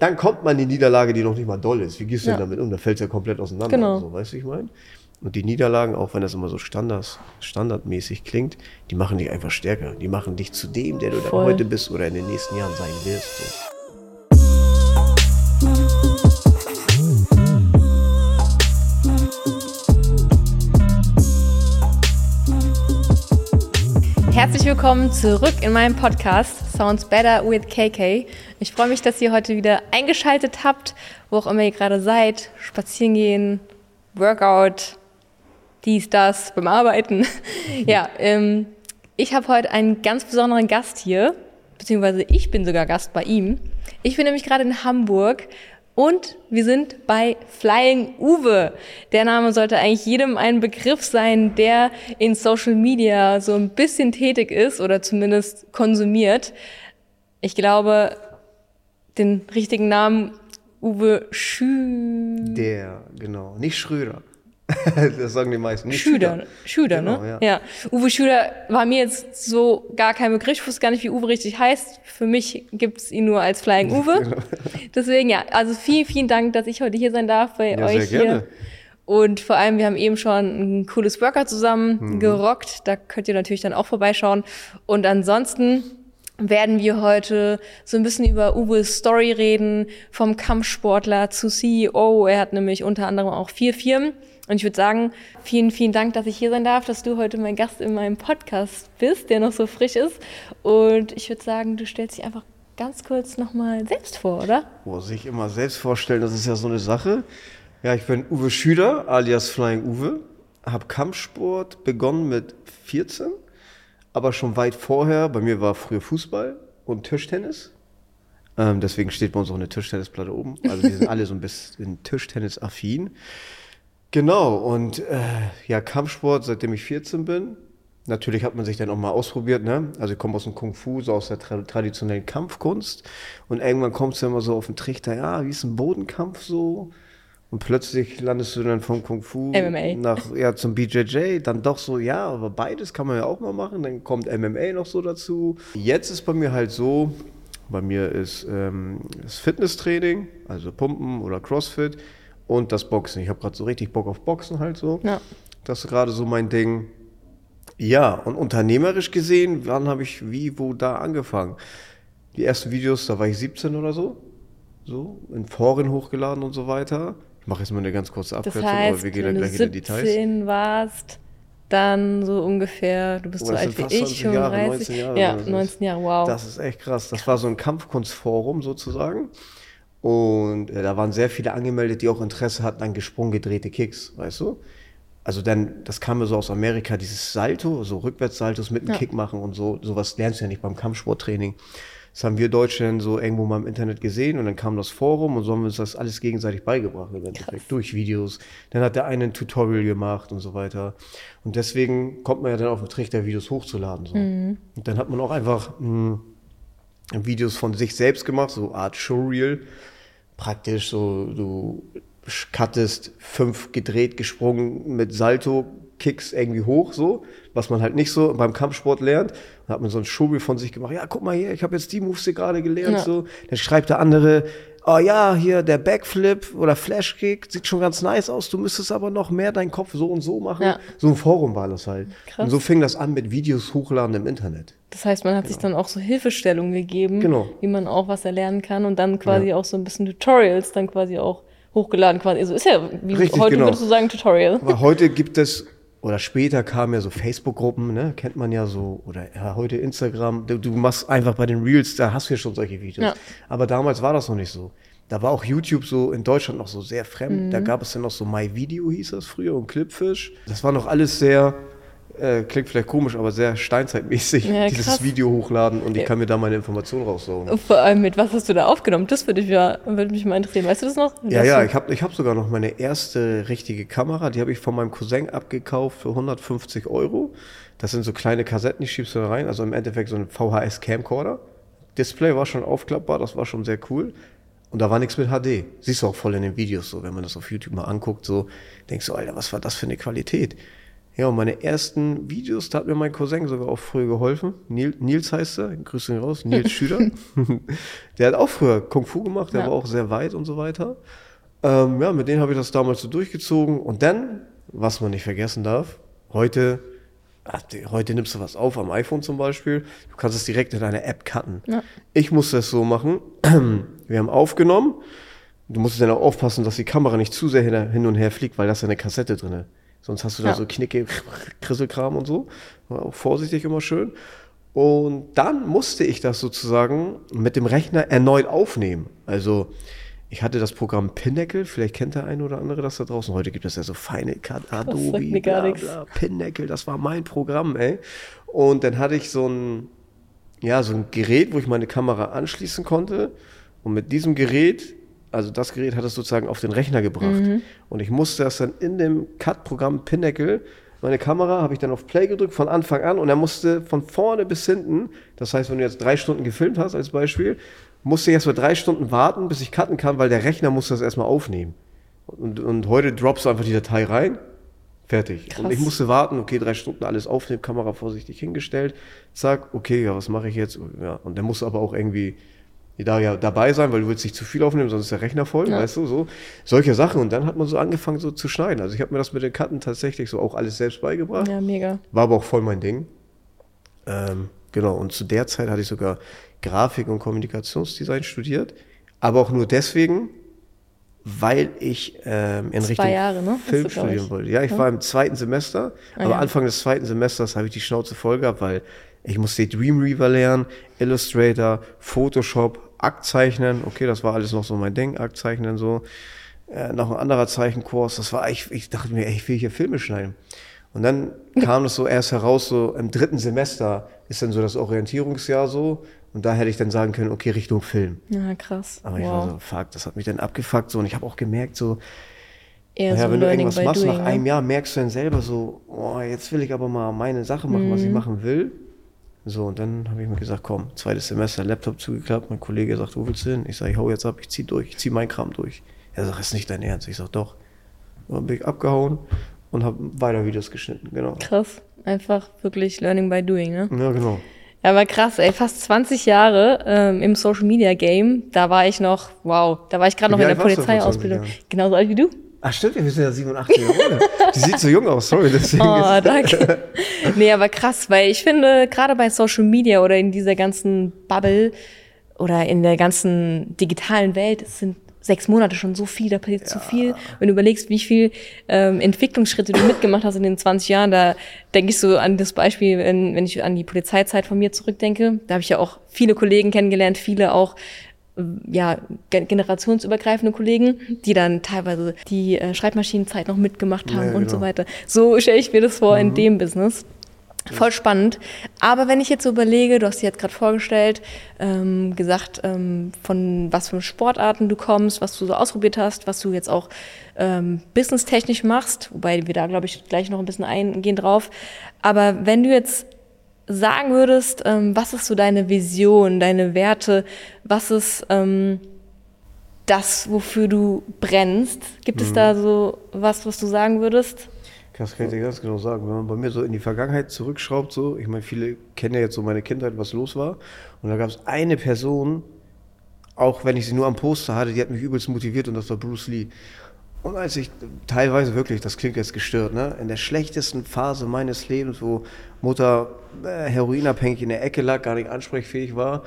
dann kommt man in die Niederlage, die noch nicht mal doll ist. Wie gehst du Ja. denn damit um? Da fällt es ja komplett auseinander. Genau. So, weißt du, ich meine? Und die Niederlagen, auch wenn das immer so Standards, standardmäßig klingt, die machen dich einfach stärker. Die machen dich zu dem, der du dann heute bist oder in den nächsten Jahren sein wirst. So. Herzlich willkommen zurück in meinem Podcast Sounds Better with KK. Ich freue mich, dass ihr heute wieder eingeschaltet habt, wo auch immer ihr gerade seid. Spazieren gehen, Workout, dies, das, beim Arbeiten. ja, ähm, ich habe heute einen ganz besonderen Gast hier, beziehungsweise ich bin sogar Gast bei ihm. Ich bin nämlich gerade in Hamburg und wir sind bei Flying Uwe. Der Name sollte eigentlich jedem ein Begriff sein, der in Social Media so ein bisschen tätig ist oder zumindest konsumiert. Ich glaube, den richtigen Namen Uwe Schü Der, genau. Nicht Schröder. das sagen die meisten. Nicht Schüder, Schüder, Genau, ne? ja. Ja. Uwe Schüder war mir jetzt so gar kein Begriff. Ich wusste gar nicht, wie Uwe richtig heißt. Für mich gibt's ihn nur als Flying Uwe. Genau. Deswegen, ja, also vielen, vielen Dank, dass ich heute hier sein darf bei Ja, euch sehr hier. gerne. Und vor allem, wir haben eben schon ein cooles Workout zusammen Mhm. gerockt. Da könnt ihr natürlich dann auch vorbeischauen. Und ansonsten werden wir heute so ein bisschen über Uwes Story reden, vom Kampfsportler zu CEO. Er hat nämlich unter anderem auch vier Firmen. Und ich würde sagen, vielen, vielen Dank, dass ich hier sein darf, dass du heute mein Gast in meinem Podcast bist, der noch so frisch ist. Und ich würde sagen, du stellst dich einfach ganz kurz nochmal selbst vor, oder? Boah, sich immer selbst vorstellen, das ist ja so eine Sache. Ja, ich bin Uwe Schüder, alias Flying Uwe. Hab Kampfsport begonnen mit 14, aber schon weit vorher. Bei mir war früher Fußball und Tischtennis. Ähm, deswegen steht bei uns auch eine Tischtennisplatte oben. Also wir sind alle so ein bisschen Tischtennis-affin. Genau, und äh, ja, Kampfsport, seitdem ich 14 bin. Natürlich hat man sich dann auch mal ausprobiert, ne? Also ich komme aus dem Kung Fu, so aus der tra traditionellen Kampfkunst. Und irgendwann kommst du immer so auf den Trichter, ja, wie ist ein Bodenkampf so? Und plötzlich landest du dann vom Kung Fu MMA. nach, ja, zum BJJ, dann doch so, ja, aber beides kann man ja auch mal machen. Dann kommt MMA noch so dazu. Jetzt ist bei mir halt so, bei mir ist ähm, das Fitnesstraining, also Pumpen oder Crossfit und das Boxen. Ich habe gerade so richtig Bock auf Boxen halt so. Ja. Das ist gerade so mein Ding. Ja, und unternehmerisch gesehen, wann habe ich wie, wo da angefangen? Die ersten Videos, da war ich 17 oder so. So, in Foren hochgeladen und so weiter. Ich mache jetzt mal eine ganz kurze Das Abkürzung, heißt, aber wir gehen dann wenn du gleich in die Details. 17 warst, dann so ungefähr, du bist Oh, so das alt wie ich, 20 Jahre, 35. 19 Jahre ja, oder so. 19 Jahre, wow. Das ist echt krass. Das war so ein Kampfkunstforum sozusagen. Und äh, da waren sehr viele angemeldet, die auch Interesse hatten an gesprungen gedrehte Kicks, weißt du? Also dann, das kam mir so aus Amerika, dieses Salto, so Rückwärtssaltos mit einem Ja. Kick machen und so, sowas lernst du ja nicht beim Kampfsporttraining. Das haben wir Deutsche dann so irgendwo mal im Internet gesehen und dann kam das Forum und so haben wir uns das alles gegenseitig beigebracht im Endeffekt, durch Videos. Dann hat der eine ein Tutorial gemacht und so weiter. Und deswegen kommt man ja dann auf den Trichter, Videos hochzuladen. So. Und dann hat man auch einfach mh, Videos von sich selbst gemacht, so Art Showreel. Praktisch so, du cuttest fünf gedreht, gesprungen mit Salto-Kicks irgendwie hoch, so, was man halt nicht so beim Kampfsport lernt. Dann hat man so ein Showreel von sich gemacht, ja, guck mal hier, ich habe jetzt die Moves hier gerade gelernt, Ja. so. Dann schreibt der andere, oh ja, hier der Backflip oder Flashkick sieht schon ganz nice aus, du müsstest aber noch mehr deinen Kopf so und so machen. Ja. So ein Forum war das halt. Krass. Und so fing das an mit Videos hochladen im Internet. Das heißt, man hat sich dann auch so Hilfestellungen gegeben, Genau. wie man auch was erlernen kann und dann quasi auch so ein bisschen Tutorials dann quasi auch hochgeladen quasi. Also ist ja, wie Richtig, heute genau. würdest du sagen, Tutorial. Aber heute gibt es, oder später kamen ja so Facebook-Gruppen, ne? kennt man ja so, oder ja, heute Instagram. Du, du machst einfach bei den Reels, da hast du ja schon solche Videos. Ja. Aber damals war das noch nicht so. Da war auch YouTube so in Deutschland noch so sehr fremd. Mhm. Da gab es dann noch so My Video hieß das früher und Clipfish. Das war noch alles sehr, äh, klingt vielleicht komisch, aber sehr steinzeitmäßig, Ja, dieses krass. Video hochladen und ich kann mir da meine Informationen raussuchen. Vor allem mit was hast du da aufgenommen? Das würde, ich ja, würde mich mal interessieren. Weißt du das noch? Ja, Hast ja, ich habe ich hab sogar noch meine erste richtige Kamera, die habe ich von meinem Cousin abgekauft für 150 Euro. Das sind so kleine Kassetten, die schiebst du da rein, also im Endeffekt so ein VHS-Camcorder. Display war schon aufklappbar, das war schon sehr cool. Und da war nichts mit HD. Siehst du auch voll in den Videos so, wenn man das auf YouTube mal anguckt, so denkst du, Alter, was war das für eine Qualität? Ja, und meine ersten Videos, da hat mir mein Cousin sogar auch früher geholfen. Nils, heißt er, Grüße ihn raus, Nils Schüler. der hat auch früher Kung Fu gemacht, der Ja. war auch sehr weit und so weiter. Ähm, ja, mit denen habe ich das damals so durchgezogen. Und dann, was man nicht vergessen darf, heute, heute nimmst du was auf, am iPhone zum Beispiel, du kannst es direkt in deine App cutten. Ja. Ich musste es so machen, wir haben aufgenommen, du musst dann auch aufpassen, dass die Kamera nicht zu sehr hin hin und her fliegt, weil da ist ja eine Kassette drin. Sonst hast du da Ja. so Knicke, Krisselkram und so. War auch vorsichtig immer schön. Und dann musste ich das sozusagen mit dem Rechner erneut aufnehmen. Also ich hatte das Programm Pinnacle, vielleicht kennt der eine oder andere das da draußen. Heute gibt es ja so feine Cut, Adobe, bla, bla, Pinnacle, das war mein Programm, ey. Und dann hatte ich so ein, ja, so ein Gerät, wo ich meine Kamera anschließen konnte. Und mit diesem Gerät, also das Gerät hat es sozusagen auf den Rechner gebracht. Und ich musste das dann in dem Cut-Programm Pinnacle, meine Kamera habe ich dann auf Play gedrückt von Anfang an und er musste von vorne bis hinten, das heißt, wenn du jetzt drei Stunden gefilmt hast als Beispiel, musste ich erst mal drei Stunden warten, bis ich cutten kann, weil der Rechner muss das erstmal aufnehmen. Und, und heute droppst du einfach die Datei rein, fertig. Krass. Und ich musste warten, okay, drei Stunden alles aufnehmen, Kamera vorsichtig hingestellt, zack, okay, ja, was mache ich jetzt? Ja, und der muss aber auch irgendwie da ja dabei sein, weil du willst nicht zu viel aufnehmen, sonst ist der Rechner voll, Ja. weißt du, so. Solche Sachen. Und dann hat man so angefangen, so zu schneiden. Also ich habe mir das mit den Cutten tatsächlich so auch alles selbst beigebracht. Ja, mega. War aber auch voll mein Ding. Ähm, genau, und zu der Zeit hatte ich sogar Grafik- und Kommunikationsdesign studiert. Aber auch nur deswegen, weil ich ähm, in Zwei Richtung Jahre, ne? Film studieren wollte. Ja, ich war im zweiten Semester, Ah, aber ja. Anfang des zweiten Semesters habe ich die Schnauze voll gehabt, weil ich musste Dreamweaver lernen, Illustrator, Photoshop, Aktzeichnen. Okay, das war alles noch so mein Ding, Aktzeichnen so. Äh, noch ein anderer Zeichenkurs. Das war ich, ich dachte mir, ey, ich will hier Filme schneiden. Und dann kam es so erst heraus, so im dritten Semester ist dann so das Orientierungsjahr so. Und da hätte ich dann sagen können, okay, Richtung Film. Ja, krass. Aber ich war wow. so, fuck, das hat mich dann abgefuckt so. Und ich habe auch gemerkt, so, Eher ja, so wenn du irgendwas machst, doing. nach ne? einem Jahr merkst du dann selber so, oh, jetzt will ich aber mal meine Sache machen, Mhm. was ich machen will. So, und dann habe ich mir gesagt, komm, zweites Semester, Laptop zugeklappt. Mein Kollege sagt, wo willst du hin? Ich sage, ich hau jetzt ab, ich zieh durch, ich zieh meinen Kram durch. Er sagt, ist nicht dein Ernst. Ich sag, doch. Und dann bin ich abgehauen und habe weiter Videos geschnitten, genau. Krass. Einfach wirklich Learning by doing, ne? Ja, genau. Ja, aber krass, ey, fast 20 Jahre ähm, im Social Media Game. Da war ich noch, wow, da war ich gerade noch in der alt warst du vor 20 Polizeiausbildung. Genauso alt wie du. Ach stimmt, wir sind ja 87 Jahre. Die sieht so jung aus, sorry. Deswegen Oh, ist, danke. nee, aber krass, weil ich finde, gerade bei Social Media oder in dieser ganzen Bubble oder in der ganzen digitalen Welt, es sind sechs Monate schon so viel, da passiert zu viel. Wenn du überlegst, wie viel ähm, Entwicklungsschritte du mitgemacht hast in den 20 Jahren, da denke ich so an das Beispiel, wenn, wenn ich an die Polizeizeit von mir zurückdenke. Da habe ich ja auch viele Kollegen kennengelernt, viele auch ja, ge- generationsübergreifende Kollegen, die dann teilweise die äh, Schreibmaschinenzeit noch mitgemacht haben Ja, und genau. so weiter. So stelle ich mir das vor in dem Business. Voll spannend. Aber wenn ich jetzt so überlege, du hast dir jetzt gerade vorgestellt, ähm, gesagt, ähm, von was für Sportarten du kommst, was du so ausprobiert hast, was du jetzt auch ähm, businesstechnisch machst, wobei wir da, glaube ich, gleich noch ein bisschen eingehen drauf. Aber wenn du jetzt sagen würdest, ähm, was ist so deine Vision, deine Werte, was ist ähm, das, wofür du brennst? Gibt es da so was, was du sagen würdest? Das kann ich dir ganz genau sagen. Wenn man bei mir so in die Vergangenheit zurückschraubt, so, ich meine, viele kennen ja jetzt so meine Kindheit, was los war. Und da gab es eine Person, auch wenn ich sie nur am Poster hatte, die hat mich übelst motiviert und das war Bruce Lee. Und als ich teilweise wirklich, das klingt jetzt gestört, ne, in der schlechtesten Phase meines Lebens, wo Mutter äh, heroinabhängig in der Ecke lag, gar nicht ansprechfähig war,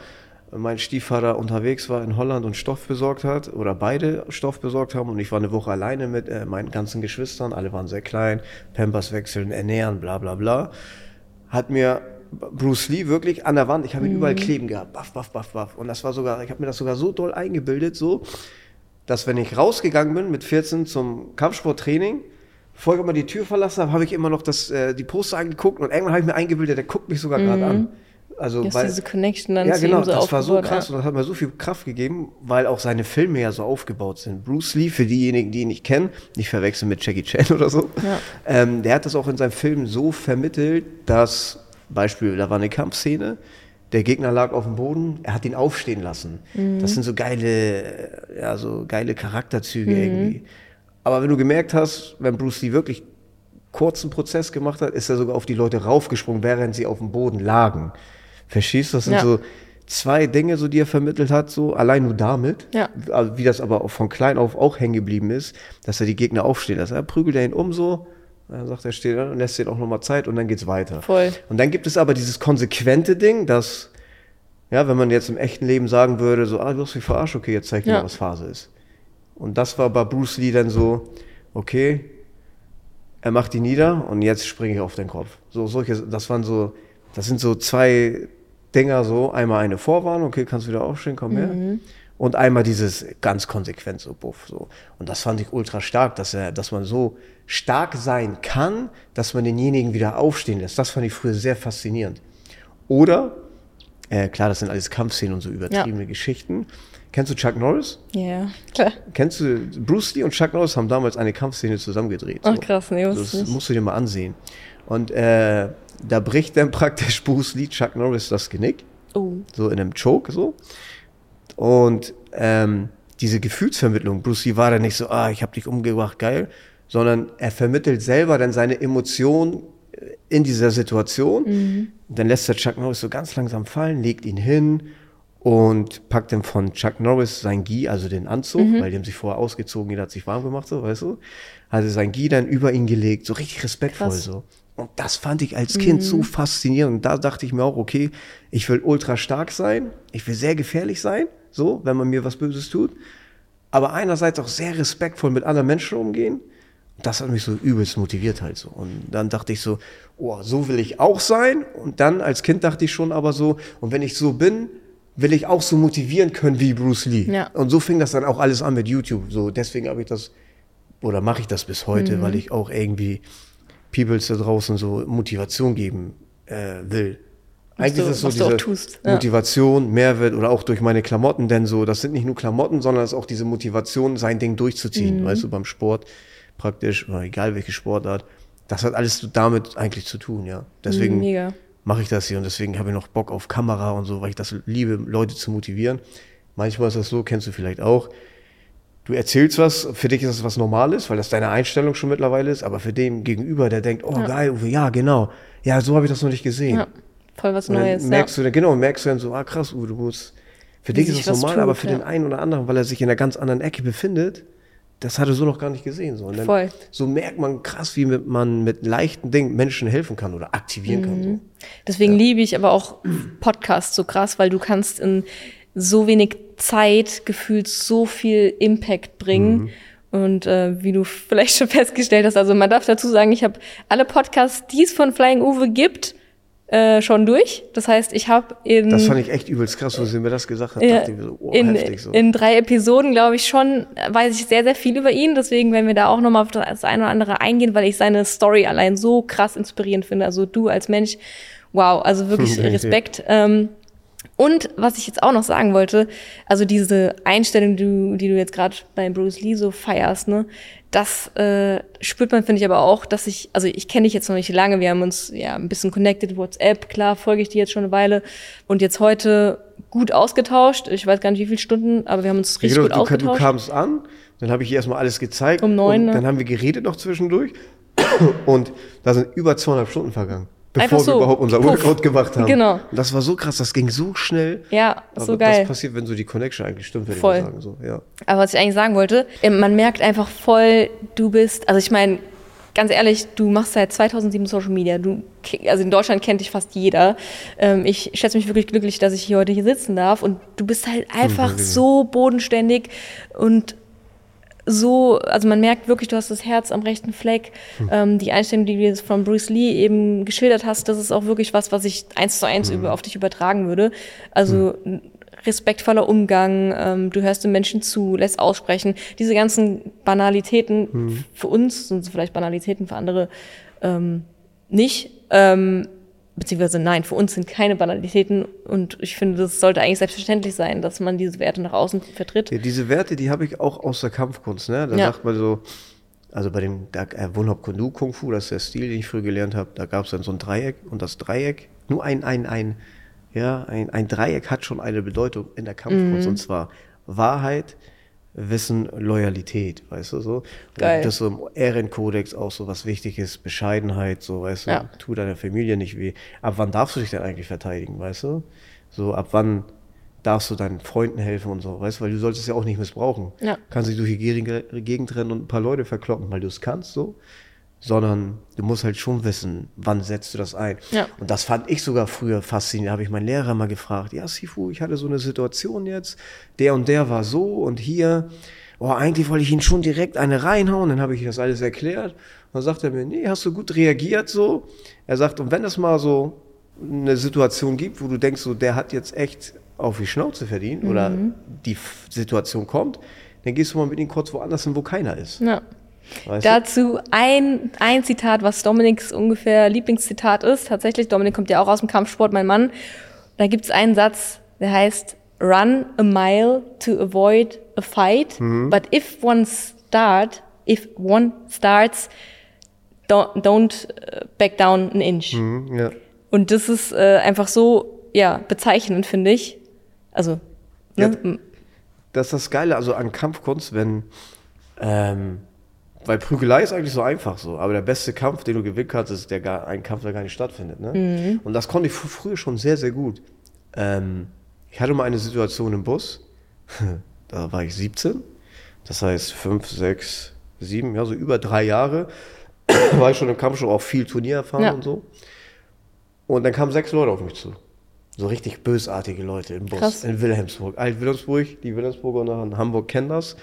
mein Stiefvater unterwegs war in Holland und Stoff besorgt hat oder beide Stoff besorgt haben und ich war eine Woche alleine mit äh, meinen ganzen Geschwistern, alle waren sehr klein, Pampers wechseln, ernähren, bla bla bla, hat mir Bruce Lee wirklich an der Wand, ich habe ihn überall kleben gehabt, baff, baff, baff, baff. Und das war sogar, ich habe mir das sogar so doll eingebildet, so, dass wenn ich rausgegangen bin mit 14 zum Kampfsporttraining, bevor ich immer die Tür verlassen habe, habe ich immer noch das, äh, die Poster angeguckt und irgendwann habe ich mir eingebildet, der guckt mich sogar gerade an. Also, Du hast weil, diese Connection dann ja, zu genau, ihm so das war so krass ja. und das hat mir so viel Kraft gegeben, weil auch seine Filme ja so aufgebaut sind. Bruce Lee, für diejenigen, die ihn nicht kennen, nicht verwechseln mit Jackie Chan oder so, Ja. ähm, der hat das auch in seinem Film so vermittelt, dass, Beispiel, da war eine Kampfszene, der Gegner lag auf dem Boden, er hat ihn aufstehen lassen. Mhm. Das sind so geile, ja, so geile Charakterzüge Mhm. irgendwie. Aber wenn du gemerkt hast, wenn Bruce Lee wirklich kurzen Prozess gemacht hat, ist er sogar auf die Leute raufgesprungen, während sie auf dem Boden lagen. Verstehst du? Das sind Ja. so zwei Dinge, so die er vermittelt hat, so allein nur damit. Ja. Also, wie das aber von klein auf auch hängen geblieben ist, dass er die Gegner aufstehen lässt. Er prügelt er ihn um so, dann sagt er, steht da und lässt ihn auch nochmal Zeit und dann geht's weiter. Voll. Und dann gibt es aber dieses konsequente Ding, dass, ja, wenn man jetzt im echten Leben sagen würde, so, ah, du hast mich verarscht, okay, jetzt zeig ich dir Ja. mal, was Phase ist. Und das war bei Bruce Lee dann so, okay, er macht die nieder und jetzt springe ich auf den Kopf. So, solche, das waren so, das sind so zwei Dinger so, einmal eine Vorwarnung, okay, kannst wieder aufstehen, komm her. Und einmal dieses ganz konsequent so buff so. Und das fand ich ultra stark, dass er, dass man so stark sein kann, dass man denjenigen wieder aufstehen lässt. Das fand ich früher sehr faszinierend. Oder, äh, klar, das sind alles Kampfszenen und so übertriebene Geschichten. Kennst du Chuck Norris? Ja, klar. Kennst du, Bruce Lee und Chuck Norris haben damals eine Kampfszene zusammen gedreht. Ach, krass, nee, wusste Das ich nicht. musst du dir mal ansehen. Und äh, da bricht dann praktisch Bruce Lee Chuck Norris das Genick, Oh. so in einem Choke so. Und ähm, diese Gefühlsvermittlung, Bruce Lee war dann nicht so, ah, ich hab dich umgebracht, geil, sondern er vermittelt selber dann seine Emotionen äh, in dieser Situation. Dann lässt er Chuck Norris so ganz langsam fallen, legt ihn hin und packt dann von Chuck Norris sein Gi, also den Anzug, weil die haben sich vorher ausgezogen, jeder hat sich warm gemacht, so, weißt du? Hatte sein Gi dann über ihn gelegt, so richtig respektvoll Krass. so. Und das fand ich als Kind so faszinierend. Und da dachte ich mir auch, okay, ich will ultra stark sein, ich will sehr gefährlich sein, so, wenn man mir was Böses tut. Aber einerseits auch sehr respektvoll mit anderen Menschen umgehen. Das hat mich so übelst motiviert halt so. Und dann dachte ich so, oh, so will ich auch sein. Und dann als Kind dachte ich schon aber so, und wenn ich so bin, will ich auch so motivieren können wie Bruce Lee. Ja. Und so fing das dann auch alles an mit YouTube. So, deswegen habe ich das, oder mache ich das bis heute, Mhm. weil ich auch irgendwie Peoples da draußen so Motivation geben äh, will. Eigentlich du- ist es so was du auch diese. Motivation, Mehrwert oder auch durch meine Klamotten, denn so, das sind nicht nur Klamotten, sondern es ist auch diese Motivation, sein Ding durchzuziehen, Mhm. weißt du, beim Sport praktisch, oder egal welche Sportart. Das hat alles damit eigentlich zu tun, ja. Deswegen Mega. mache ich das hier und deswegen habe ich noch Bock auf Kamera und so, weil ich das liebe, Leute zu motivieren. Manchmal ist das so, kennst du vielleicht auch. Du erzählst was, für dich ist das was Normales, weil das deine Einstellung schon mittlerweile ist, aber für den Gegenüber, der denkt, oh geil, Uwe, ja, genau. Ja, so habe ich das noch nicht gesehen. Ja, voll was Neues. merkst ja. du, genau, merkst du dann so, ah krass, Uwe, du musst, für Wie dich ist das normal, tut, aber für ja. den einen oder anderen, weil er sich in einer ganz anderen Ecke befindet, das hat er so noch gar nicht gesehen. So, dann, Voll. so merkt man krass, wie mit, man mit leichten Dingen Menschen helfen kann oder aktivieren Mhm. kann. So. Deswegen liebe ich aber auch Podcasts so krass, weil du kannst in so wenig Zeit gefühlt so viel Impact bringen. Und äh, wie du vielleicht schon festgestellt hast, also man darf dazu sagen, ich habe alle Podcasts, die es von Flying Uwe gibt, äh, schon durch. Das heißt, ich habe in Das fand ich echt übelst krass, wo sie mir das gesagt hat. Ja, so, oh, in, so. in drei Episoden, glaube ich, schon, weiß ich sehr, sehr viel über ihn. Deswegen werden wir da auch nochmal auf das eine oder andere eingehen, weil ich seine Story allein so krass inspirierend finde. Also du als Mensch, wow, also wirklich. Respekt. Ähm, und was ich jetzt auch noch sagen wollte, also diese Einstellung, die du, die du jetzt gerade bei Bruce Lee so feierst, ne, das äh, spürt man, finde ich aber auch, dass ich, also ich kenne dich jetzt noch nicht lange, wir haben uns ja ein bisschen connected, WhatsApp, klar, folge ich dir jetzt schon eine Weile und jetzt heute gut ausgetauscht. Ich weiß gar nicht, wie viele Stunden, aber wir haben uns Ja, richtig genau, gut du, du ausgetauscht. kamst an, dann habe ich ihr erstmal alles gezeigt. Um neun, und ne? Dann haben wir geredet noch zwischendurch. Und da sind über 200 Stunden vergangen. Bevor Einfach wir so, überhaupt unser. Workout gemacht haben. Genau. Und das war so krass, das ging so schnell. Ja, Aber so geil. Das passiert, wenn so die Connection eigentlich stimmt, würde Voll. ich mal sagen. So, ja. Aber was ich eigentlich sagen wollte, ähm, man merkt einfach voll, du bist, also ich meine, ganz ehrlich, du machst seit 2007 Social Media. Du, also in Deutschland kennt dich fast jeder. Ähm, ich schätze mich wirklich glücklich, dass ich hier heute hier sitzen darf. Und du bist halt einfach danke dir. so bodenständig und so, also man merkt wirklich, du hast das Herz am rechten Fleck. Ähm, die Einstellung, die du jetzt von Bruce Lee eben geschildert hast, das ist auch wirklich was, was ich eins zu eins über, auf dich übertragen würde. Also n- respektvoller Umgang, ähm, du hörst den Menschen zu, lässt aussprechen. Diese ganzen Banalitäten, für uns sind vielleicht Banalitäten, für andere ähm, nicht. Ähm, beziehungsweise nein, für uns sind keine Banalitäten und ich finde, das sollte eigentlich selbstverständlich sein, dass man diese Werte nach außen vertritt. Ja, diese Werte, die habe ich auch aus der Kampfkunst. Ne? Da Ja. sagt man so, also bei dem da, äh, Wunhop Kundu Kung Fu, das ist der Stil, den ich früher gelernt habe, da gab es dann so ein Dreieck und das Dreieck, nur ein, ein, ein, ja, ein, ein Dreieck hat schon eine Bedeutung in der Kampfkunst und zwar Wahrheit, Wissen, Loyalität, weißt du so. Geil. Und das so im Ehrenkodex auch so was wichtig ist, Bescheidenheit, so, weißt du, Ja. tu deiner Familie nicht weh. Ab wann darfst du dich denn eigentlich verteidigen, weißt du? So, ab wann darfst du deinen Freunden helfen und so, weißt du, weil du solltest es ja auch nicht missbrauchen. Ja. Kannst dich durch die Gegend rennen und ein paar Leute verkloppen, weil du es kannst, so. Sondern du musst halt schon wissen, wann setzt du das ein. Ja. Und das fand ich sogar früher faszinierend. Da habe ich meinen Lehrer mal gefragt, ja, Sifu, ich hatte so eine Situation jetzt, der und der war so und hier. Oh, eigentlich wollte ich ihn schon direkt eine reinhauen, dann habe ich das alles erklärt. Und dann sagt er mir, nee, hast du gut reagiert so. Er sagt, und wenn es mal so eine Situation gibt, wo du denkst, so, der hat jetzt echt auf die Schnauze verdient oder die Situation kommt, dann gehst du mal mit ihm kurz woanders hin, wo keiner ist. Ja. Weißt? Dazu ein, ein Zitat, was Dominiks ungefähr Lieblingszitat ist. Tatsächlich, Dominik kommt ja auch aus dem Kampfsport, mein Mann. Da gibt es einen Satz, der heißt, Run a mile to avoid a fight, but if one start, if one starts, don't, don't äh, back down an inch. Mhm, ja. Und das ist äh, einfach so, ja, bezeichnend, finde ich. Also, Ja. ne? m- das ist das Geile, also an Kampfkunst, wenn, ähm, weil Prügelei ist eigentlich so einfach so, aber der beste Kampf, den du gewinnen kannst, ist der gar, ein Kampf, der gar nicht stattfindet. Ne? Und das konnte ich fr- früher schon sehr, sehr gut. Ähm, ich hatte mal eine Situation im Bus, da war ich 17, das heißt 5, 6, 7, ja, so über drei Jahre, war ich schon im Kampf schon auch viel Turnier erfahren Ja. und so. Und dann kamen sechs Leute auf mich zu. So richtig bösartige Leute im Bus Krass. in Wilhelmsburg. Alt-Wilhelmsburg, die Wilhelmsburger nach in Hamburg kennen das.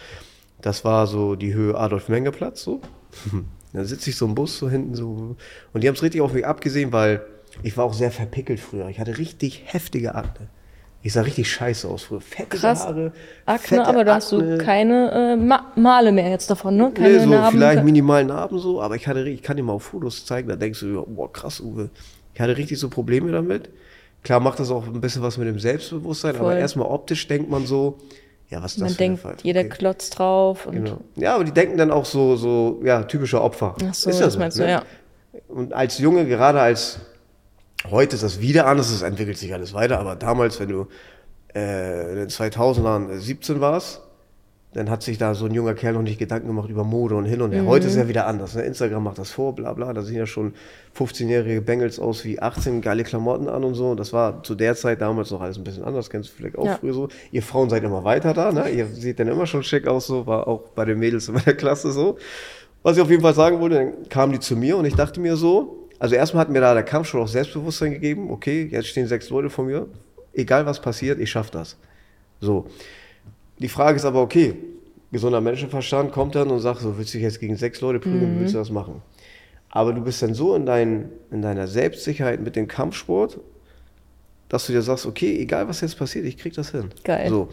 Das war so die Höhe Adolf-Menge-Platz so. Dann sitze ich so im Bus so hinten so. Und die haben es richtig auf mich abgesehen, weil ich war auch sehr verpickelt früher. Ich hatte richtig heftige Akne. Ich sah richtig scheiße aus früher. Fette Krass. Haare. Akne, aber da hast du keine äh, Ma Male mehr jetzt davon, ne? Keine Nee, so Narben. vielleicht minimal Narben so, aber ich hatte, ich kann dir mal auf Fotos zeigen, da denkst du, boah, krass, Uwe. Ich hatte richtig so Probleme damit. Klar macht das auch ein bisschen was mit dem Selbstbewusstsein, aber Voll. erstmal optisch denkt man so, ja, was ist das Man für eine denkt, Fight? jeder Okay. klotzt drauf. Und Genau. Ja, aber die denken dann auch so, so, ja, typischer Opfer. Ach so, Ist ja das meinst du, ja. Und als Junge, gerade als, heute ist das wieder anders, es entwickelt sich alles weiter, aber damals, wenn du äh, in den 2000ern 17 warst, dann hat sich da so ein junger Kerl noch nicht Gedanken gemacht über Mode und hin und her. Heute ist ja wieder anders. Ne? Instagram macht das vor, bla bla. Da sehen ja schon 15-jährige Bengels aus wie 18, geile Klamotten an und so. Und das war zu der Zeit damals noch alles ein bisschen anders. Kennst du vielleicht auch Ja. früher so. Ihr Frauen seid immer weiter da, ne? Ihr seht dann immer schon schick aus, so. War auch bei den Mädels in meiner Klasse so. Was ich auf jeden Fall sagen wollte, dann kamen die zu mir und ich dachte mir so, also erstmal hat mir da der Kampfsport auch Selbstbewusstsein gegeben. Okay, jetzt stehen sechs Leute vor mir. Egal was passiert, ich schaff das. So. Die Frage ist aber, okay, gesunder Menschenverstand kommt dann und sagt so, willst du dich jetzt gegen sechs Leute prügeln, willst du das machen? Aber du bist dann so in, dein, in deiner Selbstsicherheit mit dem Kampfsport, dass du dir sagst, okay, egal was jetzt passiert, ich krieg das hin. Geil. So.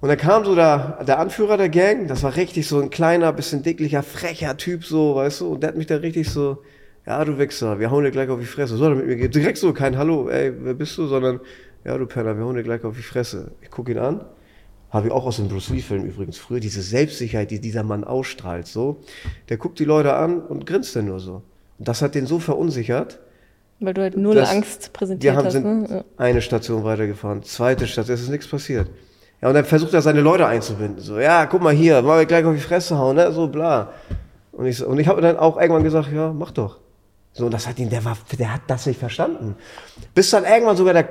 Und dann kam so der, der Anführer der Gang, das war richtig so ein kleiner, bisschen dicklicher, frecher Typ, so, weißt du, und der hat mich da richtig so, ja, du Wichser, wir hauen dir gleich auf die Fresse. Soll er mit mir gehen? Direkt so, kein Hallo, ey, wer bist du, sondern, ja, du Penner, wir hauen dir gleich auf die Fresse. Ich gucke ihn an, habe ich auch aus dem Bruce Lee-Film übrigens früher, diese Selbstsicherheit, die dieser Mann ausstrahlt, so. Der guckt die Leute an und grinst dann nur so. Und das hat den so verunsichert, Weil du halt null Angst präsentiert wir haben, hast. sind Ne? Eine Station weitergefahren, zweite Station, es ist nichts passiert. Ja, und dann versucht er seine Leute einzubinden. So, ja, guck mal hier, mal gleich auf die Fresse hauen, ne? So, bla. Und ich, und ich habe dann auch irgendwann gesagt, ja, mach doch. So, und das hat ihn, der war, der hat das nicht verstanden. Bis dann irgendwann sogar der,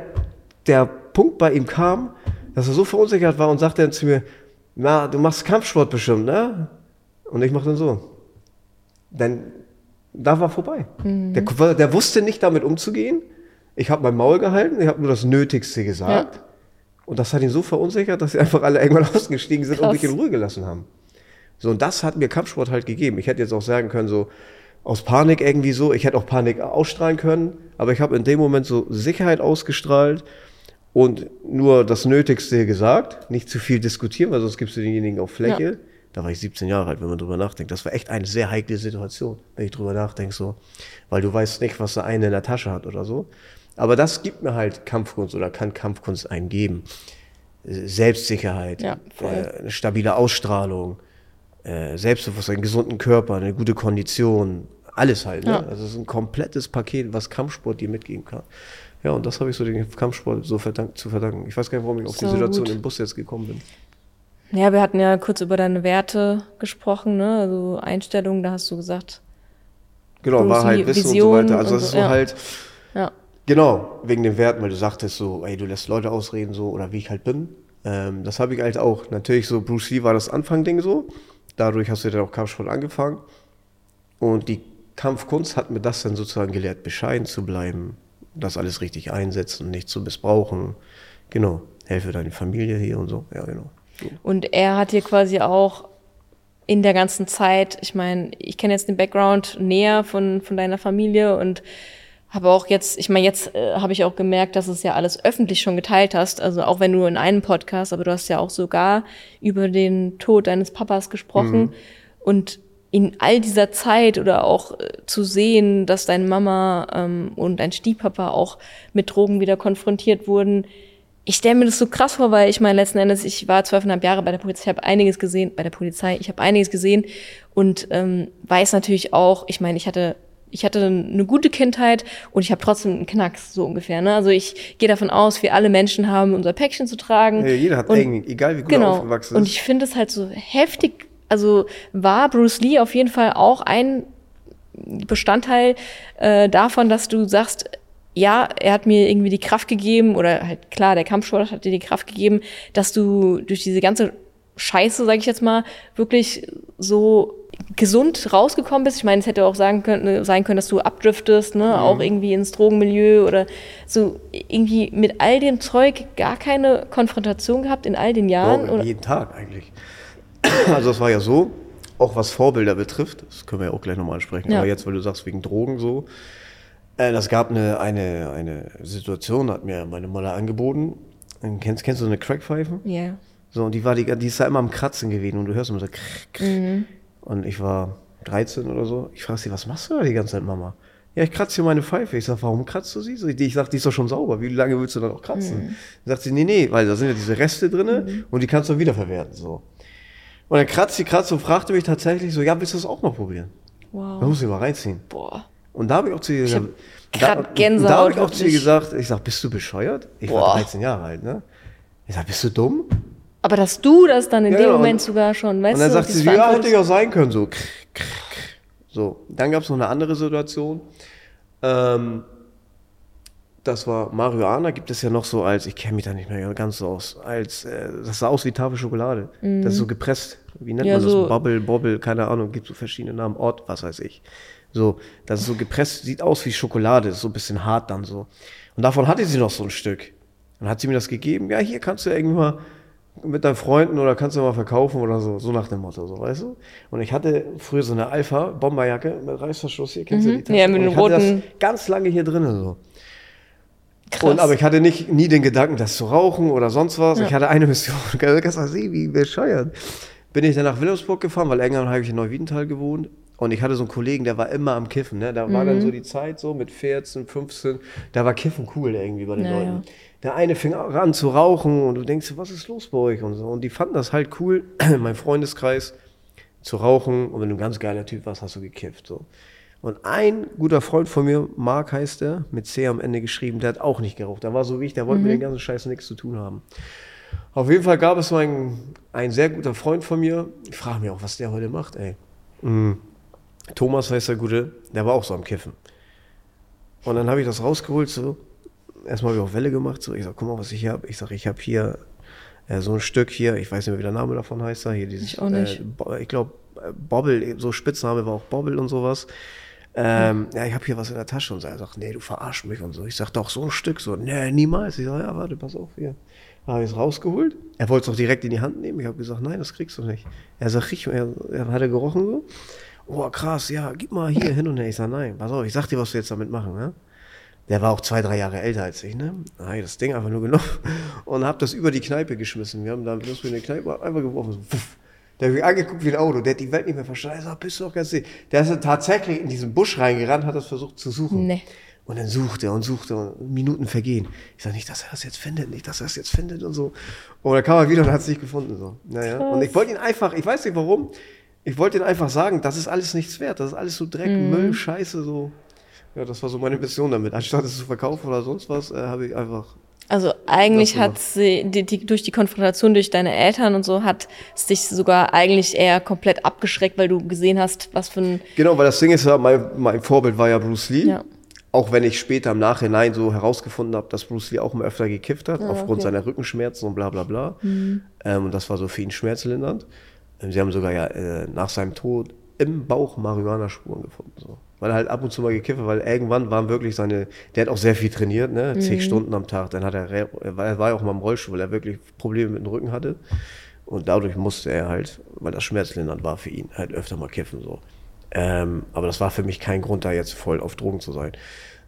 der Punkt bei ihm kam, dass er so verunsichert war und sagte dann zu mir, na, du machst Kampfsport bestimmt, ne? Und ich mach dann so. Dann, da war vorbei. Der, der wusste nicht damit umzugehen. Ich habe mein Maul gehalten, ich habe nur das Nötigste gesagt. Und das hat ihn so verunsichert, dass sie einfach alle irgendwann ausgestiegen sind und Krass. mich in Ruhe gelassen haben. So, und das hat mir Kampfsport halt gegeben. Ich hätte jetzt auch sagen können, so aus Panik irgendwie so, ich hätte auch Panik ausstrahlen können, aber ich habe in dem Moment so Sicherheit ausgestrahlt und nur das Nötigste gesagt, nicht zu viel diskutieren, weil sonst gibst du denjenigen auf Fläche. Da war ich 17 Jahre alt, wenn man drüber nachdenkt. Das war echt eine sehr heikle Situation, wenn ich drüber nachdenke, so. Weil du weißt nicht, was der eine in der Tasche hat oder so. Aber das gibt mir halt Kampfkunst oder kann Kampfkunst einem geben. Selbstsicherheit, Ja, äh, eine stabile Ausstrahlung, äh, Selbstbewusstsein, einen gesunden Körper, eine gute Kondition, alles halt. Ne? Ja. Also es ist ein komplettes Paket, was Kampfsport dir mitgeben kann. Ja, und das habe ich so dem Kampfsport so verdank, zu verdanken. Ich weiß gar nicht, warum ich auf die So Situation gut. im Bus jetzt gekommen bin. Ja, wir hatten ja kurz über deine Werte gesprochen, ne? Also Einstellungen, da hast du gesagt. Genau, war halt Wissen Vision und so weiter. Also es ist so ja. halt. Ja. Genau, wegen den Werten, weil du sagtest so, ey, du lässt Leute ausreden, so, oder wie ich halt bin. Ähm, das habe ich halt auch. Natürlich so, Bruce Lee war das Anfang-Ding so. Dadurch hast du dann auch Kampfsport angefangen. Und die Kampfkunst hat mir das dann sozusagen gelehrt, bescheiden zu bleiben, das alles richtig einsetzen, nicht zu missbrauchen. Genau, helfe deine Familie hier und so. Ja, genau. Und er hat dir quasi auch in der ganzen Zeit, ich meine, ich kenne jetzt den Background näher von, von deiner Familie und habe auch jetzt, ich meine, jetzt äh, habe ich auch gemerkt, dass es ja alles öffentlich schon geteilt hast, also auch wenn du in einem Podcast, aber du hast ja auch sogar über den Tod deines Papas gesprochen mhm. und in all dieser Zeit oder auch äh, zu sehen, dass deine Mama ähm, und dein Stiefpapa auch mit Drogen wieder konfrontiert wurden, ich stelle mir das so krass vor, weil ich meine, letzten Endes, ich war zwölfeinhalb Jahre bei der Polizei, ich habe einiges gesehen, bei der Polizei, ich habe einiges gesehen und ähm, weiß natürlich auch, ich meine, ich hatte ich hatte eine gute Kindheit und ich habe trotzdem einen Knacks, so ungefähr. Ne? Also ich gehe davon aus, wir alle Menschen haben unser Päckchen zu tragen. Ja, jeder hat und, irgendwie, egal wie gut genau, er aufgewachsen ist. Und ich finde es halt so heftig. Also war Bruce Lee auf jeden Fall auch ein Bestandteil äh, davon, dass du sagst, ja, er hat mir irgendwie die Kraft gegeben, oder halt klar, der Kampfsport hat dir die Kraft gegeben, dass du durch diese ganze Scheiße, sage ich jetzt mal, wirklich so gesund rausgekommen bist. Ich meine, es hätte auch sagen können, sein können, dass du abdriftest, ne? Mhm. auch irgendwie ins Drogenmilieu oder so irgendwie mit all dem Zeug gar keine Konfrontation gehabt in all den Jahren. Boah, jeden Tag eigentlich. Also es war ja so, auch was Vorbilder betrifft, das können wir ja auch gleich nochmal ansprechen, ja. aber jetzt, weil du sagst, wegen Drogen so, äh, das gab eine, eine, eine Situation, hat mir meine Mutter angeboten. Kennst, kennst du so eine Crackpfeife? Ja. Yeah. So, und die war die, die ist da immer am Kratzen gewesen und du hörst immer so krr, krr. Mhm. Und ich war 13 oder so. Ich frage sie, was machst du da die ganze Zeit, Mama? Ja, ich kratze hier meine Pfeife. Ich sag, warum kratzt du sie? Ich sag, die ist doch schon sauber. Wie lange willst du dann auch kratzen? Mhm. Dann sagt sie, nee, nee, weil da sind ja diese Reste drin mhm. und die kannst du wiederverwerten. So. Und dann kratzt sie, kratzt und fragte mich tatsächlich so, ja, willst du das auch mal probieren? Wow. Da muss ich mal reinziehen. Boah. Und da habe ich auch zu ihr gesagt, da, da habe ich auch zu ihr gesagt, ich sag, bist du bescheuert? Ich Boah. war 13 Jahre alt, ne? Ich sag, bist du dumm? Aber dass du das dann in ja, dem Moment sogar schon, weißt du? Und dann sagt sie, ja, hätte ich auch sein können, so. So, dann gab es noch eine andere Situation. Ähm, das war Marihuana, gibt es ja noch so als, ich kenne mich da nicht mehr ganz so aus, als, äh, das sah aus wie Tafel Schokolade. Mhm. Das ist so gepresst. Wie nennt ja, man das? So Bubble, Bobble, keine Ahnung, gibt so verschiedene Namen, Ort, was weiß ich. So, das ist so gepresst, sieht aus wie Schokolade, ist so ein bisschen hart dann so. Und davon hatte sie noch so ein Stück. Dann hat sie mir das gegeben, ja, hier kannst du irgendwie mal mit deinen Freunden oder kannst du mal verkaufen oder so, so nach dem Motto, so, weißt du? Und ich hatte früher so eine Alpha-Bomberjacke mit Reißverschluss hier, kennst mhm. du die Tasche? Ja, mit dem roten. ganz lange hier drinnen so. Krass. Und, aber ich hatte nicht, nie den Gedanken, das zu rauchen oder sonst was. Ja. Ich hatte eine Mission. Kannst du sehen, wie bescheuert. Bin ich dann nach Wilhelmsburg gefahren, weil irgendwann habe ich in Neuwiedenthal gewohnt. Und ich hatte so einen Kollegen, der war immer am Kiffen. Ne? Da mhm. war dann mhm. so die Zeit so mit 14, 15. Da war Kiffen cool irgendwie bei den naja. Leuten. Der eine fing an zu rauchen und du denkst, was ist los bei euch und so. Und die fanden das halt cool, mein Freundeskreis, zu rauchen. Und wenn du ein ganz geiler Typ warst, hast du gekifft. So. Und ein guter Freund von mir, Mark heißt er, mit C am Ende geschrieben, der hat auch nicht geraucht. Der war so wie ich, der wollte mhm. mit dem ganzen Scheiß nichts zu tun haben. Auf jeden Fall gab es so einen, ein sehr guter Freund von mir. Ich frage mich auch, was der heute macht, ey. Mhm. Thomas heißt der Gute, der war auch so am Kiffen. Und dann habe ich das rausgeholt, so. Erstmal habe ich auch Welle gemacht, so. Ich sag, guck mal, was ich hier habe. Ich sag, ich habe hier äh, so ein Stück hier, ich weiß nicht mehr, wie der Name davon heißt, da hier dieses, ich auch nicht. Äh, ich glaube, äh, Bobble, so Spitzname war auch Bobble und sowas. Ähm, ja, ich habe hier was in der Tasche und so. er sagt, nee, du verarsch mich und so. Ich sag, doch, so ein Stück, so, nee, niemals. Ich sag, ja, warte, pass auf, hier. Da habe ich es rausgeholt. Er wollte es auch direkt in die Hand nehmen. Ich habe gesagt, nein, das kriegst du nicht. Er sagt, riech, er, er hat er gerochen so oh krass, ja, gib mal hier hin und her. Ich sag, nein, pass auf, ich sag dir, was wir jetzt damit machen, ne? Der war auch zwei, drei Jahre älter als ich, ne? Da hab ich das Ding einfach nur genommen und hab das über die Kneipe geschmissen. Wir haben da bloß in die Kneipe einfach geworfen, so. Der hat mich angeguckt wie ein Auto, der hat die Welt nicht mehr verstanden. Ich sag, bist du doch ganz sicher. Der ist tatsächlich in diesen Busch reingerannt, hat das versucht zu suchen. Nee. Und dann suchte er und suchte und Minuten vergehen. Ich sag nicht, dass er das jetzt findet, nicht, dass er das jetzt findet und so. Und dann kam er wieder und hat es nicht gefunden. So. Naja. Und ich wollte ihn einfach, ich weiß nicht warum, ich wollte ihnen einfach sagen, das ist alles nichts wert. Das ist alles so Dreck, mhm. Müll, Scheiße, so. Ja, das war so meine Mission damit. Anstatt es zu verkaufen oder sonst was, äh, habe ich einfach. Also eigentlich hat sie die, die, durch die Konfrontation durch deine Eltern und so hat es dich sogar eigentlich eher komplett abgeschreckt, weil du gesehen hast, was für ein Genau, weil das Ding ist ja, mein, mein Vorbild war ja Bruce Lee. Ja. Auch wenn ich später im Nachhinein so herausgefunden habe, dass Bruce Lee auch mal öfter gekifft hat, aufgrund Ah, okay. Mhm. seiner Rückenschmerzen und bla bla bla. Ähm, und das war so für ihn schmerzlindernd. Ähm, Sie haben sogar ja äh, nach seinem Tod im Bauch Marihuana-Spuren gefunden. So. Weil er halt ab und zu mal gekifft hat, weil irgendwann waren wirklich seine, der hat auch sehr viel trainiert, ne? Mhm. zehn Stunden am Tag. Dann hat er, er war ja auch mal im Rollstuhl, weil er wirklich Probleme mit dem Rücken hatte. Und dadurch musste er halt, weil das schmerzlindernd war für ihn, halt öfter mal kiffen. so. Ähm, aber das war für mich kein Grund, da jetzt voll auf Drogen zu sein.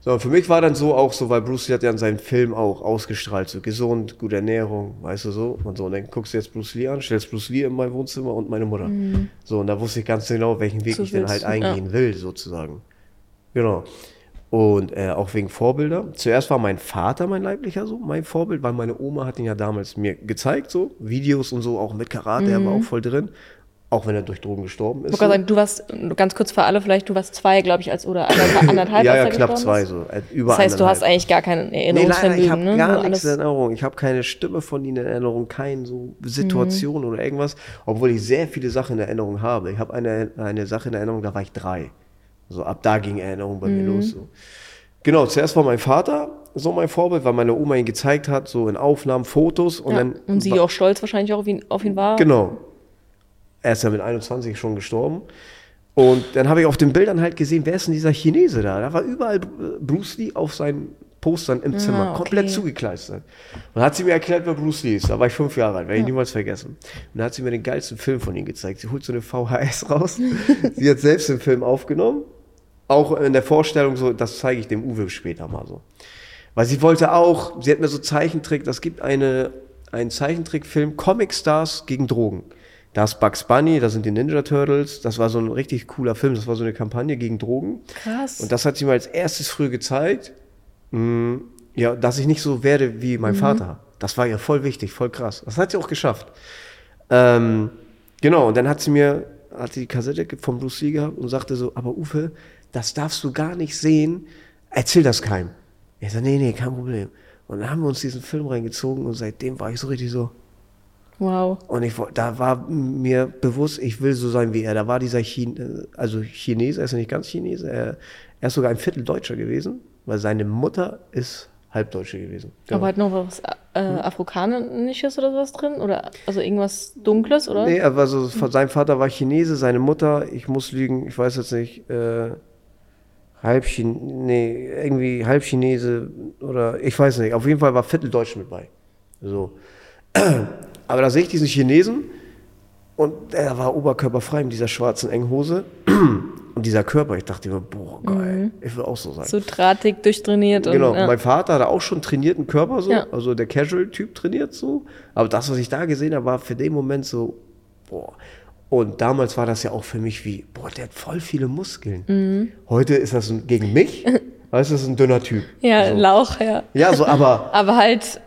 So, für mich war dann so auch so, weil Bruce Lee hat ja in seinem Film auch ausgestrahlt, so gesund, gute Ernährung, weißt du so. Und so, und dann guckst du jetzt Bruce Lee an, stellst Bruce Lee in mein Wohnzimmer und meine Mutter. So, und da wusste ich ganz genau, welchen Weg So ich denn halt eingehen will, sozusagen. Genau. Und äh, auch wegen Vorbilder. Zuerst war mein Vater mein leiblicher so, mein Vorbild, weil meine Oma hat ihn ja damals mir gezeigt, so Videos und so, auch mit Karate, er war auch voll drin. Auch wenn er durch Drogen gestorben ist. Ich so. sagen, du warst, ganz kurz für alle vielleicht, du warst zwei, glaube ich, als oder anderthalb, anderthalb ja, ja, knapp zwei, so. äh, Über Das heißt, du hast eigentlich gar kein Nee, leider, ich habe ne? gar nichts in Erinnerung. Ich habe keine Stimme von ihnen in Erinnerung, keine so Mhm. Situation oder irgendwas, obwohl ich sehr viele Sachen in Erinnerung habe. Ich habe eine, eine Sache in Erinnerung, da war ich drei. So ab da ging Erinnerung bei Mhm. mir los. So. Genau, zuerst war mein Vater so mein Vorbild, weil meine Oma ihn gezeigt hat, so in Aufnahmen, Fotos und ja. dann. und sie auch stolz wahrscheinlich auch auf ihn, auf ihn war. Genau. Er ist ja mit 21 schon gestorben. Und dann habe ich auf den Bildern halt gesehen, wer ist denn dieser Chinese da? Da war überall Bruce Lee auf seinen Postern im Zimmer, Ah, okay. komplett zugekleistert. Und dann hat sie mir erklärt, wer Bruce Lee ist. Da war ich fünf Jahre alt, werde ich niemals vergessen. Und dann hat sie mir den geilsten Film von ihm gezeigt. Sie holt so eine VHS raus. sie hat selbst den Film aufgenommen. Auch in der Vorstellung so, das zeige ich dem Uwe später mal so. Weil sie wollte auch, sie hat mir so Zeichentrick, das gibt eine, einen Zeichentrickfilm, Comic Stars gegen Drogen. Da ist Bugs Bunny, da sind die Ninja Turtles, das war so ein richtig cooler Film, das war so eine Kampagne gegen Drogen. Krass. Und das hat sie mir als erstes früh gezeigt, mh, ja, dass ich nicht so werde wie mein Vater. Das war ja voll wichtig, voll krass. Das hat sie auch geschafft. Ähm, genau, und dann hat sie mir, hat sie die Kassette vom Bruce Lee gehabt und sagte so, aber Uwe, das darfst du gar nicht sehen, erzähl das keinem. Ich so, nee, nee, kein Problem. Und dann haben wir uns diesen Film reingezogen und seitdem war ich so richtig so, wow. und ich, da war mir bewusst, ich will so sein wie er. Da war dieser Chin, also Chinese, er ist ja nicht ganz Chinese, er, er ist sogar ein Viertel Deutscher gewesen, weil seine Mutter ist Halbdeutsche gewesen. Genau. Aber halt noch was äh, Afrikanisches oder sowas drin? Oder also irgendwas Dunkles, oder? Nee, er war so, sein Vater war Chinese, seine Mutter, ich muss lügen, ich weiß jetzt nicht, äh, halb Chin, nee, irgendwie halb Chinese oder ich weiß nicht. Auf jeden Fall war Vierteldeutsch mit bei. So. Aber da sehe ich diesen Chinesen und er war oberkörperfrei mit dieser schwarzen Enghose und dieser Körper. Ich dachte mir, boah, geil, ich will auch so sein. So drahtig, durchtrainiert Genau, und ja. mein Vater hatte auch schon trainierten Körper so, Ja. also der Casual-Typ trainiert so. Aber das, was ich da gesehen habe, war für den Moment so, boah. Und damals war das ja auch für mich wie, boah, der hat voll viele Muskeln. Mhm. Heute ist das ein, gegen mich, weißt du, das ist ein dünner Typ. ja, so. Lauch, ja. Ja, so, aber Aber halt,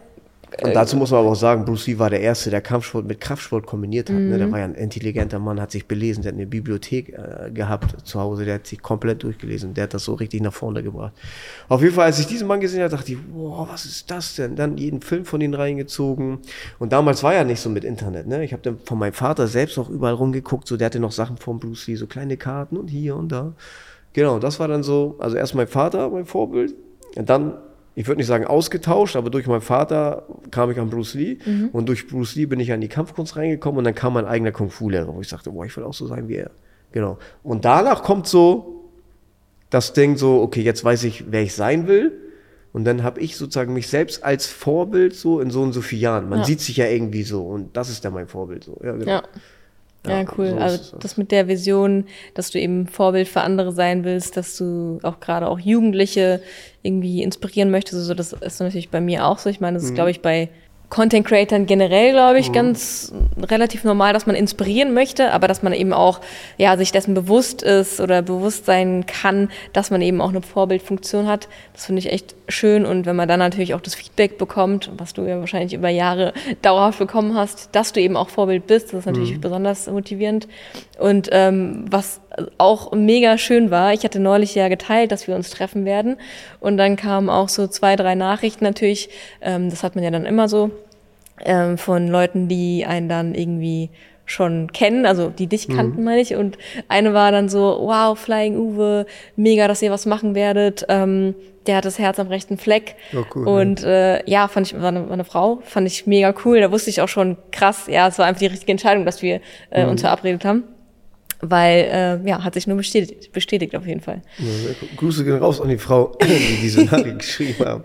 und dazu muss man aber auch sagen, Bruce Lee war der Erste, der Kampfsport mit Kraftsport kombiniert hat. Mhm. Ne? Der war ja ein intelligenter Mann, hat sich belesen, der hat eine Bibliothek äh, gehabt zu Hause, der hat sich komplett durchgelesen, der hat das so richtig nach vorne gebracht. Auf jeden Fall, als ich diesen Mann gesehen habe, dachte ich, wow, was ist das denn? Dann jeden Film von ihm reingezogen. Und damals war ja nicht so mit Internet. Ne? Ich habe dann von meinem Vater selbst noch überall rumgeguckt, so der hatte noch Sachen von Bruce Lee, so kleine Karten und hier und da. Genau, das war dann so, also erst mein Vater, mein Vorbild, und dann ich würde nicht sagen ausgetauscht, aber durch meinen Vater kam ich an Bruce Lee und durch Bruce Lee bin ich an die Kampfkunst reingekommen und dann kam mein eigener Kung-Fu-Lehrer, wo ich sagte, boah, ich will auch so sein wie er. Genau. Und danach kommt so das Ding so, okay, jetzt weiß ich, wer ich sein will. Und dann habe ich sozusagen mich selbst als Vorbild so in so und so vielen Jahren. Man Ja. sieht sich ja irgendwie so und das ist dann mein Vorbild so. Ja, genau. ja. Ja, Ja, cool. so also das mit der Vision, dass du eben Vorbild für andere sein willst, dass du auch gerade auch Jugendliche irgendwie inspirieren möchtest. Also das ist natürlich bei mir auch so. Ich meine, das ist, Mhm. glaube ich, bei Content Creatern generell, glaube ich, ganz relativ normal, dass man inspirieren möchte, aber dass man eben auch ja sich dessen bewusst ist oder bewusst sein kann, dass man eben auch eine Vorbildfunktion hat. Das finde ich echt schön und wenn man dann natürlich auch das Feedback bekommt, was du ja wahrscheinlich über Jahre dauerhaft bekommen hast, dass du eben auch Vorbild bist, das ist natürlich besonders motivierend. Und ähm, was auch mega schön war. Ich hatte neulich ja geteilt, dass wir uns treffen werden. Und dann kamen auch so zwei, drei Nachrichten natürlich. Ähm, das hat man ja dann immer so ähm, von Leuten, die einen dann irgendwie schon kennen, also die dich kannten, mhm. meine ich. Und eine war dann so, wow, Flying Uwe, mega, dass ihr was machen werdet. Ähm, der hat das Herz am rechten Fleck. Oh, cool, und äh, ja, fand ich, war eine, war eine Frau, fand ich mega cool. Da wusste ich auch schon krass, ja, es war einfach die richtige Entscheidung, dass wir äh, mhm. uns verabredet haben. Weil, äh, ja, hat sich nur bestätigt, bestätigt auf jeden Fall. Ja, Grüße gehen raus an die Frau, die diese Nachricht geschrieben haben.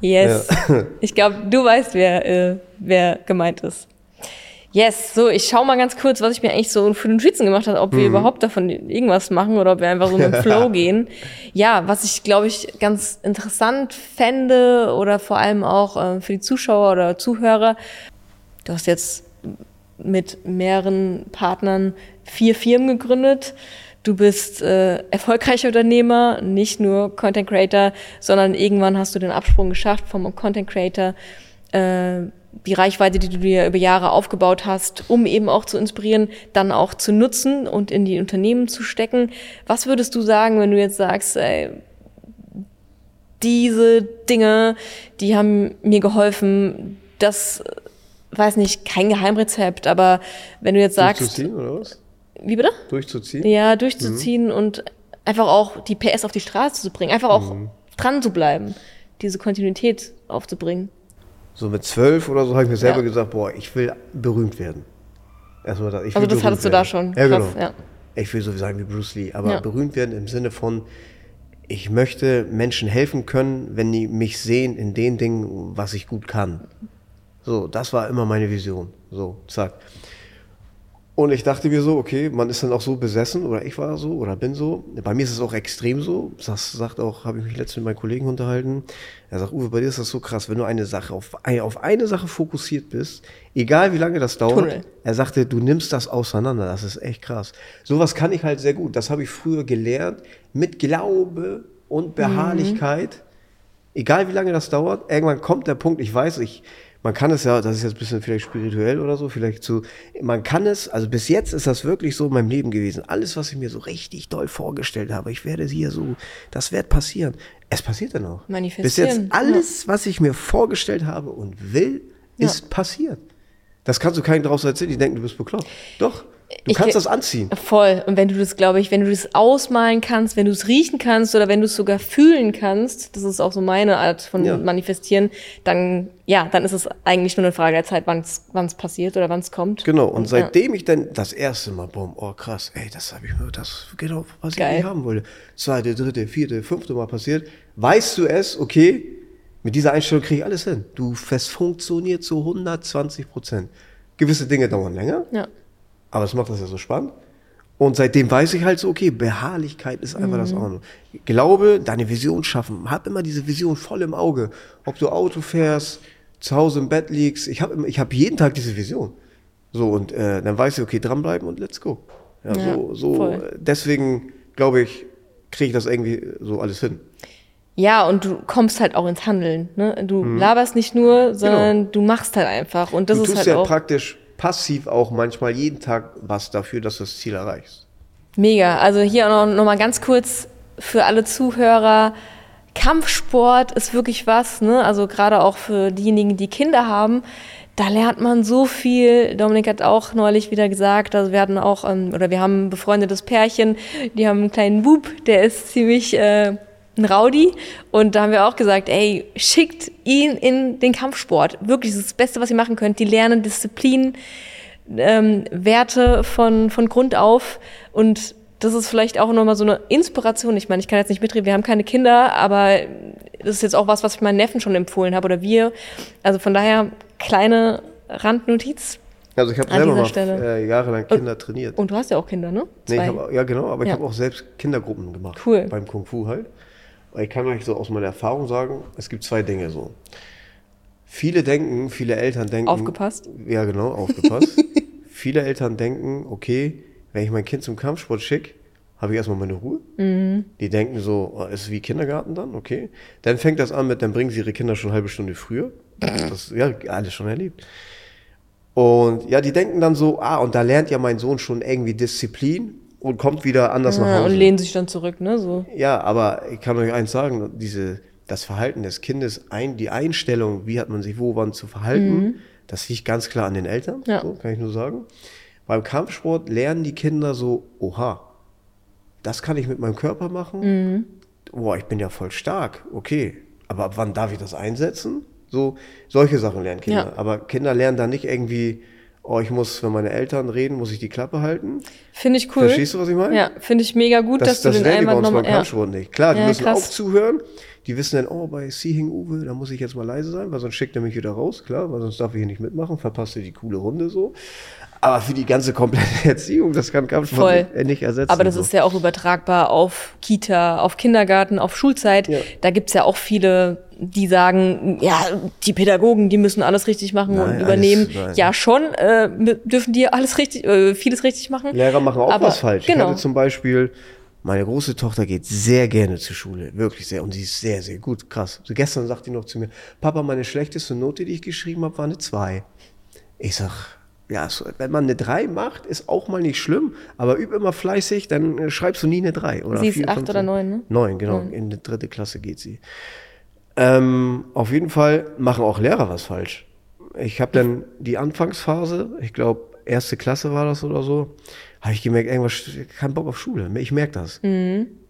Yes. Ja. Ich glaube, du weißt, wer, äh, wer gemeint ist. Yes, so, ich schau mal ganz kurz, was ich mir eigentlich so für den Schützen gemacht habe, ob wir mhm. überhaupt davon irgendwas machen oder ob wir einfach so in den Flow gehen. Ja, was ich, glaube ich, ganz interessant fände oder vor allem auch äh, für die Zuschauer oder Zuhörer, du hast jetzt mit mehreren Partnern vier Firmen gegründet. Du bist äh, erfolgreicher Unternehmer, nicht nur Content Creator, sondern irgendwann hast du den Absprung geschafft vom Content Creator. Äh, die Reichweite, die du dir über Jahre aufgebaut hast, um eben auch zu inspirieren, dann auch zu nutzen und in die Unternehmen zu stecken. Was würdest du sagen, wenn du jetzt sagst, ey, diese Dinge, die haben mir geholfen, das, weiß nicht, kein Geheimrezept, aber wenn du jetzt sagst. Durchzuziehen oder was? Wie bitte? Durchzuziehen? Ja, durchzuziehen mhm. und einfach auch die PS auf die Straße zu bringen, einfach auch mhm. dran zu bleiben, diese Kontinuität aufzubringen. So mit zwölf oder so habe ich mir selber ja. gesagt, boah, ich will berühmt werden. Erstmal das, ich will Also das hattest werden. du da schon. Ja, Krass, genau. Ja. Ich will so sagen wie Bruce Lee, aber ja. berühmt werden im Sinne von, ich möchte Menschen helfen können, wenn die mich sehen in den Dingen, was ich gut kann. So, das war immer meine Vision. So, zack. Und ich dachte mir so, okay, man ist dann auch so besessen, oder ich war so, oder bin so. Bei mir ist es auch extrem so. Das sagt auch, habe ich mich letztens mit meinen Kollegen unterhalten. Er sagt, Uwe, bei dir ist das so krass, wenn du eine Sache auf, auf eine Sache fokussiert bist, egal wie lange das dauert. Tunnel. Er sagte, du nimmst das auseinander. Das ist echt krass. Sowas kann ich halt sehr gut. Das habe ich früher gelernt mit Glaube und Beharrlichkeit. Mhm. Egal wie lange das dauert, irgendwann kommt der Punkt, ich weiß, ich, man kann es ja, das ist jetzt ein bisschen vielleicht spirituell oder so, vielleicht zu, man kann es, also bis jetzt ist das wirklich so in meinem Leben gewesen. Alles, was ich mir so richtig doll vorgestellt habe, ich werde hier so, das wird passieren. Es passiert dann auch. Manifestieren. Bis jetzt alles, was ich mir vorgestellt habe und will, ist ja. passiert. Das kannst du keinen draus erzählen, die denken, du bist bekloppt. Doch. Du ich, kannst das anziehen. Voll. Und wenn du das, glaube ich, wenn du das ausmalen kannst, wenn du es riechen kannst oder wenn du es sogar fühlen kannst, das ist auch so meine Art von ja. Manifestieren, dann, ja, dann ist es eigentlich nur eine Frage der Zeit, wann es passiert oder wann es kommt. Genau. Und, und seitdem ja. ich dann das erste Mal, boom, oh krass, ey, das habe ich mir, das genau, was Geil. ich nicht haben wollte. Zweite, dritte, vierte, fünfte Mal passiert. Weißt du es, okay, mit dieser Einstellung kriege ich alles hin. Du, fest funktioniert zu 120 Prozent. Gewisse Dinge dauern länger. Ja aber es macht das ja so spannend. Und seitdem weiß ich halt so, okay, Beharrlichkeit ist einfach mhm. das auch. Glaube, deine Vision schaffen. Hab immer diese Vision voll im Auge. Ob du Auto fährst, zu Hause im Bett liegst. Ich habe ich hab jeden Tag diese Vision. So, und äh, dann weißt du, okay, dranbleiben und let's go. Ja, ja so, so deswegen glaube ich, kriege ich das irgendwie so alles hin. Ja, und du kommst halt auch ins Handeln. Ne? Du mhm. laberst nicht nur, sondern genau. du machst halt einfach. Und das du ist halt ja auch praktisch passiv auch manchmal jeden Tag was dafür, dass du das Ziel erreichst. Mega. Also hier auch noch, noch mal ganz kurz für alle Zuhörer. Kampfsport ist wirklich was, ne? Also gerade auch für diejenigen, die Kinder haben. Da lernt man so viel. Dominik hat auch neulich wieder gesagt, also wir hatten auch, ähm, oder wir haben ein befreundetes Pärchen, die haben einen kleinen Bub, der ist ziemlich äh, ein Rowdy. Und da haben wir auch gesagt, ey, schickt ihn in den Kampfsport. Wirklich, das ist das Beste, was ihr machen könnt. Die lernen Disziplin, ähm, Werte von, von Grund auf. Und das ist vielleicht auch nochmal so eine Inspiration. Ich meine, ich kann jetzt nicht mitreden, wir haben keine Kinder, aber das ist jetzt auch was, was ich meinen Neffen schon empfohlen habe oder wir. Also von daher kleine Randnotiz. Also ich habe selber noch äh, jahrelang Kinder und, trainiert. Und du hast ja auch Kinder, ne? Nee, ich hab, ja genau, aber ja. ich habe auch selbst Kindergruppen gemacht. Cool. Beim Kung Fu halt. Ich kann euch so aus meiner Erfahrung sagen, es gibt zwei Dinge so. Viele denken, viele Eltern denken. Aufgepasst? Ja, genau, aufgepasst. viele Eltern denken, okay, wenn ich mein Kind zum Kampfsport schicke, habe ich erstmal meine Ruhe. Mhm. Die denken so, oh, ist wie Kindergarten dann, okay. Dann fängt das an mit, dann bringen sie ihre Kinder schon eine halbe Stunde früher. Das, ja, alles schon erlebt. Und ja, die denken dann so, ah, und da lernt ja mein Sohn schon irgendwie Disziplin und kommt wieder anders nach Ja, Hause. und lehnen sich dann zurück, ne? So. Ja, aber ich kann euch eins sagen, diese, das Verhalten des Kindes, ein, die Einstellung, wie hat man sich wo wann zu verhalten, das liegt ganz klar an den Eltern, Mhm. Ja. so kann ich nur sagen. Beim Kampfsport lernen die Kinder so, oha, das kann ich mit meinem Körper machen. Mhm. Boah, ich bin ja voll stark, okay. Aber ab wann darf ich das einsetzen? So, solche Sachen lernen Kinder. Ja. Aber Kinder lernen da nicht irgendwie, oh, ich muss, wenn meine Eltern reden, muss ich die Klappe halten. Finde ich cool. Verstehst du, was ich meine? Ja, finde ich mega gut, Das, dass das du den lernen Einwand nochmal. Ja. Kampfsport nicht. Klar, die Ja, müssen krass. auch zuhören. Die wissen dann, oh, bei Sihing Uwe, da muss ich jetzt mal leise sein, weil sonst schickt er mich wieder raus, klar, weil sonst darf ich hier nicht mitmachen, verpasst ihr die coole Runde so. Aber für die ganze komplette Erziehung, das kann Kampfsport Voll. nicht ersetzen. Aber das so. ist ja auch übertragbar auf Kita, auf Kindergarten, auf Schulzeit. Ja. Da gibt's ja auch viele, die sagen, ja, die Pädagogen, die müssen alles richtig machen Nein, und übernehmen. alles- nein. Ja, schon, äh, dürfen die alles richtig, äh, vieles richtig machen. Lehrer machen auch Aber- was falsch. Genau. Ich hatte zum Beispiel, meine große Tochter geht sehr gerne zur Schule, wirklich sehr, und sie ist sehr, sehr gut, krass. So gestern sagte die noch zu mir, Papa, meine schlechteste Note, die ich geschrieben habe, war eine 2. Ich sag, ja, wenn man eine 3 macht, ist auch mal nicht schlimm, aber üb immer fleißig, dann äh, schreibst du nie eine 3. Oder Sie ist vier, acht fünf, oder sechs. neun, ne? Neun, genau. In die dritte Klasse geht sie. Ähm, auf jeden Fall machen auch Lehrer was falsch. Ich habe dann die Anfangsphase, ich glaube, erste Klasse war das oder so, habe ich gemerkt, irgendwas, kein Bock auf Schule. Ich merke das.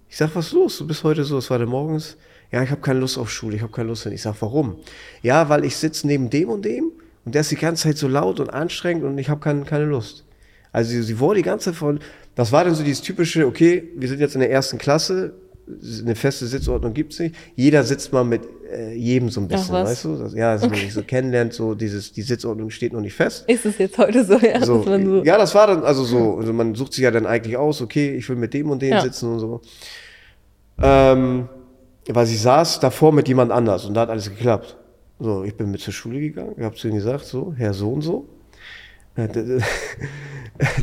Ich sag, was ist los? Du bist heute so, es war der morgens. Ja, ich habe keine Lust auf Schule, ich habe keine Lust hin. Ich sag, warum? Ja, weil ich sitze neben dem und dem und der ist die ganze Zeit so laut und anstrengend und ich habe kein, keine Lust. Also sie, sie wurde die ganze Zeit von, das war dann so dieses typische, okay, wir sind jetzt in der ersten Klasse, eine feste Sitzordnung gibt's nicht. Jeder sitzt mal mit äh, jedem so ein bisschen, was. weißt du? Das, ja, dass man sich so kennenlernt, so dieses, die Sitzordnung steht noch nicht fest. Ist es jetzt heute so, ja, So, so. Ja, das war dann also so. Also man sucht sich ja dann eigentlich aus, okay, ich will mit dem und dem Ja. sitzen und so. Ähm, weil sie saß davor mit jemand anders und da hat alles geklappt. So, ich bin mit zur Schule gegangen, ich habe zu ihm gesagt, so, Herr so und so. Äh,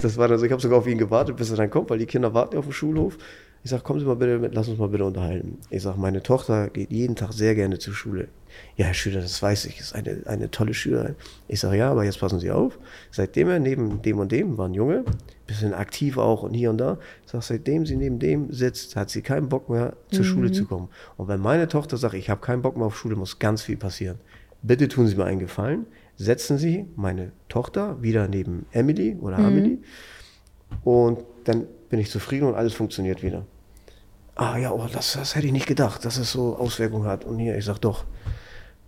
Das war dann so, ich habe sogar auf ihn gewartet, bis er dann kommt, weil die Kinder warten ja auf dem Schulhof. Ich sag, kommen Sie mal bitte mit, lass uns mal bitte unterhalten. Ich sag, meine Tochter geht jeden Tag sehr gerne zur Schule. Ja, Herr Schüler, das weiß ich, ist eine, eine tolle Schülerin. Ich sag, ja, aber jetzt passen Sie auf. Seitdem er neben dem und dem, war ein Junge, bisschen aktiv auch und hier und da, ich sag, seitdem sie neben dem sitzt, hat sie keinen Bock mehr, zur Schule zu kommen. Und wenn meine Tochter sagt, ich habe keinen Bock mehr auf Schule, muss ganz viel passieren. Bitte tun Sie mir einen Gefallen, setzen Sie meine Tochter wieder neben Emily oder Amelie und dann bin ich zufrieden und alles funktioniert wieder. Ah ja, oh, das, das hätte ich nicht gedacht, dass es so Auswirkungen hat. Und hier, ich sag doch,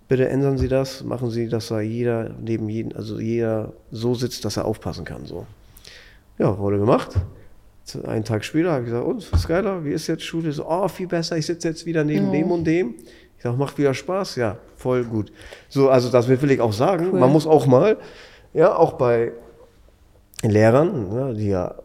bitte ändern Sie das, machen Sie, dass da jeder neben jeden, also jeder so sitzt, dass er aufpassen kann. So. Ja, wurde gemacht. Einen Tag später habe ich gesagt, und, was geiler, wie ist jetzt Schule? So, oh, viel besser, ich sitze jetzt wieder neben dem und dem. Ich sage, macht wieder Spaß? Ja, voll gut. So, also das will ich auch sagen. Cool. Man muss auch mal, ja, auch bei Lehrern, ja, die ja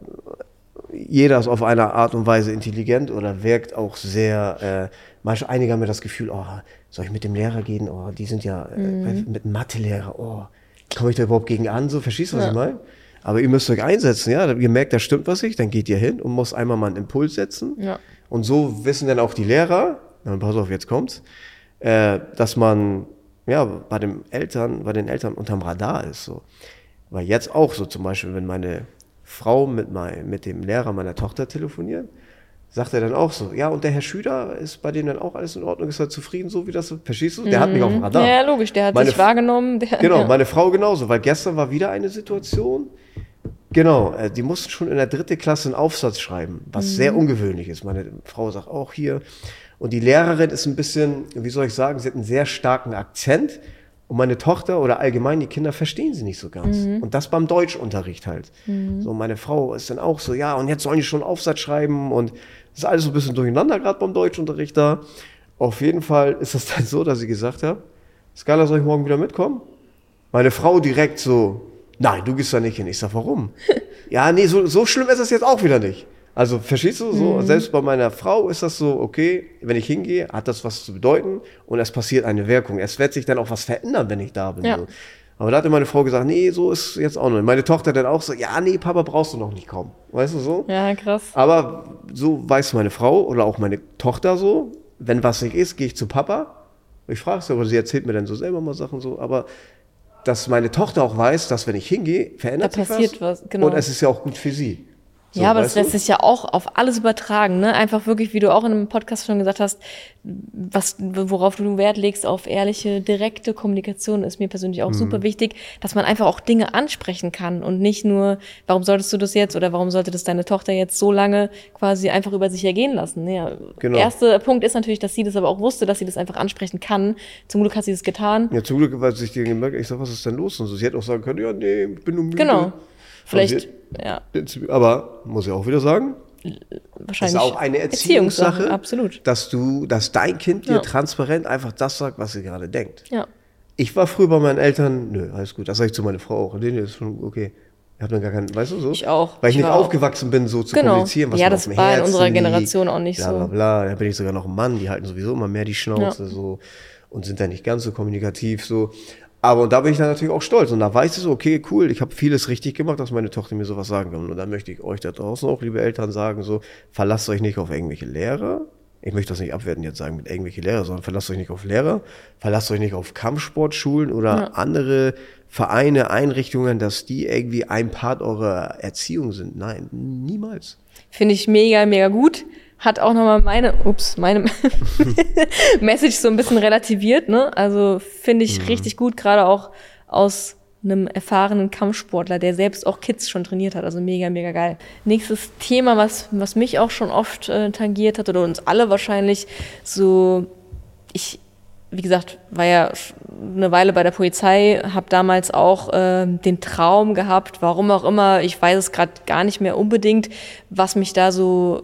jeder ist auf eine Art und Weise intelligent oder wirkt auch sehr, äh, manche, einige haben mir das Gefühl, oh, soll ich mit dem Lehrer gehen? Oh, die sind ja äh, mit einem Mathelehrer, oh, komme ich da überhaupt gegen an? So, verstehst du, was Ja. ich meine? Aber ihr müsst euch einsetzen, ja. Ihr merkt, da stimmt was nicht, dann geht ihr hin und muss einmal mal einen Impuls setzen. Ja. Und so wissen dann auch die Lehrer, na, pass auf, jetzt kommt's, äh, dass man ja bei den Eltern, bei den Eltern unterm Radar ist. So. Weil jetzt auch so zum Beispiel, wenn meine Frau mit, mein, mit dem Lehrer meiner Tochter telefoniert, sagt er dann auch so, ja, und der Herr Schüler ist bei dem dann auch alles in Ordnung, ist er zufrieden, so wie das, verstehst du? Der hat mich auf dem Radar. Mhm. Ja, logisch, der hat Meine sich wahrgenommen. Der, Genau, ja. meine Frau genauso, weil gestern war wieder eine Situation. Genau, äh, die mussten schon in der dritten Klasse einen Aufsatz schreiben, was sehr Mhm. ungewöhnlich ist. Meine Frau sagt auch hier. Und die Lehrerin ist ein bisschen, wie soll ich sagen, sie hat einen sehr starken Akzent. Und meine Tochter oder allgemein die Kinder verstehen sie nicht so ganz. Mhm. Und das beim Deutschunterricht halt. So, meine Frau ist dann auch so, ja, und jetzt sollen die schon Aufsatz schreiben. Und das ist alles so ein bisschen durcheinander, gerade beim Deutschunterricht da. Auf jeden Fall ist es dann so, dass ich gesagt habe, Skylar, soll ich morgen wieder mitkommen? Meine Frau direkt so, nein, du gehst da nicht hin. Ich sag, warum? ja, nee, so, so schlimm ist es jetzt auch wieder nicht. Also, verstehst du? So, selbst bei meiner Frau ist das so, okay, wenn ich hingehe, hat das was zu bedeuten und es passiert eine Wirkung. Es wird sich dann auch was verändern, wenn ich da bin. Ja. So. Aber da hatte meine Frau gesagt, nee, so ist jetzt auch noch. nicht. Meine Tochter dann auch so, ja, nee, Papa brauchst du noch nicht kommen. Weißt du so? ja, krass. Aber so weiß meine Frau oder auch meine Tochter so, wenn was nicht ist, gehe ich zu Papa. Ich frage sie, aber sie erzählt mir dann so selber mal Sachen so. Aber dass meine Tochter auch weiß, dass wenn ich hingehe, verändert Da sich passiert was, genau. Und es ist ja auch gut für sie. So, ja, aber das weißt du? lässt sich ja auch auf alles übertragen, ne? Einfach wirklich, wie du auch in einem Podcast schon gesagt hast, was, worauf du Wert legst, auf ehrliche, direkte Kommunikation ist mir persönlich Mhm. auch super wichtig, dass man einfach auch Dinge ansprechen kann und nicht nur, warum solltest du das jetzt oder warum sollte das deine Tochter jetzt so lange quasi einfach über sich ergehen lassen? Ja, Genau. Erster Punkt ist natürlich, dass sie das aber auch wusste, dass sie das einfach ansprechen kann. Zum Glück hat sie das getan. Ja, zum Glück, weil sich die gemerkt, ich sag, was ist denn los? Und so. Sie hätte auch sagen können, ja, nee, ich bin nur müde. Genau. Vielleicht, ja, Aber muss ich auch wieder sagen, das wahrscheinlich. ist auch eine Erziehungssache, Absolut. dass du, dass dein Kind dir Ja. transparent einfach das sagt, was sie gerade denkt. Ja. Ich war früher bei meinen Eltern, nö, alles gut. Das sage ich zu meiner Frau auch. Nee, nee, ist schon okay. Ich habe dann gar keinen, weißt du so? Ich auch. Weil ich, Ich nicht auch- aufgewachsen bin, so zu Genau. kommunizieren, was Ja, das auf dem war in Herzen unserer liegt, Generation auch nicht bla, so. Bla, bla. Da bin ich sogar noch ein Mann, die halten sowieso immer mehr die Schnauze Ja. so und sind dann nicht ganz so kommunikativ so. Aber und da bin ich dann natürlich auch stolz und da weiß ich so, okay, cool, ich habe vieles richtig gemacht, dass meine Tochter mir sowas sagen kann. Und dann möchte ich euch da draußen auch, liebe Eltern, sagen, so, verlasst euch nicht auf irgendwelche Lehrer. Ich möchte das nicht abwerten jetzt sagen mit irgendwelche Lehrer, sondern verlasst euch nicht auf Lehrer, verlasst euch nicht auf Kampfsportschulen oder andere Vereine, Einrichtungen, dass die irgendwie ein Part eurer Erziehung sind. Nein, niemals. Finde ich mega, mega gut. Hat auch nochmal meine, ups, meine Message so ein bisschen relativiert, ne? Also finde ich richtig gut, gerade auch aus einem erfahrenen Kampfsportler, der selbst auch Kids schon trainiert hat. Also mega, mega geil. Nächstes Thema, was, was mich auch schon oft äh, tangiert hat oder uns alle wahrscheinlich, so ich, wie gesagt, war ja eine Weile bei der Polizei, habe damals auch ähm, den Traum gehabt, warum auch immer, ich weiß es gerade gar nicht mehr unbedingt, was mich da so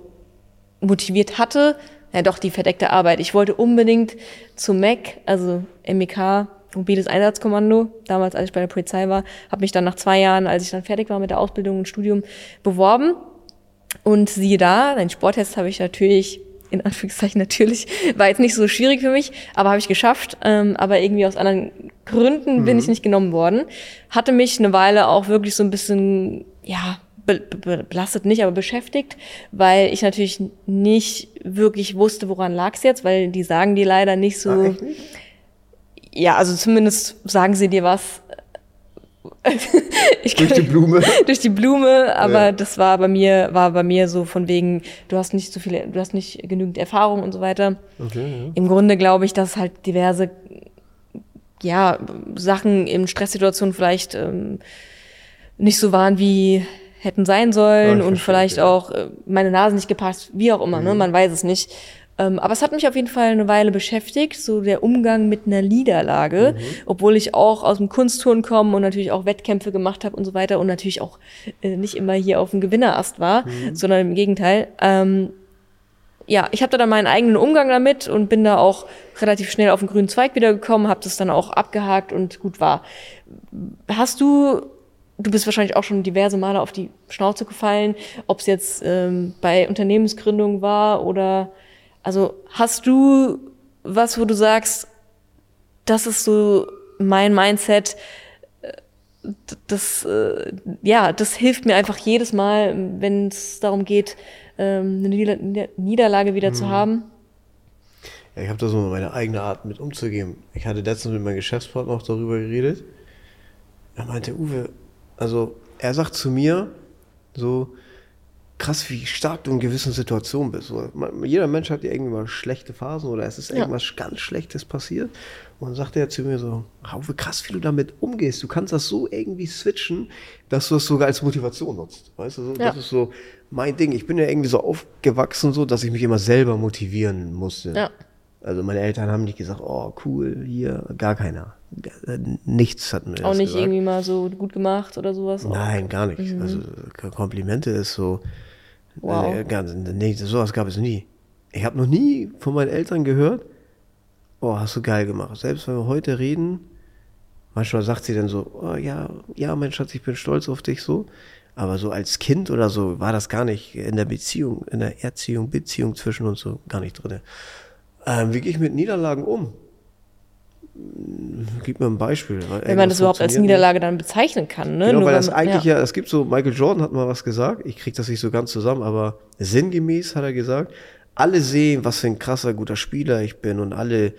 motiviert hatte. Ja, doch, die verdeckte Arbeit. Ich wollte unbedingt zu MEC, also MEK, mobiles Einsatzkommando, damals als ich bei der Polizei war, habe mich dann nach zwei Jahren, als ich dann fertig war mit der Ausbildung und Studium, beworben. Und siehe da, den Sporttest habe ich natürlich, in Anführungszeichen natürlich, war jetzt nicht so schwierig für mich, aber habe ich geschafft. Ähm, aber irgendwie aus anderen Gründen bin ich nicht genommen worden. Hatte mich eine Weile auch wirklich so ein bisschen, ja, be be belastet nicht, aber beschäftigt, weil ich natürlich nicht wirklich wusste, woran lag es jetzt, weil die sagen dir leider nicht so. Ah, echt nicht? Ja, also zumindest sagen sie dir was. ich Durch die Blume. durch die Blume, aber Ja. das war bei mir, war bei mir so von wegen, du hast nicht so viele, du hast nicht genügend Erfahrung und so weiter. Okay, ja. Im Grunde glaube ich, dass halt diverse, ja, Sachen in Stresssituationen vielleicht ähm, nicht so waren, wie hätten sein Ja, sollen ich und vielleicht ja. Mhm. auch äh, meine Nase nicht gepasst, wie auch immer, ne? Man weiß es nicht. Ähm, aber es hat mich auf jeden Fall eine Weile beschäftigt, so der Umgang mit einer Niederlage, Mhm. obwohl ich auch aus dem Kunstturnen komme und natürlich auch Wettkämpfe gemacht habe und so weiter und natürlich auch äh, nicht immer hier auf dem Gewinnerast war, Mhm. sondern im Gegenteil. Ähm, ja, ich hatte dann meinen eigenen Umgang damit und bin da auch relativ schnell auf den grünen Zweig wiedergekommen, habe das dann auch abgehakt und gut war. Hast du, du bist wahrscheinlich auch schon diverse Male auf die Schnauze gefallen, ob es jetzt ähm, bei Unternehmensgründung war oder, also hast du was, wo du sagst, das ist so mein Mindset, äh, das, äh, ja, das hilft mir einfach jedes Mal, wenn es darum geht, ähm, eine Nieder Nieder- Niederlage wieder zu haben. Ja, ich habe da so meine eigene Art mit umzugehen. Ich hatte letztens mit meinem Geschäftspartner auch darüber geredet. Er meinte, Uwe, also er sagt zu mir so, krass, wie stark du in gewissen Situationen bist. So, man, jeder Mensch hat ja irgendwie mal schlechte Phasen oder es ist Ja. irgendwas ganz Schlechtes passiert. Und dann sagte er zu mir so, "Ah, Uwe, krass, wie du damit umgehst. Du kannst das so irgendwie switchen, dass du das sogar als Motivation nutzt. Weißt du, so, Ja. das ist so mein Ding. Ich bin ja irgendwie so aufgewachsen, so, dass ich mich immer selber motivieren musste. Ja. Also meine Eltern haben nicht gesagt, oh cool, hier, gar keiner. Nichts hatten wir Auch nicht gesagt. irgendwie mal so gut gemacht oder sowas. Nein, gar nicht. Also K- Komplimente ist so, Wow. äh, ganz, nee, sowas gab es nie. Ich habe noch nie von meinen Eltern gehört, oh, hast du geil gemacht. Selbst wenn wir heute reden, manchmal sagt sie dann so, oh ja, ja, mein Schatz, ich bin stolz auf dich so. Aber so als Kind oder so war das gar nicht in der Beziehung, in der Erziehung, Beziehung zwischen uns so gar nicht drin. Ähm, wie gehe ich mit Niederlagen um? Hm, Gib mir ein Beispiel. Wenn man das überhaupt als Niederlage dann bezeichnen kann. Ne? Genau, Nur weil das eigentlich ja. es gibt so, Michael Jordan hat mal was gesagt, ich krieg das nicht so ganz zusammen, aber sinngemäß hat er gesagt, alle sehen, was für ein krasser, guter Spieler ich bin und alle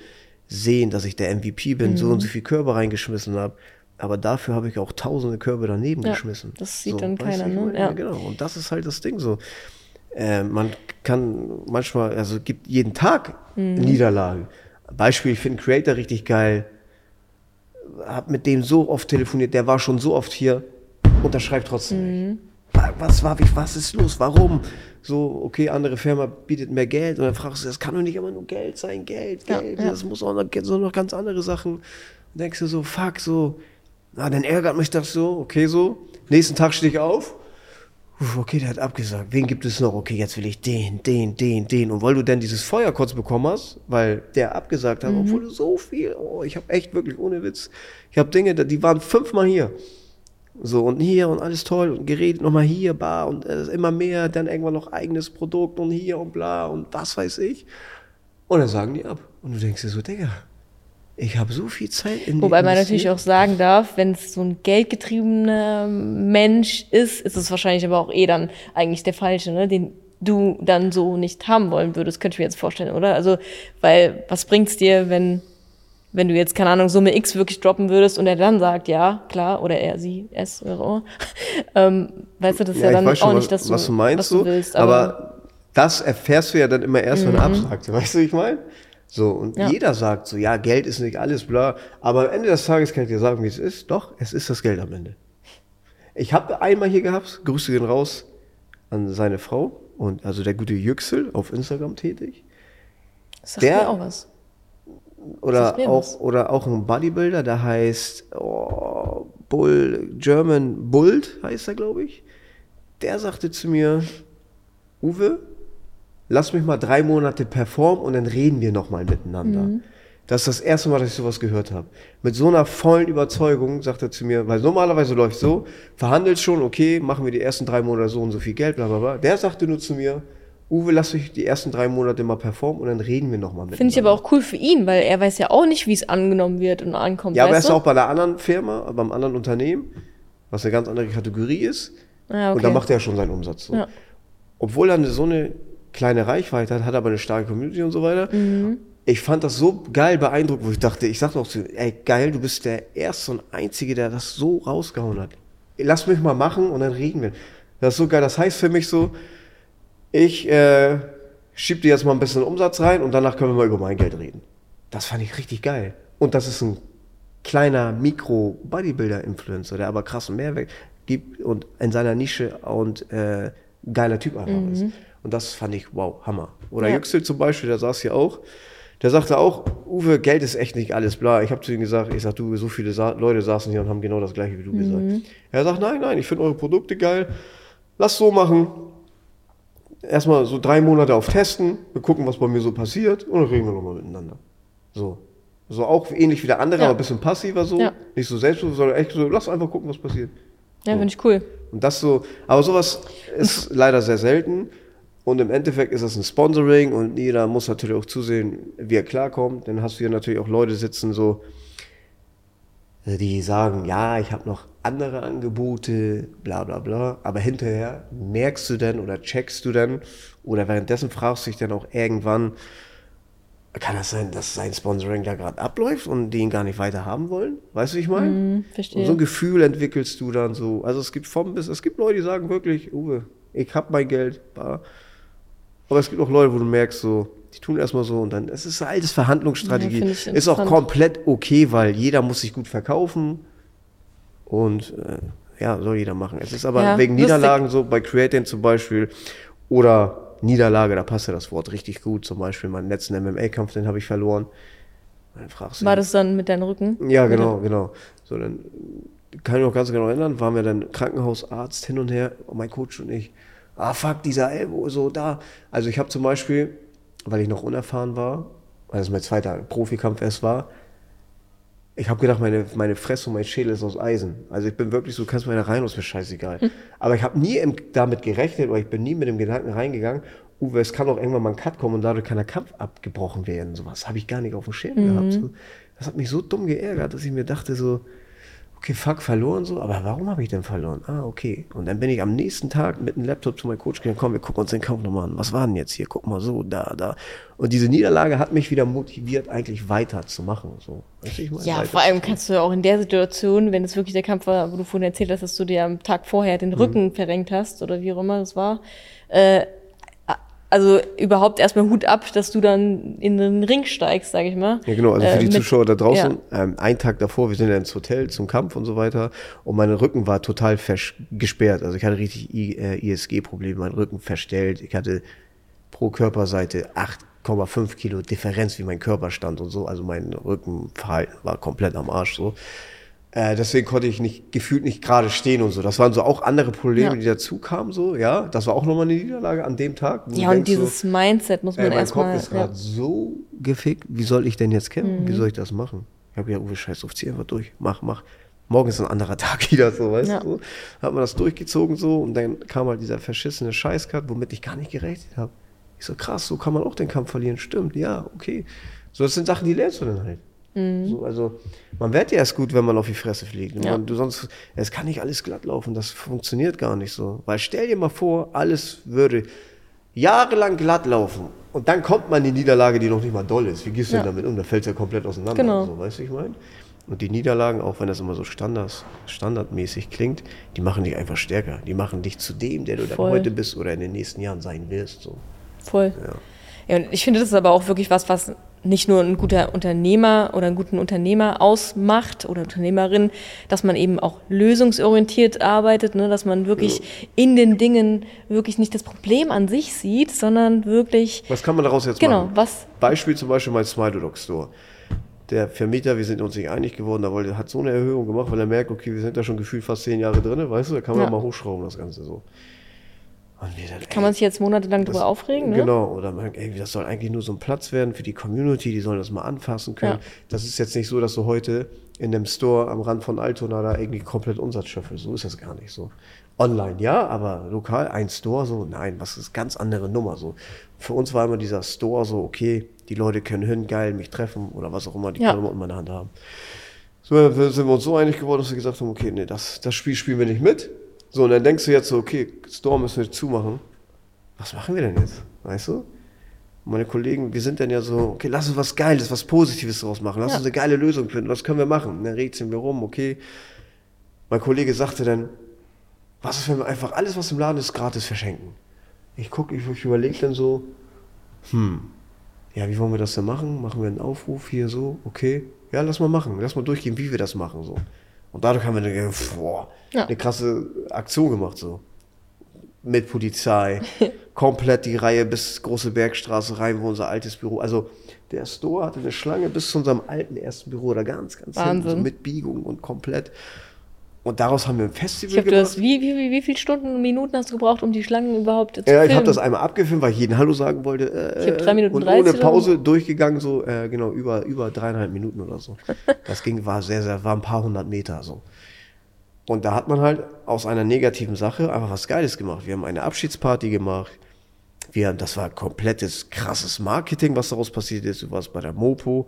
sehen, dass ich der MVP bin, so und Mhm. so viel Körper reingeschmissen habe. Aber dafür habe ich auch tausende Körbe daneben Ja, geschmissen. das sieht so, dann keiner, ne? Ja. Genau. Und das ist halt das Ding so. Äh, man kann manchmal, also gibt jeden Tag Mhm. Niederlagen. Beispiel, ich finde Creator richtig geil. Hab mit dem so oft telefoniert, der war schon so oft hier, unterschreibt trotzdem Mhm. nicht. Was war, wie, was ist los? Warum? So, okay, andere Firma bietet mehr Geld und dann fragst du, das kann doch nicht immer nur Geld sein, Geld, Geld, ja. das muss auch noch, so noch ganz andere Sachen. Und denkst du so, fuck, so, na, dann ärgert mich das so, okay, so. Nächsten Tag stehe ich auf, okay, der hat abgesagt. Wen gibt es noch? Okay, jetzt will ich den, den, den, den. Und weil du dann dieses Feuer kurz bekommen hast, weil der abgesagt hat, obwohl du so viel, oh, ich habe echt wirklich ohne Witz, ich habe Dinge, die waren fünfmal hier. So, und hier und alles toll und geredet nochmal hier, bar und äh, immer mehr, dann irgendwann noch eigenes Produkt und hier und bla und was weiß ich. Und dann sagen die ab. Und du denkst dir so, Digga, ich habe so viel Zeit in Wobei man natürlich auch sagen darf, wenn es so ein geldgetriebener Mensch ist, ist es wahrscheinlich aber auch eh dann eigentlich der falsche, ne? den du dann so nicht haben wollen würdest, könnte ich mir jetzt vorstellen, oder? Also, weil was bringt's dir, wenn, wenn du jetzt, keine Ahnung, Summe X wirklich droppen würdest und er dann sagt, ja, klar, oder er, sie, es, oder auch. ähm, weißt du, das ist ja, ich dann schon, auch was, nicht, dass du, was du meinst, was du willst. aber, Aber, das erfährst du ja dann immer erst, wenn er absagt. Weißt du, wie ich meine? So, und Ja. jeder sagt so, ja, Geld ist nicht alles, bla. Aber am Ende des Tages kann ich dir sagen, wie es ist. Doch, es ist das Geld am Ende. Ich habe einmal hier gehabt, Grüße gehen raus an seine Frau und also der gute Yüksel auf Instagram tätig. das sagt der- mir auch was. Oder auch, was. oder auch ein Bodybuilder, der heißt oh, Bull, German Bult heißt er, glaube ich. Der sagte zu mir, Uwe, lass mich mal drei Monate performen und dann reden wir nochmal miteinander. Mhm. Das ist das erste Mal, dass ich sowas gehört habe. Mit so einer vollen Überzeugung sagt er zu mir, weil normalerweise läuft so, verhandelt schon, okay, machen wir die ersten drei Monate so und so viel Geld, bla bla bla. Der sagte nur zu mir, Uwe, lass mich die ersten drei Monate mal performen und dann reden wir nochmal miteinander. Finde ich aber auch cool für ihn, weil er weiß ja auch nicht, wie es angenommen wird und ankommt. Ja, aber er ist du? auch bei einer anderen Firma, beim anderen Unternehmen, was eine ganz andere Kategorie ist. Ah, okay. Und da macht er ja schon seinen Umsatz. So. Ja. Obwohl er eine, so eine kleine Reichweite hat, hat er aber eine starke Community und so weiter. Mhm. Ich fand das so geil beeindruckt, wo ich dachte, ich sagte auch zu ihm, ey, geil, du bist der Erste und Einzige, der das so rausgehauen hat. Lass mich mal machen und dann reden wir. Das ist so geil. Das heißt für mich so, ich äh, schieb dir jetzt mal ein bisschen Umsatz rein und danach können wir mal über mein Geld reden. Das fand ich richtig geil. Und das ist ein kleiner Mikro-Bodybuilder-Influencer, der aber krassen Mehrwert gibt und in seiner Nische und äh, geiler Typ einfach ist. Und das fand ich, wow, Hammer. Oder Ja. Yüksel zum Beispiel, der saß hier auch, der sagte auch, Uwe, Geld ist echt nicht alles, bla. Ich habe zu ihm gesagt, ich sag, du, so viele Sa Leute saßen hier und haben genau das gleiche wie du gesagt. Er sagt, nein, nein, ich finde eure Produkte geil, lass so machen. Erstmal so drei Monate auf Testen, wir gucken, was bei mir so passiert und dann reden wir nochmal miteinander. So. So auch ähnlich wie der andere, Ja. aber ein bisschen passiver so. Ja. Nicht so selbstbewusst, sondern echt so, lass einfach gucken, was passiert. Ja, finde ich cool. Und das so, aber sowas ist leider sehr selten. Und im Endeffekt ist das ein Sponsoring und jeder muss natürlich auch zusehen, wie er klarkommt. Dann hast du hier natürlich auch Leute sitzen, so, die sagen, ja, ich habe noch andere Angebote, bla bla bla. Aber hinterher merkst du dann oder checkst du dann oder währenddessen fragst du dich dann auch irgendwann, kann das sein, dass sein Sponsoring da gerade abläuft und die ihn gar nicht weiter haben wollen? Weißt du, wie ich meine? Hm, verstehe. Und so ein Gefühl entwickelst du dann so. Also es gibt vom bis, es gibt Leute, die sagen wirklich, Uwe, ich hab mein Geld. bah. Aber es gibt auch Leute, wo du merkst, so, die tun erstmal so und dann, es ist eine altes Verhandlungsstrategie. Ja, ist auch komplett okay, weil jeder muss sich gut verkaufen und äh, ja, soll jeder machen. Es ist aber Ja, wegen lustig. Niederlagen so, bei Creating zum Beispiel oder Niederlage, da passt ja das Wort richtig gut. Zum Beispiel meinen letzten MMA-Kampf, den habe ich verloren. Dann fragst du War das dann mit deinem Rücken? ja, genau, genau. So, dann kann ich mich noch ganz genau erinnern, waren wir dann Krankenhausarzt hin und her, mein Coach und ich. Ah, fuck, dieser Elbow, so da. Also ich habe zum Beispiel, weil ich noch unerfahren war, weil es mein zweiter Profikampf erst war, ich habe gedacht, meine, meine Fresse und mein Schädel ist aus Eisen. Also ich bin wirklich so, du kannst mir da rein, ist mir scheißegal. Aber ich habe nie im, damit gerechnet, oder ich bin nie mit dem Gedanken reingegangen, Uwe, es kann auch irgendwann mal ein Cut kommen und dadurch kann der Kampf abgebrochen werden. Sowas habe ich gar nicht auf dem Schirm gehabt. So. Das hat mich so dumm geärgert, dass ich mir dachte so, okay, fuck, verloren so, aber warum habe ich denn verloren? Ah, okay. Und dann bin ich am nächsten Tag mit dem Laptop zu meinem Coach gegangen, komm, wir gucken uns den Kampf nochmal an. Was war denn jetzt hier? Guck mal so, da, da. Und diese Niederlage hat mich wieder motiviert, eigentlich weiterzumachen. So. Weißt du, ich mein, ja, vor allem kannst du ja auch in der Situation, wenn es wirklich der Kampf war, wo du vorhin erzählt hast, dass du dir am Tag vorher den Rücken mhm. verrenkt hast oder wie auch immer das war, äh, also überhaupt erstmal Hut ab, dass du dann in den Ring steigst, sage ich mal. Ja, genau, also für die äh, mit, Zuschauer da draußen, ja. ähm, einen Tag davor, wir sind ja ins Hotel zum Kampf und so weiter und mein Rücken war total gesperrt. Also ich hatte richtig äh, ISG-Probleme, mein Rücken verstellt. Ich hatte pro Körperseite 8,5 Kilo Differenz, wie mein Körper stand und so. Also mein Rückenverhalten war komplett am Arsch so. Äh, deswegen konnte ich nicht, gefühlt nicht gerade stehen und so. Das waren so auch andere Probleme, ja. die dazu kamen, so, ja. Das war auch nochmal eine Niederlage an dem Tag. Ja, und dieses so, Mindset muss man äh, erstmal. Mein Kopf ist gerade ja. so gefickt. Wie soll ich denn jetzt kämpfen? Mhm. Wie soll ich das machen? Ich habe ja, Uwe, scheiß auf, zieh einfach durch. Mach, mach. Morgen ist ein anderer Tag wieder, so, weißt ja. du? Hat man das durchgezogen, so, und dann kam halt dieser verschissene Scheißcut, womit ich gar nicht gerechnet habe. Ich so, krass, so kann man auch den Kampf verlieren. Stimmt, ja, okay. So, das sind Sachen, die lernst du dann halt. Mhm. So, also man wird ja erst gut, wenn man auf die Fresse fliegt. Ja. Man, du sonst, es kann nicht alles glatt laufen, das funktioniert gar nicht so. Weil stell dir mal vor, alles würde jahrelang glatt laufen und dann kommt man in die Niederlage, die noch nicht mal doll ist. Wie gehst du ja. denn damit um? Da fällt es ja komplett auseinander. Genau. So, weißt du, ich meine? Und die Niederlagen, auch wenn das immer so Standards, standardmäßig klingt, die machen dich einfach stärker. Die machen dich zu dem, der du dann heute bist oder in den nächsten Jahren sein wirst. So. Voll. Ja. Ja, und ich finde, das ist aber auch wirklich was, was nicht nur ein guter Unternehmer oder einen guten Unternehmer ausmacht oder Unternehmerin, dass man eben auch lösungsorientiert arbeitet, ne, dass man wirklich ja. in den Dingen wirklich nicht das Problem an sich sieht, sondern wirklich. Was kann man daraus jetzt genau, machen? Genau, was? Beispiel zum Beispiel mein Smile Store. Der Vermieter, wir sind uns nicht einig geworden, da wollte, hat so eine Erhöhung gemacht, weil er merkt, okay, wir sind da schon gefühlt fast zehn Jahre drin, weißt du, da kann man ja. mal hochschrauben, das Ganze so. Dann, Kann man sich jetzt monatelang darüber aufregen? Ne? Genau, oder man, ey, das soll eigentlich nur so ein Platz werden für die Community, die sollen das mal anfassen können. Ja. Das ist jetzt nicht so, dass du heute in dem Store am Rand von Altona da irgendwie komplett Umsatz schöpfelst. So ist das gar nicht so. Online ja, aber lokal ein Store so, nein, was ist ganz andere Nummer so. Für uns war immer dieser Store so, okay, die Leute können hin, geil, mich treffen oder was auch immer, die ja. können immer in meiner Hand haben. So sind wir uns so einig geworden, dass wir gesagt haben, okay, nee, das, das Spiel spielen wir nicht mit. So, und dann denkst du jetzt so, okay, Store müssen wir zumachen. Was machen wir denn jetzt? Weißt du? meine Kollegen, wir sind dann ja so, okay, lass uns was Geiles, was Positives draus machen. Lass ja. uns eine geile Lösung finden. Was können wir machen? Und dann rätseln wir rum, okay. Mein Kollege sagte dann, was ist, wenn wir einfach alles, was im Laden ist, gratis verschenken? Ich gucke, ich, ich überlege dann so, hm, ja, wie wollen wir das denn machen? Machen wir einen Aufruf hier so, okay. Ja, lass mal machen. Lass mal durchgehen, wie wir das machen. So. Und dadurch haben wir eine, boah, ja. eine krasse Aktion gemacht, so. Mit Polizei. komplett die Reihe bis Große Bergstraße rein, wo unser altes Büro, also der Store hatte eine Schlange bis zu unserem alten ersten Büro, da ganz, ganz Wahnsinn. hinten, so mit Biegung und komplett. Und daraus haben wir ein Festival ich gemacht. Das, wie, wie, wie, wie viele Stunden und Minuten hast du gebraucht, um die Schlangen überhaupt zu Ja, filmen? ich habe das einmal abgefilmt, weil ich jeden Hallo sagen wollte. Äh, ich habe drei Minuten Und ohne Pause durchgegangen, so äh, genau über, über dreieinhalb Minuten oder so. Das ging, war sehr, sehr, war ein paar hundert Meter so. Und da hat man halt aus einer negativen Sache einfach was Geiles gemacht. Wir haben eine Abschiedsparty gemacht. Wir, das war komplettes krasses Marketing, was daraus passiert ist. Du warst bei der Mopo,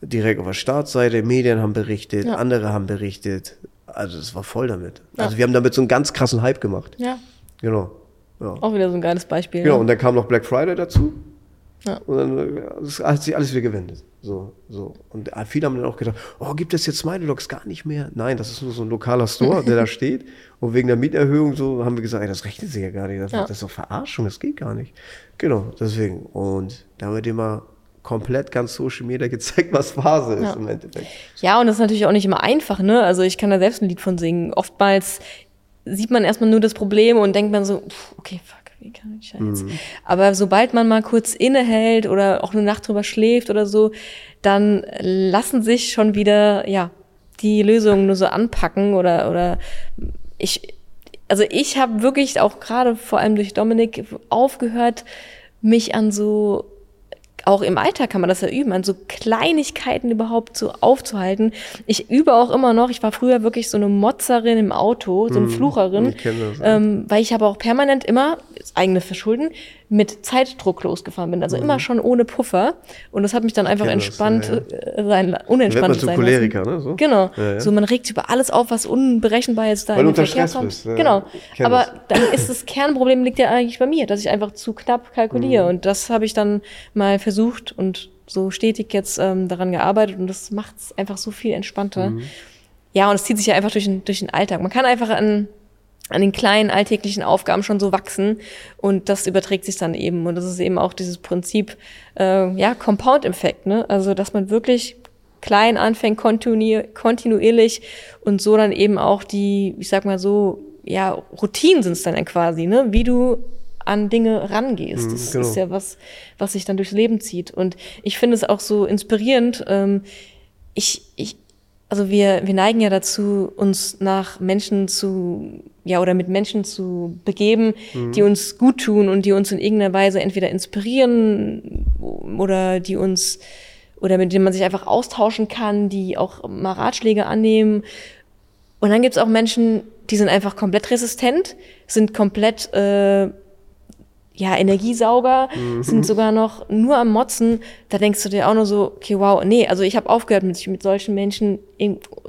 direkt auf der Startseite, Medien haben berichtet, ja. andere haben berichtet. Also es war voll damit. Ja. Also wir haben damit so einen ganz krassen Hype gemacht. Ja. Genau. Ja. Auch wieder so ein geiles Beispiel. Genau, und dann kam noch Black Friday dazu. Ja. Und dann das hat sich alles wieder gewendet. So, so. Und viele haben dann auch gedacht, oh, gibt es jetzt Smiley Dogs gar nicht mehr? Nein, das ist nur so ein lokaler Store, der da steht. Und wegen der Mieterhöhung so haben wir gesagt, ey, das rechnet sich ja gar nicht. Das, ja. das ist doch Verarschung, das geht gar nicht. Genau, deswegen. Und da haben wir dem mal komplett ganz Social Media gezeigt, was Phase ist ja. im Endeffekt. Ja, und das ist natürlich auch nicht immer einfach, ne? Also ich kann da selbst ein Lied von singen. Oftmals sieht man erstmal nur das Problem und denkt man so, okay, fuck, wie kann ich jetzt? Mhm. Aber sobald man mal kurz innehält oder auch eine Nacht drüber schläft oder so, dann lassen sich schon wieder, ja, die Lösungen nur so anpacken oder, oder ich, also ich habe wirklich auch gerade vor allem durch Dominik aufgehört, mich an so auch im Alltag kann man das ja üben, an so Kleinigkeiten überhaupt so aufzuhalten. Ich übe auch immer noch, ich war früher wirklich so eine Motzerin im Auto, so eine hm, Flucherin, ich das, ähm, weil ich habe auch permanent immer eigene Verschulden, mit Zeitdruck losgefahren bin. Also immer schon ohne Puffer. Und das hat mich dann einfach kenn das, entspannt ja, äh, sein, unentspannt man zum sein Choleriker, lassen. ne? So? Genau. Ja, ja. So man regt sich über alles auf, was unberechenbar jetzt da Weil in den unter Verkehr Stress kommt. bist, ja. Genau. Aber das. dann ist das Kernproblem liegt ja eigentlich bei mir, dass ich einfach zu knapp kalkuliere. Mhm. Und das habe ich dann mal versucht und so stetig jetzt ähm, daran gearbeitet und das macht es einfach so viel entspannter. Mhm. Ja, und es zieht sich ja einfach durch den, durch den Alltag. Man kann einfach an, an den kleinen alltäglichen Aufgaben schon so wachsen und das überträgt sich dann eben. Und das ist eben auch dieses Prinzip, äh, ja, Compound-Effekt, ne? Also, dass man wirklich klein anfängt, kontinu kontinuierlich und so dann eben auch die, ich sag mal so, ja, Routinen sind es dann ja quasi, ne? Wie du an Dinge rangehst. Das genau. ist ja was, was sich dann durchs Leben zieht. Und ich finde es auch so inspirierend. Ähm, ich, ich, also wir, wir neigen ja dazu, uns nach Menschen zu, ja, oder mit Menschen zu begeben, die uns gut tun und die uns in irgendeiner Weise entweder inspirieren oder die uns, oder mit denen man sich einfach austauschen kann, die auch mal Ratschläge annehmen. Und dann gibt's auch Menschen, die sind einfach komplett resistent, sind komplett äh, ja, Energiesauger, sind sogar noch nur am Motzen. Da denkst du dir auch nur so, okay, wow, nee, also ich habe aufgehört, mich mit solchen Menschen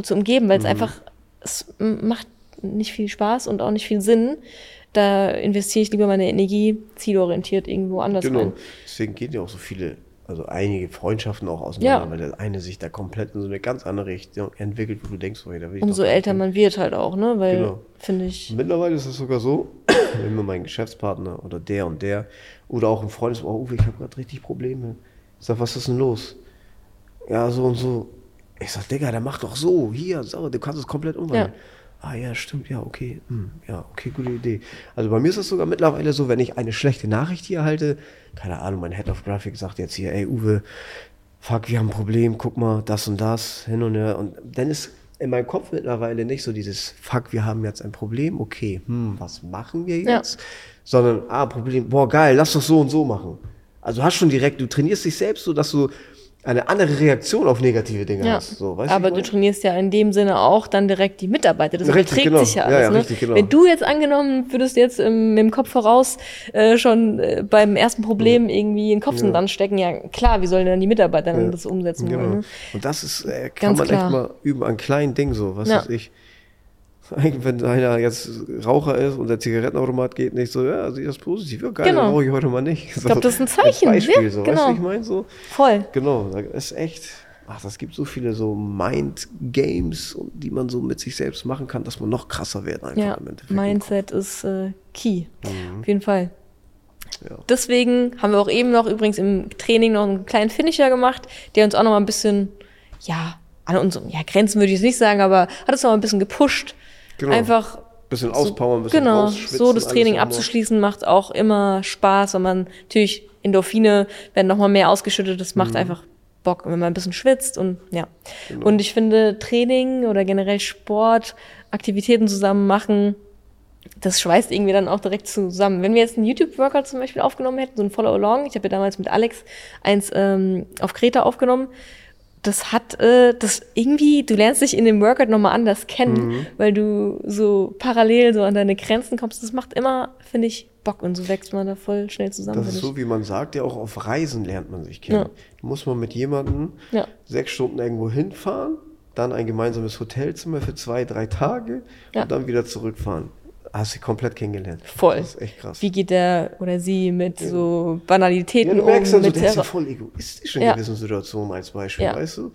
zu umgeben, weil es einfach, es macht nicht viel Spaß und auch nicht viel Sinn. Da investiere ich lieber meine Energie zielorientiert irgendwo anders Genau. rein. Deswegen gehen ja auch so viele, also einige Freundschaften auch auseinander, Ja. weil der eine sich da komplett in so eine ganz andere Richtung entwickelt, wo du denkst, oh, da will ich Umso älter man wird halt auch, ne? Weil, Genau. finde ich, Mittlerweile ist es sogar so, wenn mir mein Geschäftspartner oder der und der oder auch ein Freund ist, oh, Uwe, ich habe gerade richtig Probleme. Ich sag, was ist denn los? Ja, so und so. Ich sag, Digga, der macht doch so, hier, so, du kannst es komplett umwandeln. Ah ja, stimmt, ja, okay, hm, ja, okay, gute Idee. Also bei mir ist es sogar mittlerweile so, wenn ich eine schlechte Nachricht hier erhalte, keine Ahnung, mein Head of Graphic sagt jetzt hier, ey Uwe, fuck, wir haben ein Problem, guck mal, das und das, hin und her. Und dann ist in meinem Kopf mittlerweile nicht so dieses, fuck, wir haben jetzt ein Problem, okay, hm, was machen wir Ja. jetzt? Sondern, ah, Problem, boah, geil, lass doch so und so machen. Also hast schon direkt, du trainierst dich selbst so, dass du eine andere Reaktion auf negative Dinge Ja, hast. So, aber du trainierst ja in dem Sinne auch dann direkt die Mitarbeiter. Das Richtig, überträgt genau. sich ja Ja, alles. ja, ne? richtig, genau. Wenn du jetzt angenommen würdest jetzt ähm, mit dem Kopf voraus äh, schon äh, beim ersten Problem irgendwie den Kopf in den Sand stecken, ja klar, wie sollen dann die Mitarbeiter dann das umsetzen Genau. wollen? Ne? Und das ist, äh, kann Ganz man klar. echt mal üben an kleinen Dingen so, was Ja. weiß ich. Wenn einer jetzt Raucher ist und der Zigarettenautomat geht nicht so, ja, also das positiv, ja geil, Genau. dann rauche ich heute mal nicht. So, glaub, das ist ein als Zeichen, Beispiel, ja, so, genau. weißt du, wie ich meine? So, Voll. genau, das ist echt, ach, das gibt so viele so Mind-Games, die man so mit sich selbst machen kann, dass man noch krasser wird einfach Ja, im Endeffekt. Mindset ist äh, key. Mhm. Auf jeden Fall. Ja. Deswegen haben wir auch eben noch übrigens im Training noch einen kleinen Finisher gemacht, der uns auch noch mal ein bisschen, ja, an unseren ja, Grenzen würde ich jetzt nicht sagen, aber hat uns noch mal ein bisschen gepusht. Genau. Einfach Bisschen auspowern, bisschen genau, so das Training nochmal. abzuschließen macht auch immer Spaß, wenn man natürlich Endorphine werden noch mal mehr ausgeschüttet, das Mhm. macht einfach Bock, wenn man ein bisschen schwitzt und ja. Genau. Und ich finde Training oder generell Sport, Aktivitäten zusammen machen, das schweißt irgendwie dann auch direkt zusammen. Wenn wir jetzt einen YouTube-Workout zum Beispiel aufgenommen hätten, so ein Follow-Along, ich habe ja damals mit Alex eins ähm, auf Kreta aufgenommen, das hat äh, das irgendwie, du lernst dich in dem Workout nochmal anders kennen, Mhm. weil du so parallel so an deine Grenzen kommst. Das macht immer, finde ich, Bock und so wächst man da voll schnell zusammen. Das ist so, wie man sagt, ja auch auf Reisen lernt man sich kennen. Ja. Muss man mit jemandem Ja. sechs Stunden irgendwo hinfahren, dann ein gemeinsames Hotelzimmer für zwei, drei Tage Ja. und dann wieder zurückfahren. Hast du komplett kennengelernt. Voll. Das ist echt krass. Wie geht der oder sie mit so Banalitäten ja, du merkst um? dann so, der ist ja voll egoistisch in Ja. gewissen Situationen als Beispiel, Ja. weißt du?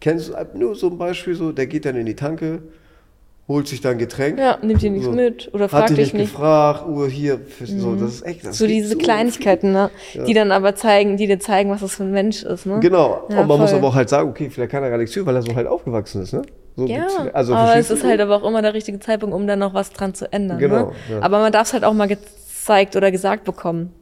Kennst du nur so ein Beispiel, so, der geht dann in die Tanke, holt sich dann ein Getränk. ja, nimmt dir nichts so. mit oder fragt dich nicht nicht. Mhm. gefragt, Uhr hier, so, das ist echt, das So diese so Kleinigkeiten, ne? Ja. die dann aber zeigen, die dir zeigen, was das für ein Mensch ist. Ne? Genau, Ja, und man muss voll. aber auch halt sagen, okay, vielleicht kann er gar nichts für, weil er so halt aufgewachsen ist, ne? So Ja, also aber es ist halt aber auch immer der richtige Zeitpunkt, um dann noch was dran zu ändern. Genau, ne? ja. Aber man darf es halt auch mal gezeigt oder gesagt bekommen.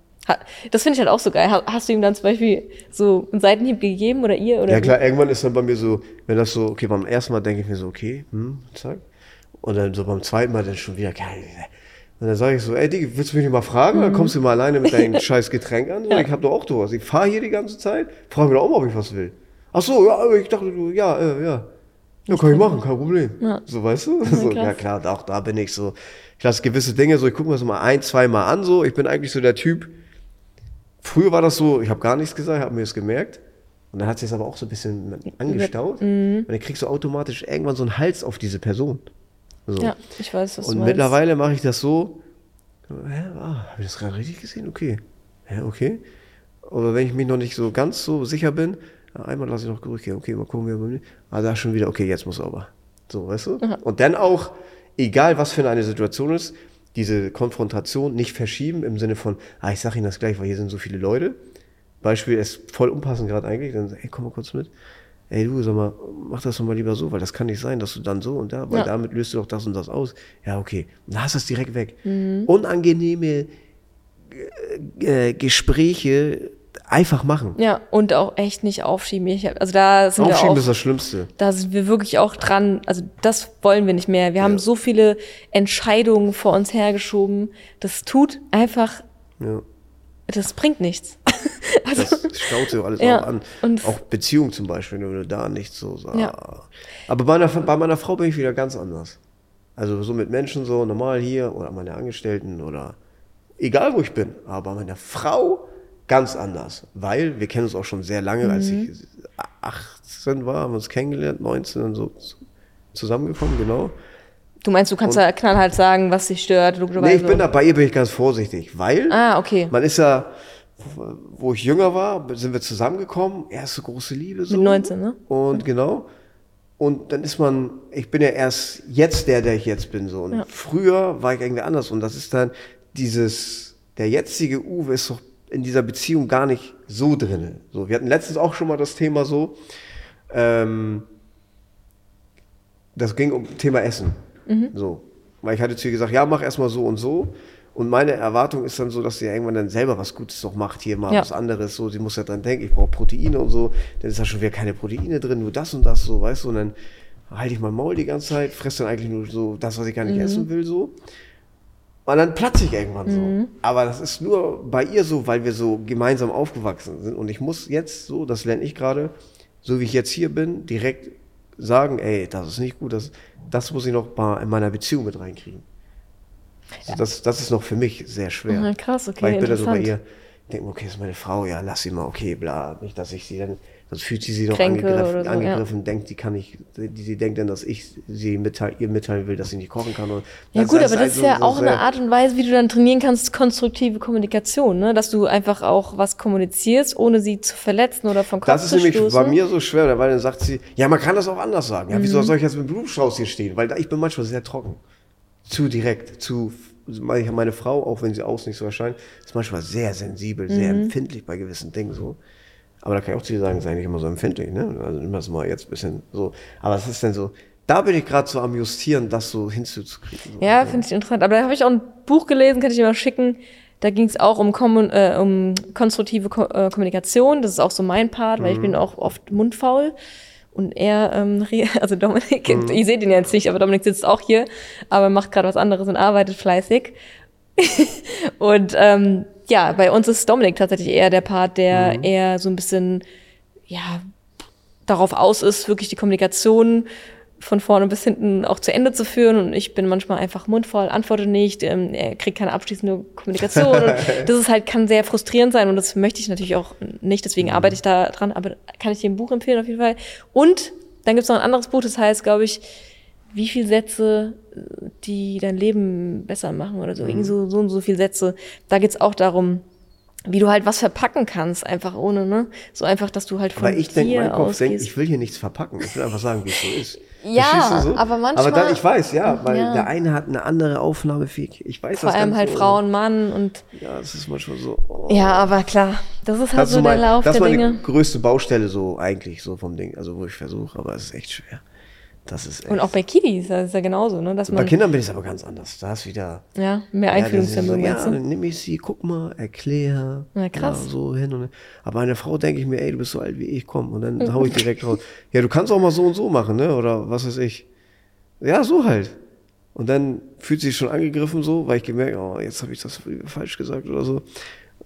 Das finde ich halt auch so geil. Ha- Hast du ihm dann zum Beispiel so einen Seitenhieb gegeben oder ihr? Oder Ja klar, irgendwann ist dann bei mir so, wenn das so, okay, beim ersten Mal denke ich mir so, okay, hm, zack. Und dann so beim zweiten Mal dann schon wieder, geil. Und dann sage ich so, ey Digi, willst du mich nicht mal fragen? Mhm. Dann kommst du mal alleine mit deinem scheiß Getränk an. So, Ich habe doch auch sowas. Ich fahre hier die ganze Zeit, frage mich doch auch mal, ob ich was will. Ach so, ja, ich dachte, du, ja, äh, ja. Ja, kann ich machen, kein Problem. Ja. So, weißt du? So, krass. ja, klar, auch da bin ich so. Klar, es gewisse Dinge, so, ich gucke mir das mal ein, zwei Mal an, so. Ich bin eigentlich so der Typ. Früher war das so, ich habe gar nichts gesagt, habe mir das gemerkt. Und dann hat sich das aber auch so ein bisschen angestaut. Mhm. Und dann kriegst du automatisch irgendwann so einen Hals auf diese Person. So. Ja, ich weiß, was du Und mittlerweile mache ich das so, hä, ah, habe ich das gerade richtig gesehen? Okay. Ja, okay. Aber wenn ich mich noch nicht so ganz so sicher bin, ja, einmal lasse ich noch durchgehen, okay, mal gucken, wie wir Ah, da schon wieder, okay, jetzt muss aber. So, weißt du? Und dann auch, egal was für eine Situation ist, diese Konfrontation nicht verschieben im Sinne von, ah, ich sag Ihnen das gleich, weil hier sind so viele Leute. Beispiel ist voll unpassend gerade eigentlich, dann, ey, komm mal kurz mit. Ey, du, sag mal, mach das doch mal lieber so, weil das kann nicht sein, dass du dann so und da, weil Ja. damit löst du doch das und das aus. Ja, okay. Und dann hast du es direkt weg. Unangenehme äh, äh, Gespräche einfach machen. Ja, und auch echt nicht aufschieben. Ich hab, also da sind Aufschieben wir ist auch, das Schlimmste. da sind wir wirklich auch dran. Also das wollen wir nicht mehr. Wir haben so viele Entscheidungen vor uns hergeschoben. Das tut einfach, Ja. das bringt nichts. also, Das staut sich auch alles Ja, auch an. und- auch Beziehung zum Beispiel, wenn du da nicht so sagst. Ja. Aber bei meiner, bei meiner Frau bin ich wieder ganz anders. Also so mit Menschen so normal hier oder meine Angestellten oder egal wo ich bin. Aber bei meiner Frau ganz anders. Weil wir kennen uns auch schon sehr lange. Als Mhm. ich 18 war, haben wir uns kennengelernt, 19 und so zu- zusammengekommen, genau. du meinst, du kannst da knallhart sagen, was dich stört, Nee, logischerweise. ich bin da, bei ihr bin ich ganz vorsichtig, weil Ah, okay. man ist ja, wo ich jünger war, sind wir zusammengekommen, erste große Liebe so. Mit 19, ne? Und genau. Und dann ist man, ich bin ja erst jetzt der, der ich jetzt bin, so. Und Ja. früher war ich irgendwie anders. Und das ist dann dieses, der jetzige Uwe ist doch in dieser Beziehung gar nicht so drinne. So, wir hatten letztens auch schon mal das Thema so, ähm, das ging um Thema Essen. Mhm. So. Weil ich hatte zu ihr gesagt, ja, mach erstmal so und so. Und meine Erwartung ist dann so, dass sie irgendwann dann selber was Gutes noch macht, hier mal Ja. was anderes. So, sie muss ja dran denken, ich brauche Proteine und so. Dann ist da schon wieder keine Proteine drin, nur das und das, so, weißt du. Und dann halte ich mein Maul die ganze Zeit, fresse dann eigentlich nur so das, was ich gar nicht Mhm. essen will, so. Und dann platze ich irgendwann Mhm. so. Aber das ist nur bei ihr so, weil wir so gemeinsam aufgewachsen sind. Und ich muss jetzt so, das lerne ich gerade, so wie ich jetzt hier bin, direkt sagen, ey, das ist nicht gut, das, das muss ich noch mal in meiner Beziehung mit reinkriegen. So, das, das ist noch für mich sehr schwer. Ah, krass, okay, Weil ich bin da so bei ihr, denke okay, ist meine Frau, ja, lass sie mal, okay, bla, nicht, dass ich sie dann, sonst fühlt sie sich doch angegriffen, so, angegriffen denkt, die kann nicht, die, sie denkt dann, dass ich sie mitteil, ihr mitteilen will, dass sie nicht kochen kann. Und Ja gut, aber das ist also ja so auch eine Art und Weise, wie du dann trainieren kannst, konstruktive Kommunikation, ne? Dass du einfach auch was kommunizierst, ohne sie zu verletzen oder vom Kopf Das ist nämlich stoßen. bei mir so schwer, weil dann sagt sie, ja, man kann das auch anders sagen. Ja, Mhm. wieso soll ich jetzt mit Blumenstrauß hier stehen? Weil da, ich bin manchmal sehr trocken. Zu direkt, zu, meine meine Frau, auch wenn sie außen nicht so erscheint, ist manchmal sehr sensibel, sehr Mhm. empfindlich bei gewissen Dingen so. Aber da kann ich auch zu ihr sagen, sei nicht immer so empfindlich, ne? Also nimm das mal jetzt ein bisschen so. Aber es ist dann so, da bin ich gerade so am Justieren, das so hinzukriegen. So. Ja, finde ich interessant. Aber da habe ich auch ein Buch gelesen, kann ich dir mal schicken. Da ging es auch um, Kommun äh, um konstruktive Ko äh, Kommunikation. Das ist auch so mein Part, weil ich Mhm. bin auch oft mundfaul. Und er, ähm, also Dominik, Mhm. ihr seht ihn jetzt nicht, aber Dominik sitzt auch hier, aber macht gerade was anderes und arbeitet fleißig. und ähm, ja, bei uns ist Dominik tatsächlich eher der Part, der Mhm. eher so ein bisschen, ja, darauf aus ist, wirklich die Kommunikation von vorne bis hinten auch zu Ende zu führen. Und ich bin manchmal einfach mundvoll, antworte nicht, ähm, er kriegt keine abschließende Kommunikation. und das ist halt, kann sehr frustrierend sein und das möchte ich natürlich auch nicht, deswegen arbeite ich da dran, aber kann ich dir ein Buch empfehlen auf jeden Fall. Und dann gibt es noch ein anderes Buch, das heißt, glaube ich, wie viele Sätze, die dein Leben besser machen oder so, irgendwie so, so und so viele Sätze. Da geht's auch darum, wie du halt was verpacken kannst, einfach ohne, ne? So einfach, dass du halt von Aber ich denke, dir mein Kopf denkt, ich will hier nichts verpacken. Ich will einfach sagen, wie es so ist. Ja, du aber manchmal- Aber dann, ich weiß, ja, weil Ja. der eine hat eine andere Aufnahmefähigkeit. Ich weiß Vor das allem halt so. Frau und Mann und Ja, das ist manchmal so. Oh. ja, aber klar, das ist halt Das so so der mein, Lauf das ist der meine Dinge. größte Baustelle so eigentlich so vom Ding, also wo ich versuche, aber es ist echt schwer. Das ist echt. Und auch bei Kiddies, das ist ja genauso, ne? Dass bei man Kindern bin ich es aber ganz anders. Da ist wieder ja, mehr Einfühlungsvermögen, so, ja, dann nehme ich sie, guck mal, erklär. Na, krass. Ja, so hin und her. Aber eine Frau denke ich mir, ey, du bist so alt wie ich, komm. Und dann hau ich direkt raus. Ja, du kannst auch mal so und so machen, ne? Oder was weiß ich. Ja, so halt. Und dann fühlt sie sich schon angegriffen so, weil ich gemerkt, oh, jetzt habe ich das falsch gesagt oder so.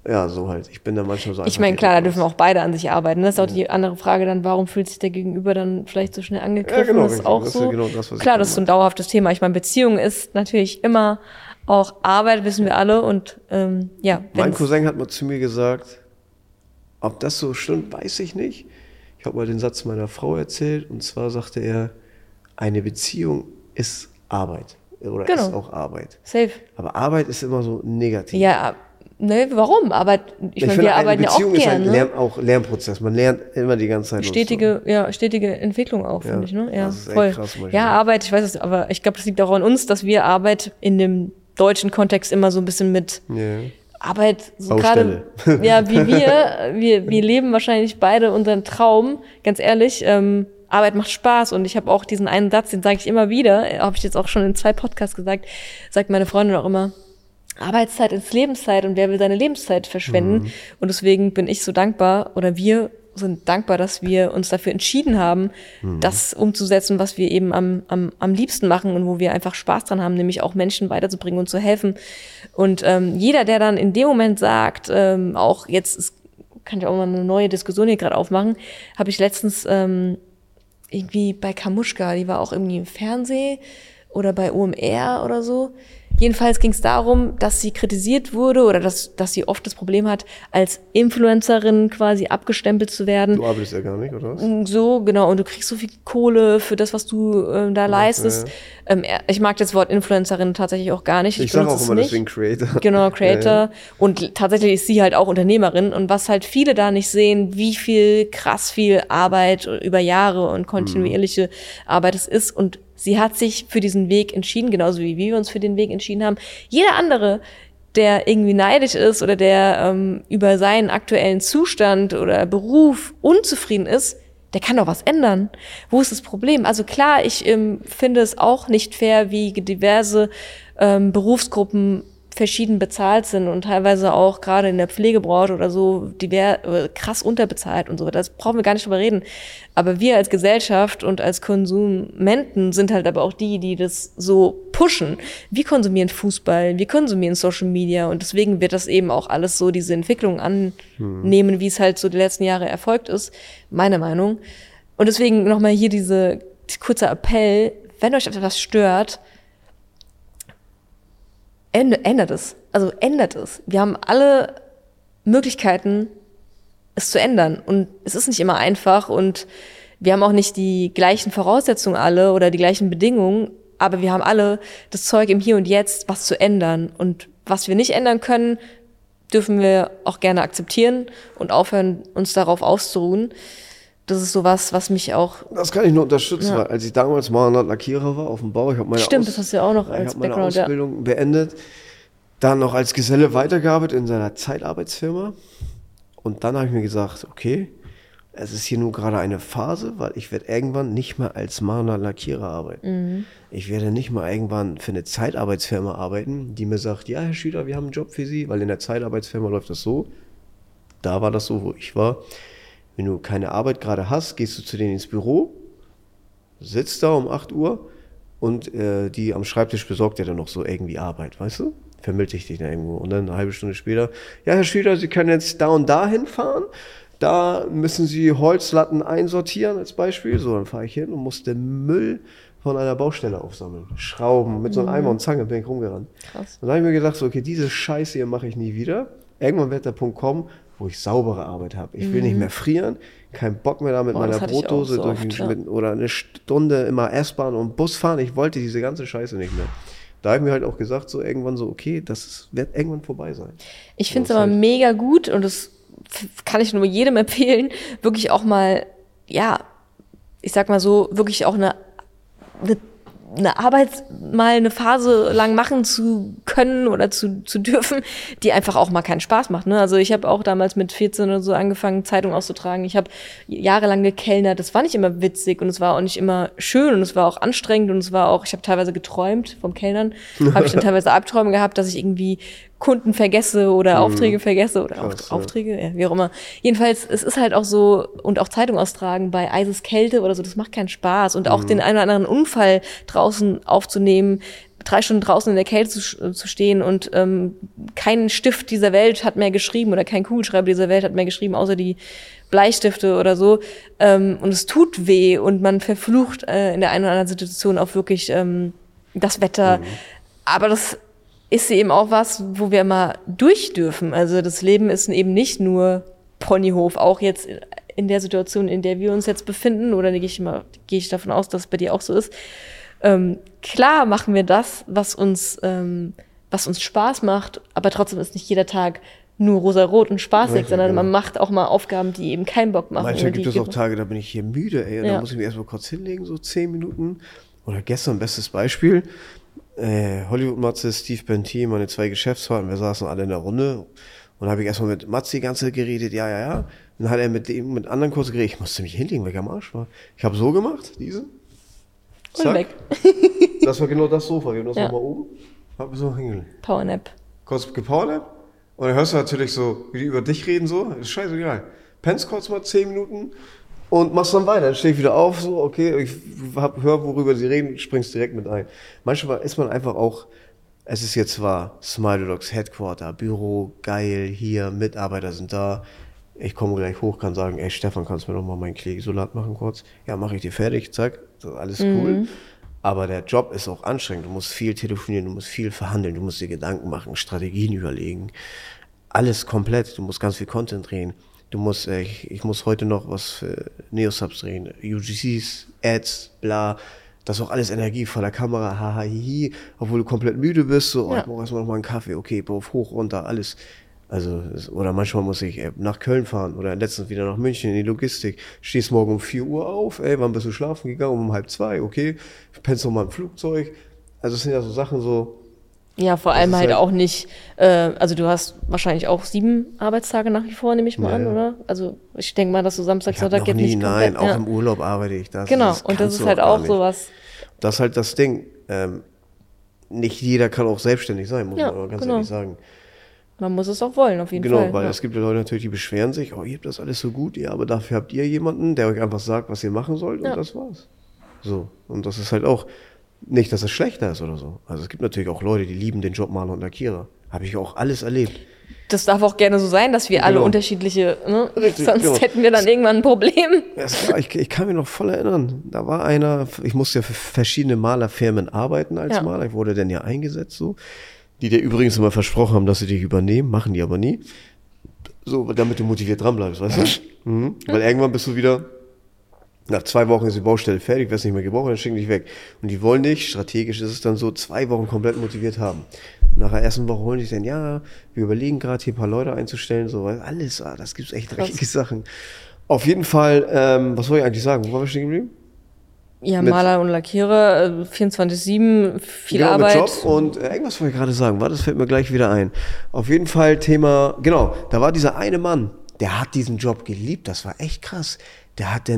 Ja, so halt. Ich bin da manchmal so Ich meine, klar, da dürfen auch beide an sich arbeiten. Das ist auch die andere Frage dann, warum fühlt sich der Gegenüber dann vielleicht so schnell angegriffen? Ja, genau, das ist auch Das ist so. genau das, klar, das ist so ein dauerhaftes Thema. Ich meine, Beziehung ist natürlich immer auch Arbeit, wissen wir alle. Und ähm, ja, Mein Cousin hat mal zu mir gesagt, ob das so stimmt, weiß ich nicht. Ich habe mal den Satz meiner Frau erzählt und zwar sagte er, eine Beziehung ist Arbeit oder Genau. ist auch Arbeit. safe. Aber Arbeit ist immer so negativ. Ja, ne, warum? Aber ich, meine, wir arbeiten ja auch Beziehung ist ein gerne. Ne? Auch Lernprozess. Man lernt immer die ganze Zeit. stetige, ja, stetige Entwicklung auch, Ja, finde ich, ne? Ja, voll. krass ja, Arbeit, ich weiß es, aber ich glaube, das liegt auch an uns, dass wir Arbeit in dem deutschen Kontext immer so ein bisschen mit So. Ja. Arbeit, so gerade, ja, wie wir, wir, wir leben wahrscheinlich beide unseren Traum, ganz ehrlich. Ähm, Arbeit macht Spaß und ich habe auch diesen einen Satz, den sage ich immer wieder, äh, habe ich jetzt auch schon in zwei Podcasts gesagt, sagt meine Freundin auch immer, Arbeitszeit ist Lebenszeit und wer will seine Lebenszeit verschwenden? Und deswegen bin ich so dankbar oder wir sind dankbar, dass wir uns dafür entschieden haben, das umzusetzen, was wir eben am, am, am liebsten machen und wo wir einfach Spaß dran haben, nämlich auch Menschen weiterzubringen und zu helfen. Und ähm, jeder, der dann in dem Moment sagt, ähm, auch jetzt ist, kann ich auch mal eine neue Diskussion hier gerade aufmachen, habe ich letztens ähm, irgendwie bei Kamuschka, die war auch irgendwie im Fernsehen oder bei OMR oder so. Jedenfalls ging es darum, dass sie kritisiert wurde oder dass, dass sie oft das Problem hat, als Influencerin quasi abgestempelt zu werden. Du arbeitest ja gar nicht, oder was? So, genau, und du kriegst so viel Kohle für das, was du ähm, da leistest. Ähm, er- ich mag das Wort Influencerin tatsächlich auch gar nicht. Ich sage benutze auch immer nicht. deswegen Creator. Genau, Creator. Ja, ja. Und tatsächlich ist sie halt auch Unternehmerin. Und was halt viele da nicht sehen, wie viel krass viel Arbeit über Jahre und kontinuierliche Arbeit es ist. Und sie hat sich für diesen Weg entschieden, genauso wie wir uns für den Weg entschieden haben. Jeder andere, der irgendwie neidisch ist oder der ähm, über seinen aktuellen Zustand oder Beruf unzufrieden ist, der kann doch was ändern. Wo ist das Problem? Also klar, ich ähm, finde es auch nicht fair, wie diverse ähm, Berufsgruppen verschieden bezahlt sind und teilweise auch gerade in der Pflegebranche oder so diver äh, krass unterbezahlt und so. Das brauchen wir gar nicht drüber reden. Aber wir als Gesellschaft und als Konsumenten sind halt aber auch die, die das so pushen. Wir konsumieren Fußball, wir konsumieren Social Media und deswegen wird das eben auch alles so diese Entwicklung annehmen, wie es halt so die letzten Jahre erfolgt ist, meine Meinung. Und deswegen nochmal hier diese kurzer Appell, wenn euch etwas stört, ändert es. Also ändert es. Wir haben alle Möglichkeiten, es zu ändern. Und es ist nicht immer einfach und wir haben auch nicht die gleichen Voraussetzungen alle oder die gleichen Bedingungen, aber wir haben alle das Zeug im Hier und Jetzt, was zu ändern. Und was wir nicht ändern können, dürfen wir auch gerne akzeptieren und aufhören, uns darauf auszuruhen. Das ist sowas, was mich auch. Das kann ich nur unterstützen, Ja. weil als ich damals Maler Lackierer war auf dem Bau, ich habe meine, Stimmt, das hast du ja auch noch ich als hab meine Background, ja. Ausbildung beendet, dann noch als Geselle weitergearbeitet in seiner Zeitarbeitsfirma und dann habe ich mir gesagt, okay, es ist hier nur gerade eine Phase, weil ich werde irgendwann nicht mehr als Maler Lackierer arbeiten. Mhm. Ich werde nicht mal irgendwann für eine Zeitarbeitsfirma arbeiten, die mir sagt, ja, Herr Schüler, wir haben einen Job für Sie, weil in der Zeitarbeitsfirma läuft das so. Da war das so, wo ich war. Wenn du keine Arbeit gerade hast, gehst du zu denen ins Büro, sitzt da um 8 Uhr und äh, die am Schreibtisch besorgt dir dann noch so irgendwie Arbeit, weißt du? Vermittelt dich dann irgendwo. Und dann eine halbe Stunde später, ja, Herr Schüler, Sie können jetzt da und da hinfahren. Da müssen Sie Holzlatten einsortieren als Beispiel. So, dann fahre ich hin und muss den Müll von einer Baustelle aufsammeln. Schrauben, mit so einem Eimer und Zange bin ich rumgerannt. Krass. Dann habe ich mir gedacht, so, okay, diese Scheiße hier mache ich nie wieder. Irgendwann wird der Punkt kommen, wo ich saubere Arbeit habe. Ich will nicht mehr frieren, kein Bock mehr da mit Mhm. Boah, meiner Brotdose so durch oft, ja. mit, oder eine Stunde immer S-Bahn und Bus fahren. Ich wollte diese ganze Scheiße nicht mehr. Da habe ich mir halt auch gesagt, so irgendwann so, okay, das ist- wird irgendwann vorbei sein. Ich finde es aber halt- mega gut und das kann ich nur jedem empfehlen, wirklich auch mal, ja, ich sag mal so, wirklich auch eine, eine, eine Arbeit mal eine Phase lang machen zu können oder zu, zu dürfen, die einfach auch mal keinen Spaß macht. Ne? Also ich habe auch damals mit 14 oder so angefangen, Zeitung auszutragen. Ich habe jahrelang gekellnert. Das war nicht immer witzig und es war auch nicht immer schön und es war auch anstrengend und es war auch, ich habe teilweise geträumt vom Kellnern. habe ich dann teilweise Albträume gehabt, dass ich irgendwie Kunden vergesse oder Aufträge vergesse oder Mhm. Krass. Aufträge, ja, wie auch immer. Jedenfalls, es ist halt auch so, und auch Zeitung austragen bei Eiseskälte oder so, das macht keinen Spaß. Und auch Mhm. den einen oder anderen Unfall draußen aufzunehmen, drei Stunden draußen in der Kälte zu, zu stehen und ähm, kein Stift dieser Welt hat mehr geschrieben oder kein Kugelschreiber dieser Welt hat mehr geschrieben, außer die Bleistifte oder so. Ähm, und es tut weh und man verflucht äh, in der einen oder anderen Situation auch wirklich ähm, das Wetter. Mhm. Aber das ist eben auch was, wo wir immer durch dürfen. Also das Leben ist eben nicht nur Ponyhof, auch jetzt in der Situation, in der wir uns jetzt befinden, oder gehe ich, mal, gehe ich davon aus, dass es bei dir auch so ist. Ähm, klar machen wir das, was uns, ähm, was uns Spaß macht, aber trotzdem ist nicht jeder Tag nur rosa-rot und spaßig, Richtig, sondern ja. man macht auch mal Aufgaben, die eben keinen Bock machen. Manchmal gibt es auch Tage, da bin ich hier müde, ey, und ja. da muss ich mich erstmal kurz hinlegen, so zehn Minuten. Oder gestern, bestes Beispiel, äh, Hollywood-Matze, Steve Benty, meine zwei Geschäftspartner, wir saßen alle in der Runde und habe ich erstmal mit Matze die ganze Zeit geredet, ja, ja, ja. Dann hat er mit dem, mit anderen kurz geredet, ich musste mich hinlegen, weil ich am Arsch war. Ich habe so gemacht, diese. Zack. Und weg. das war genau das Sofa, wir haben das ja. nochmal oben. Hab so hingelegt. Powernap. Kurz gepowernap. Und dann hörst du natürlich so, wie die über dich reden, so, ist scheißegal. Pennst kurz mal zehn Minuten und machst dann weiter. Dann stehe ich wieder auf, so, okay, ich höre, worüber sie reden, springst direkt mit ein. Manchmal ist man einfach auch, es ist jetzt zwar Smile Dogs Headquarter, Büro, geil, hier, Mitarbeiter sind da. Ich komme gleich hoch, kann sagen, ey Stefan, kannst du mir doch mal meinen Klee-Isolat machen kurz? Ja, mache ich dir fertig, zack, alles cool. Mhm. Aber der Job ist auch anstrengend. Du musst viel telefonieren, du musst viel verhandeln, du musst dir Gedanken machen, Strategien überlegen. Alles komplett. Du musst ganz viel Content drehen. Du musst, äh, ich, ich muss heute noch was für Neosubs drehen, UGCs, Ads, bla. Das ist auch alles Energie vor der Kamera, haha, hihi, obwohl du komplett müde bist, so, oh, ich brauche erstmal noch mal einen Kaffee, okay, auf hoch, runter, alles. Also, oder manchmal muss ich äh, nach Köln fahren oder letztens wieder nach München in die Logistik. Stehst morgen um 4 Uhr auf, ey, wann bist du schlafen gegangen? Um halb zwei, okay. Pennst noch mal im Flugzeug. Also, es sind ja so Sachen so, ja, vor allem halt, halt, auch nicht, äh, also du hast wahrscheinlich auch sieben Arbeitstage nach wie vor, nehme ich mal ja, an, oder? Also ich denke mal, dass du Samstag, Sonntag jetzt nicht komplett, Nein, auch ja. im Urlaub arbeite ich das. Genau, das und das ist halt auch, auch sowas. Das ist halt das Ding. Ähm, nicht jeder kann auch selbstständig sein, muss ja, man ganz genau. ehrlich sagen. Man muss es auch wollen, auf jeden genau, Fall. Genau, weil es gibt ja Leute natürlich, die beschweren sich, oh, ihr habt das alles so gut, ja, aber dafür habt ihr jemanden, der euch einfach sagt, was ihr machen sollt und das war's. So, und das ist halt auch, nicht, dass es schlechter ist oder so. Also es gibt natürlich auch Leute, die lieben den Job Maler und Lackierer. Habe ich auch alles erlebt. Das darf auch gerne so sein, dass wir genau. alle unterschiedliche, ne? Richtig, sonst genau. hätten wir dann irgendwann ein Problem. Ja, ich, ich, kann mich noch voll erinnern. Da war einer, ich musste ja für verschiedene Malerfirmen arbeiten als ja. Maler. Ich wurde dann ja eingesetzt so. Die dir übrigens immer versprochen haben, dass sie dich übernehmen, machen die aber nie. So, damit du motiviert dranbleibst, weißt du? Mhm. Weil irgendwann bist du wieder nach zwei Wochen ist die Baustelle fertig, wirst nicht mehr gebraucht, dann schicken dich weg. Und die wollen dich, strategisch ist es dann so, zwei Wochen komplett motiviert haben. Und nach der ersten Woche holen die sich dann, ja, wir überlegen gerade hier ein paar Leute einzustellen, so, alles, ah, das gibt's echt dreckige Sachen. Auf jeden Fall, ähm, was wollte ich eigentlich sagen? Wo war wir stehen geblieben? Ja, mit, Maler und Lackierer, 24-7, viel genau, Arbeit. Mit Job und äh, irgendwas wollte ich gerade sagen, war das fällt mir gleich wieder ein. Auf jeden Fall Thema, genau, da war dieser eine Mann, der hat diesen Job geliebt, das war echt krass der hat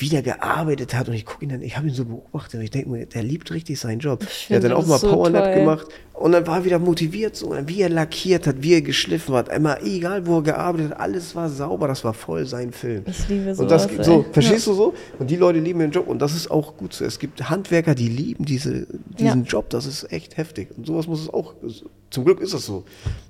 dann wieder gearbeitet hat und ich gucke ihn dann, ich habe ihn so beobachtet und ich denke mir, der liebt richtig seinen Job. Der hat dann auch mal so Powernap gemacht und dann war er wieder motiviert, so, wie er lackiert hat, wie er geschliffen hat, immer egal, wo er gearbeitet hat, alles war sauber, das war voll sein Film. Ich liebe so. Und das, so, verstehst ja. du so? Und die Leute lieben den Job und das ist auch gut so. Es gibt Handwerker, die lieben diese, diesen ja. Job, das ist echt heftig. Und sowas muss es auch, zum Glück ist es so. Und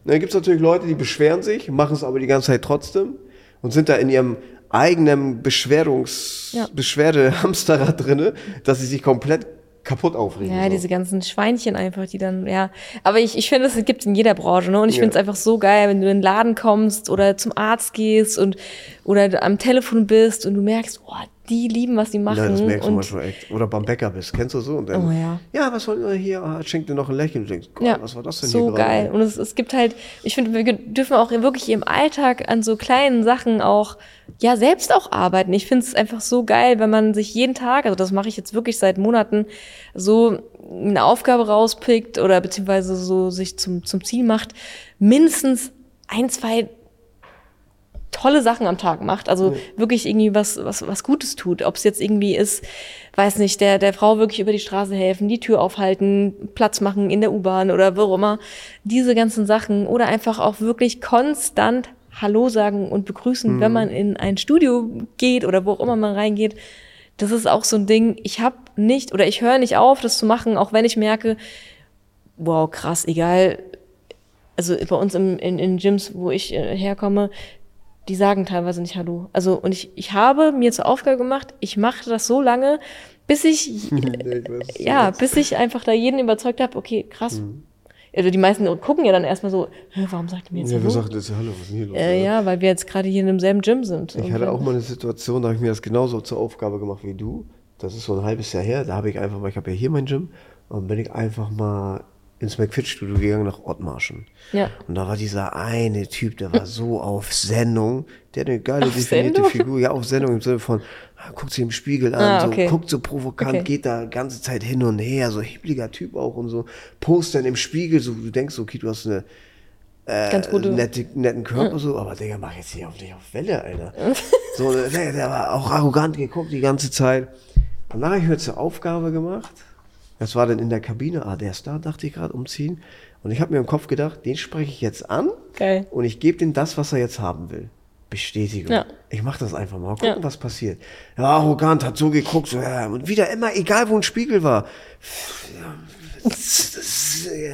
dann gibt es natürlich Leute, die beschweren sich, machen es aber die ganze Zeit trotzdem und sind da in ihrem eigenem Beschwerungs ja. Beschwerdehamsterrad drinne, dass sie sich komplett kaputt aufregen. Ja, so. diese ganzen Schweinchen einfach, die dann, ja. Aber ich, ich finde, es gibt in jeder Branche, ne? Und ich ja. finde es einfach so geil, wenn du in den Laden kommst oder zum Arzt gehst und oder am Telefon bist und du merkst, oh, die lieben, was sie machen. Ja, das merkst du manchmal echt. Oder beim Bäcker bist, kennst du so? Und dann, oh ja. Ja, was wollen wir hier? Ah, schenkt dir noch ein Lächeln. Denkst, Gott, ja, was war das denn so hier geil. Gerade? Und es, es gibt halt, ich finde, wir dürfen auch wirklich im Alltag an so kleinen Sachen auch, ja, selbst auch arbeiten. Ich finde es einfach so geil, wenn man sich jeden Tag, also das mache ich jetzt wirklich seit Monaten, so eine Aufgabe rauspickt oder beziehungsweise so sich zum, zum Ziel macht, mindestens ein, zwei tolle Sachen am Tag macht, also ja. wirklich irgendwie was, was, was Gutes tut. Ob es jetzt irgendwie ist, weiß nicht, der, der Frau wirklich über die Straße helfen, die Tür aufhalten, Platz machen in der U-Bahn oder wo auch immer. Diese ganzen Sachen oder einfach auch wirklich konstant Hallo sagen und begrüßen, mhm. wenn man in ein Studio geht oder wo auch immer man reingeht. Das ist auch so ein Ding, ich habe nicht oder ich höre nicht auf, das zu machen, auch wenn ich merke, wow, krass, egal. Also bei uns im, in, in Gyms, wo ich äh, herkomme, die sagen teilweise nicht Hallo. Also, und ich, ich habe mir zur Aufgabe gemacht, ich mache das so lange, bis ich, äh, ja, bis ich einfach da jeden überzeugt habe, okay, krass. Mhm. Also die meisten gucken ja dann erstmal so, warum sagt er mir jetzt ja, Hallo? sagt jetzt Hallo, was ist denn hier los? Äh, ja, weil wir jetzt gerade hier in demselben Gym sind. Ich hatte auch mal eine Situation, da habe ich mir das genauso zur Aufgabe gemacht wie du. Das ist so ein halbes Jahr her. Da habe ich einfach mal, ich habe ja hier mein Gym, und bin ich einfach mal ins McFit-Studio gegangen nach Ottmarschen. Ja. Und da war dieser eine Typ, der war so auf Sendung. Der hat eine geile Auf definierte Sendung? Figur. Ja, auf Sendung im Sinne von, ah, guckt sich im Spiegel an, Ah, okay. so, guckt so provokant, Okay. geht da ganze Zeit hin und her, so hibliger Typ auch und so. Post dann im Spiegel, so, du denkst, okay, du hast eine, Ganz gute. äh, nette, netten Körper so, aber Digga, mach jetzt nicht auf dich auf Welle, Alter. so, der, der war auch arrogant geguckt die ganze Zeit. Und dann habe ich mir zur Aufgabe gemacht. Das war dann in der Kabine, ah, der ist da, dachte ich gerade, umziehen. Und ich habe mir im Kopf gedacht, den spreche ich jetzt an Geil. und ich gebe ihm das, was er jetzt haben will. Bestätigung. Ja. Ich mache das einfach mal. Gucken, Ja. was passiert. Er war arrogant, hat so geguckt, so, ja, und wieder immer, egal wo ein Spiegel war.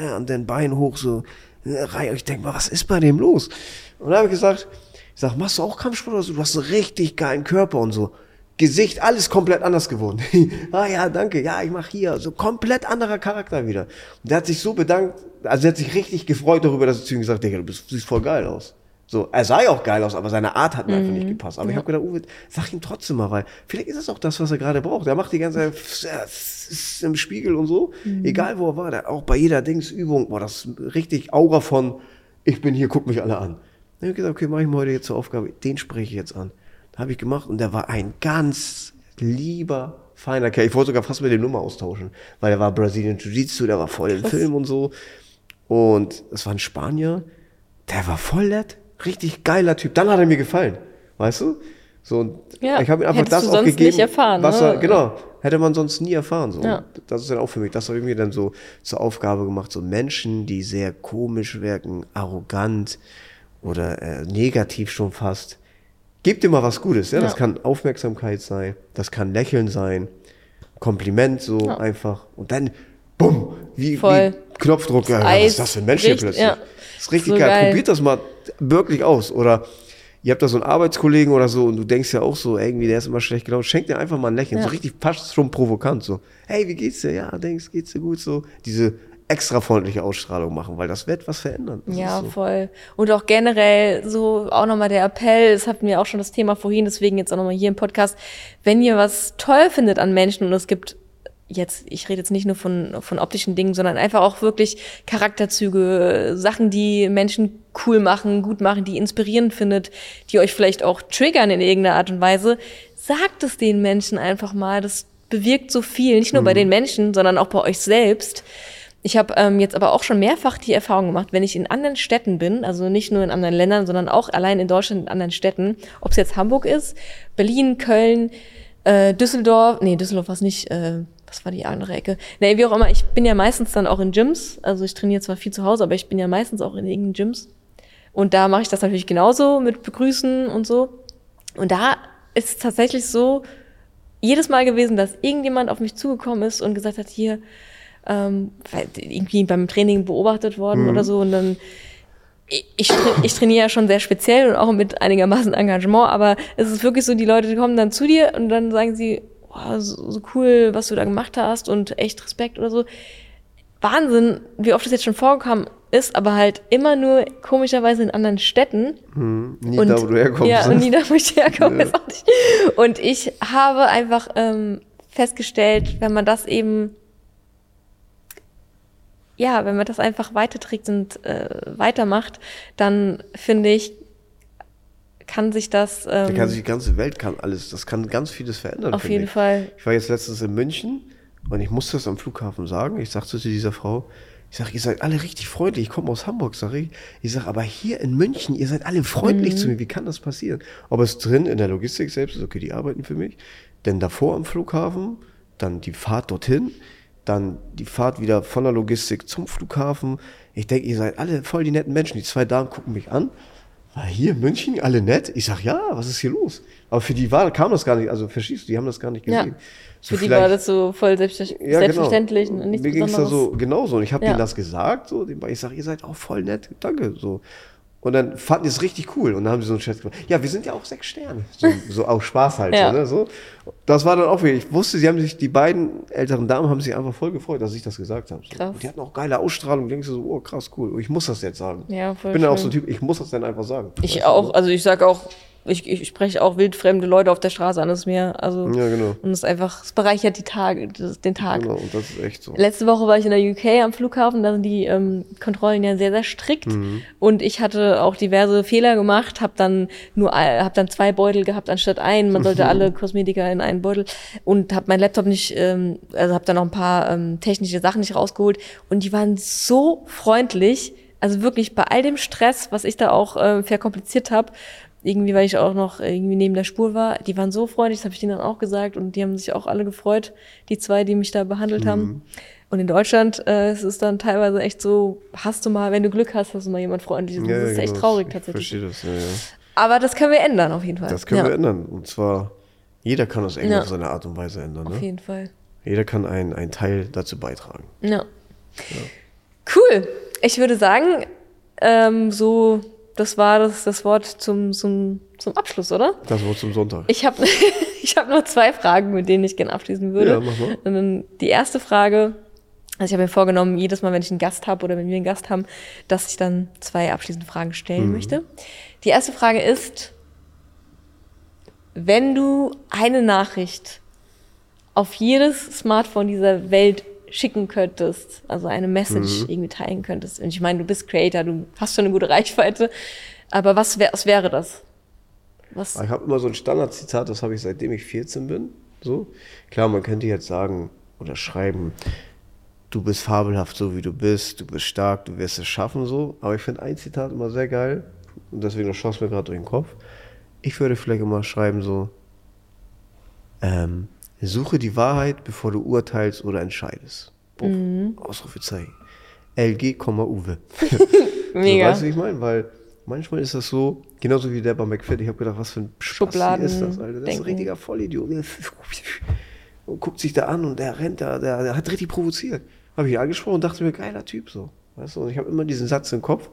Ja, und dann Bein hoch, so, Reihe. Ich denke mal, was ist bei dem los? Und dann habe ich gesagt, ich sag, machst du auch Kampfsport oder so? Du hast einen richtig geilen Körper und so. Gesicht, alles komplett anders geworden. ah ja, danke, ja, ich mach hier. So komplett anderer Charakter wieder. Und der hat sich so bedankt, also der hat sich richtig gefreut darüber, dass ich zu ihm gesagt habe, Digga, du bist, siehst voll geil aus. So, er sah ja auch geil aus, aber seine Art hat mir einfach nicht gepasst. Aber ich habe gedacht, Uwe, sag ihm trotzdem mal, weil vielleicht ist das auch das, was er gerade braucht. Er macht die ganze Zeit im Spiegel und so, egal wo er war, der, auch bei jeder Dingsübung, war das richtig Aura von, ich bin hier, guck mich alle an. Dann habe ich gesagt, okay, mach ich mir heute jetzt zur Aufgabe, den spreche ich jetzt an. Habe ich gemacht und der war ein ganz lieber, feiner Kerl. Ich wollte sogar fast mit dem Nummer austauschen, weil er war Brazilian Jiu-Jitsu, der war voll im Film und so. Und es war ein Spanier, der war voll nett, richtig geiler Typ. Dann hat er mir gefallen, weißt du? So, und Ja, ich habe ihm einfach das auch sonst gegeben, nicht erfahren, was ne? er, genau, hätte man sonst nie erfahren. So. Ja. Das ist dann auch für mich, das habe ich mir dann so zur Aufgabe gemacht, so Menschen, die sehr komisch wirken, arrogant oder äh, negativ schon fast. Gebt dir mal was Gutes, ja? Das Ja. kann Aufmerksamkeit sein, das kann Lächeln sein, Kompliment so Ja. einfach und dann bumm, wie, Voll. wie Knopfdruck, ja, Das was ist das für ein Mensch hier plötzlich? ja. Das ist richtig So geil. geil. Probiert das mal wirklich aus. Oder ihr habt da so einen Arbeitskollegen oder so und du denkst ja auch so, irgendwie, der ist immer schlecht gelaunt. Schenk dir einfach mal ein Lächeln. So richtig fast schon provokant. So, hey, wie geht's dir? Ja, denkst, geht's dir gut? So, diese extra freundliche Ausstrahlung machen, weil das wird was verändern. Das Ja, so. voll. Und auch generell so auch nochmal der Appell, das hatten wir auch schon das Thema vorhin, deswegen jetzt auch nochmal hier im Podcast, wenn ihr was toll findet an Menschen und es gibt jetzt, ich rede jetzt nicht nur von, von optischen Dingen, sondern einfach auch wirklich Charakterzüge, Sachen, die Menschen cool machen, gut machen, die inspirierend findet, die euch vielleicht auch triggern in irgendeiner Art und Weise, sagt es den Menschen einfach mal. Das bewirkt so viel, nicht nur bei den Menschen, sondern auch bei euch selbst. Ich habe ähm, jetzt aber auch schon mehrfach die Erfahrung gemacht, wenn ich in anderen Städten bin, also nicht nur in anderen Ländern, sondern auch allein in Deutschland in anderen Städten, ob es jetzt Hamburg ist, Berlin, Köln, äh, Düsseldorf, nee, Düsseldorf war es nicht, äh, was war die andere Ecke? Nee, wie auch immer, ich bin ja meistens dann auch in Gyms, also ich trainiere zwar viel zu Hause, aber ich bin ja meistens auch in irgendeinen Gyms. Und da mache ich das natürlich genauso mit Begrüßen und so. Und da ist es tatsächlich so, jedes Mal gewesen, dass irgendjemand auf mich zugekommen ist und gesagt hat, hier, ähm, weil irgendwie beim Training beobachtet worden oder so und dann ich, ich, tra- ich trainiere ja schon sehr speziell und auch mit einigermaßen Engagement, aber es ist wirklich so, die Leute kommen dann zu dir und dann sagen sie, oh, so, so cool, was du da gemacht hast und echt Respekt oder so. Wahnsinn, wie oft das jetzt schon vorgekommen ist, aber halt immer nur komischerweise in anderen Städten. Hm, nie Und, da, wo du herkommst. Ja, und nie da, wo ich herkomme. Ja. Und ich habe einfach ähm, festgestellt, wenn man das eben, ja, wenn man das einfach weiterträgt und äh, weitermacht, dann finde ich, kann sich das Da ähm, kann sich die ganze Welt kann alles, das kann ganz vieles verändern. auf jeden ich. Fall. Ich war jetzt letztens in München und ich musste das am Flughafen sagen. Ich sagte zu dieser Frau, ich sage, ihr seid alle richtig freundlich. Ich komme aus Hamburg, sage ich. Ich sage, aber hier in München, ihr seid alle freundlich Mhm. zu mir. Wie kann das passieren? Aber es drin in der Logistik selbst ist, okay, die arbeiten für mich. Denn davor am Flughafen, dann die Fahrt dorthin, dann die Fahrt wieder von der Logistik zum Flughafen. Ich denke, ihr seid alle voll die netten Menschen. Die zwei Damen gucken mich an. war hier in München alle nett? Ich sag, ja, was ist hier los? Aber für die war, kam das gar nicht, also verstehst du, die haben das gar nicht gesehen. Ja. So Für die war das so voll selbstver ja, selbstverständlich genau. und nichts Mir ging es da so genauso. Und ich habe Ja. denen das gesagt, so, ich sage, ihr seid auch voll nett, danke. So. Und dann fanden die es richtig cool. Und dann haben sie so einen Chat gemacht. Ja, wir sind ja auch sechs Sterne. So, so auch Spaß halt. Ja. So, ne? so. Das war dann auch wieder, ich wusste, sie haben sich, die beiden älteren Damen haben sich einfach voll gefreut, dass ich das gesagt habe. So. Krass. Und die hatten auch geile Ausstrahlung. Denkst du so, oh krass, cool. Ich muss das jetzt sagen. Ja, voll ich bin dann auch schön. so ein Typ, ich muss das dann einfach sagen. Ich Weißt du, auch, ne? also ich sag auch, ich, ich spreche auch wildfremde Leute auf der Straße an, das ist mir, also, Ja, genau. und es ist einfach, es bereichert die Tage, das, den Tag. Genau, und das ist echt so. Letzte Woche war ich in der UK am Flughafen, da sind die ähm, Kontrollen ja sehr, sehr strikt. Mhm. Und ich hatte auch diverse Fehler gemacht, habe dann nur ein- hab dann zwei Beutel gehabt anstatt einen. Man sollte alle Kosmetika in einen Beutel und habe meinen Laptop nicht, ähm, also habe dann noch ein paar ähm, technische Sachen nicht rausgeholt. Und die waren so freundlich, also wirklich bei all dem Stress, was ich da auch äh, verkompliziert habe, irgendwie, weil ich auch noch irgendwie neben der Spur war, die waren so freundlich, das habe ich denen dann auch gesagt und die haben sich auch alle gefreut, die zwei, die mich da behandelt Mhm. haben. Und in Deutschland äh, es ist dann teilweise echt so, hast du mal, wenn du Glück hast, hast du mal jemand Freundliches. Und Ja, das ist ja, echt genau. traurig Ich tatsächlich. verstehe das, ja, ja. Aber das können wir ändern auf jeden Fall. Das können ja, wir ändern. Und zwar, jeder kann das irgendwie auf seine Art und Weise ändern. Auf Ne? jeden Fall. Jeder kann einen, einen Teil dazu beitragen. Ja. Cool. Ich würde sagen, ähm, so, das war das, das Wort zum, zum, zum Abschluss, oder? Das Wort zum Sonntag. Ich habe ich hab nur zwei Fragen, mit denen ich gerne abschließen würde. Ja, mach mal. Und dann die erste Frage, also ich habe mir vorgenommen, jedes Mal, wenn ich einen Gast habe oder wenn wir einen Gast haben, dass ich dann zwei abschließende Fragen stellen möchte. Die erste Frage ist, wenn du eine Nachricht auf jedes Smartphone dieser Welt schicken könntest, also eine Message irgendwie teilen könntest. Und ich meine, du bist Creator, du hast schon eine gute Reichweite, aber was, wär, was wäre das? Was? Ich habe immer so ein Standardzitat, das habe ich seitdem ich 14 bin. So. Klar, man könnte jetzt sagen oder schreiben, du bist fabelhaft so wie du bist, du bist stark, du wirst es schaffen so. Aber ich finde ein Zitat immer sehr geil und deswegen schoss mir gerade durch den Kopf. Ich würde vielleicht immer schreiben so, ähm, suche die Wahrheit, bevor du urteilst oder entscheidest. Boom. Ausrufezeichen. LG, Uwe. Mega. So, weißt du, wie ich meine? Weil manchmal ist das so, genauso wie der bei McFit, ich habe gedacht, was für ein Schubladen ist das, Alter. Das ist ein denken. richtiger Vollidiot. Und guckt sich da an und der rennt da, der, der hat richtig provoziert. Habe ich ihn angesprochen und dachte mir, geiler Typ so. Weißt du, und ich habe immer diesen Satz im Kopf.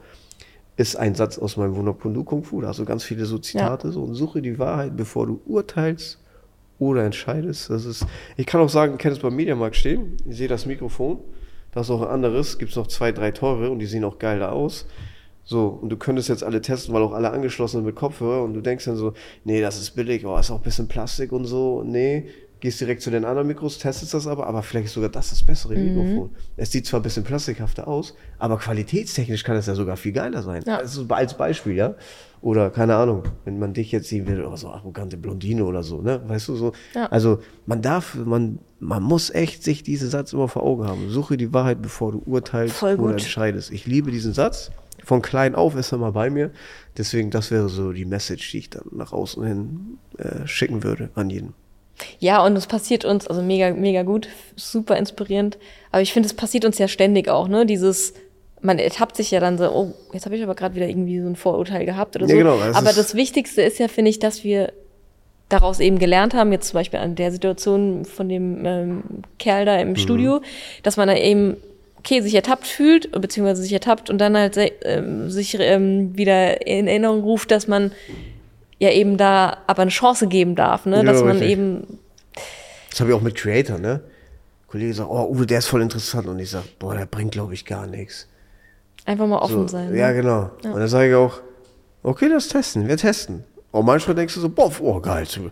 Ist ein Satz aus meinem Wunderpundu Kung Fu. Da hast du ganz viele so Zitate so und suche die Wahrheit, bevor du urteilst oder entscheidest. Das ist, ich kann auch sagen, ich kenne es beim Mediamarkt stehen. Ich sehe das Mikrofon. Da ist auch ein anderes. Gibt es noch zwei, drei teure und die sehen auch geil da aus. So, und du könntest jetzt alle testen, weil auch alle angeschlossen sind mit Kopfhörer und du denkst dann so, nee, das ist billig, oh, ist auch ein bisschen Plastik und so. Nee, gehst direkt zu den anderen Mikros, testest das aber, aber vielleicht ist sogar das das bessere Mhm. Mikrofon. Es sieht zwar ein bisschen plastikhafter aus, aber qualitätstechnisch kann es ja sogar viel geiler sein. Ja. Also als Beispiel, ja. Oder keine Ahnung, wenn man dich jetzt sehen will, oh, so arrogante Blondine oder so, ne? Weißt du so? Ja. Also man darf, man, man muss echt sich diesen Satz immer vor Augen haben. Suche die Wahrheit, bevor du urteilst oder entscheidest. Ich liebe diesen Satz. Von klein auf ist er mal bei mir. Deswegen, das wäre so die Message, die ich dann nach außen hin äh, schicken würde an jeden. Ja, und es passiert uns, also mega, mega gut, super inspirierend. Aber ich finde, es passiert uns ja ständig auch, ne? Dieses, man ertappt sich ja dann so, oh, jetzt habe ich aber gerade wieder irgendwie so ein Vorurteil gehabt oder Ja, so. genau, das aber das Wichtigste ist ja, finde ich, dass wir daraus eben gelernt haben, jetzt zum Beispiel an der Situation von dem ähm, Kerl da im Mhm. Studio, dass man da eben, okay, sich ertappt fühlt, beziehungsweise sich ertappt und dann halt ähm, sich ähm, wieder in Erinnerung ruft, dass man ja eben da aber eine Chance geben darf, ne? Ja, dass man richtig. eben Das habe ich auch mit Creator, ne? Kollege sagt, oh, Uwe, der ist voll interessant. Und ich sage, boah, der bringt, glaube ich, gar nichts. Einfach mal offen So, sein. ne? Ja, genau. Und dann sage ich auch, okay, das testen, wir testen. Und manchmal denkst du so, boah, oh, geil, zum,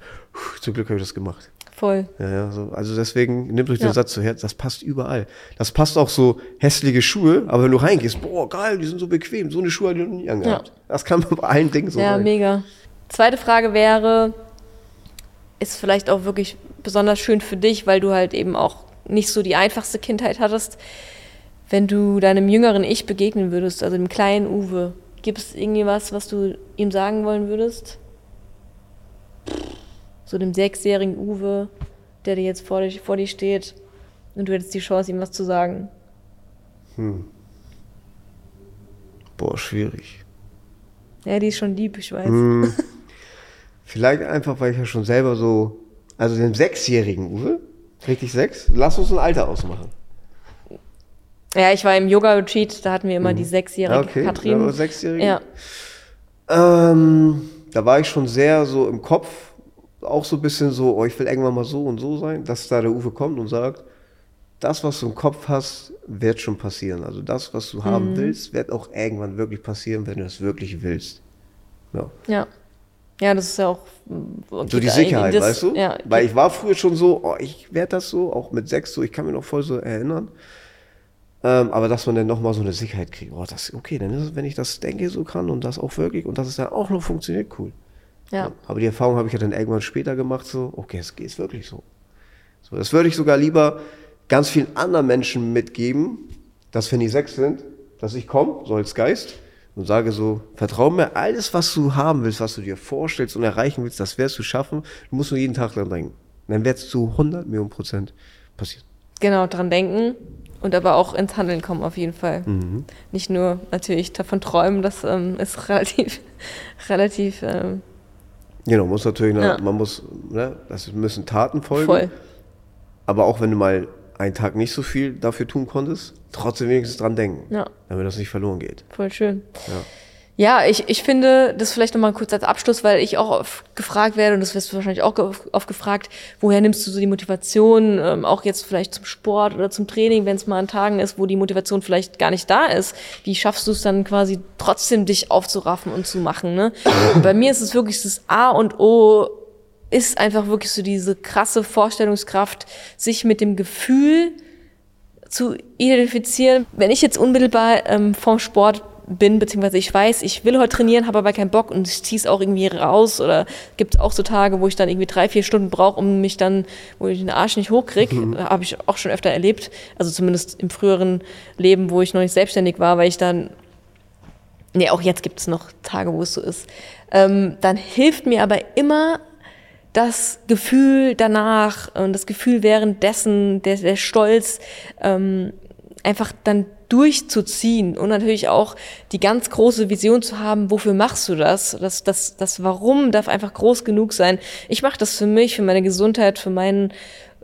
zum Glück habe ich das gemacht. Voll. Ja, ja, so, also deswegen nimmt euch Ja. den Satz zu Herz, das passt überall. Das passt auch so hässliche Schuhe, aber wenn du reingehst, boah, geil, die sind so bequem, so eine Schuhe habe ich noch nie angehabt. Das kann man bei allen Dingen so ja, sein. mega. Zweite Frage wäre, ist vielleicht auch wirklich besonders schön für dich, weil du halt eben auch nicht so die einfachste Kindheit hattest. Wenn du deinem jüngeren Ich begegnen würdest, also dem kleinen Uwe, gibt es irgendwie was, was du ihm sagen wollen würdest? So dem sechsjährigen Uwe, der dir jetzt vor dir, vor dir steht und du hättest die Chance, ihm was zu sagen. Boah, schwierig. Ja, die ist schon lieb, ich weiß. Hm, vielleicht einfach, weil ich ja schon selber so, also den Sechsjährigen, Uwe, richtig sechs, lass uns ein Alter ausmachen. Ja, ich war im Yoga-Retreat, da hatten wir immer die sechsjährige Mhm. okay, Katrin. aber Sechsjährige? Ja. Ähm, da war ich schon sehr so im Kopf, auch so ein bisschen so, oh, ich will irgendwann mal so und so sein, dass da der Uwe kommt und sagt, das, was du im Kopf hast, wird schon passieren. Also das, was du haben willst, wird auch irgendwann wirklich passieren, wenn du es wirklich willst. Ja. Ja. Ja, das ist ja auch. So geht die Sicherheit, das, weißt du? Ja, Weil ich war früher schon so, oh, ich werde das so, auch mit sechs so, ich kann mich noch voll so erinnern. Ähm, aber dass man dann nochmal so eine Sicherheit kriegt, oh, das okay, dann ist es, wenn ich das denke, so kann und das auch wirklich und dass es dann auch noch funktioniert, cool. ja. Aber die Erfahrung habe ich ja dann irgendwann später gemacht, so, okay, es geht wirklich so. so. Das würde ich sogar lieber ganz vielen anderen Menschen mitgeben, dass wenn die sechs sind, dass ich komme, so als Geist, und sage so, vertrau mir, alles, was du haben willst, was du dir vorstellst und erreichen willst, das wirst du schaffen, du musst nur jeden Tag dran denken. Dann wird es zu 100 Millionen Prozent passieren. Genau, dran denken und aber auch ins Handeln kommen auf jeden Fall. Mhm. Nicht nur natürlich davon träumen, das ähm, ist relativ, relativ ähm, Genau, muss natürlich, Ja. man muss, ne, das müssen Taten folgen. voll. Aber auch wenn du mal einen Tag nicht so viel dafür tun konntest, trotzdem wenigstens dran denken, Ja. damit das nicht verloren geht. Voll schön. Ja. Ja, ich, ich finde, das vielleicht nochmal kurz als Abschluss, weil ich auch oft gefragt werde, und das wirst du wahrscheinlich auch oft gefragt, woher nimmst du so die Motivation, ähm, auch jetzt vielleicht zum Sport oder zum Training, wenn es mal an Tagen ist, wo die Motivation vielleicht gar nicht da ist. Wie schaffst du es dann quasi trotzdem, dich aufzuraffen und zu machen? Ne? Und bei mir ist es wirklich das A und O, ist einfach wirklich so diese krasse Vorstellungskraft, sich mit dem Gefühl zu identifizieren. Wenn ich jetzt unmittelbar ähm, vom Sport bin, beziehungsweise ich weiß, ich will heute trainieren, habe aber keinen Bock und ich ziehe es auch irgendwie raus oder gibt es auch so Tage, wo ich dann irgendwie drei, vier Stunden brauche, um mich dann, wo ich den Arsch nicht hochkriege, habe ich auch schon öfter erlebt, also zumindest im früheren Leben, wo ich noch nicht selbstständig war, weil ich dann Nee, auch jetzt gibt es noch Tage, wo es so ist. Ähm, dann hilft mir aber immer das Gefühl danach und das Gefühl währenddessen, der, der Stolz, ähm, einfach dann durchzuziehen und natürlich auch die ganz große Vision zu haben, wofür machst du das? Das, das, das Warum darf einfach groß genug sein. Ich mache das für mich, für meine Gesundheit, für, meinen,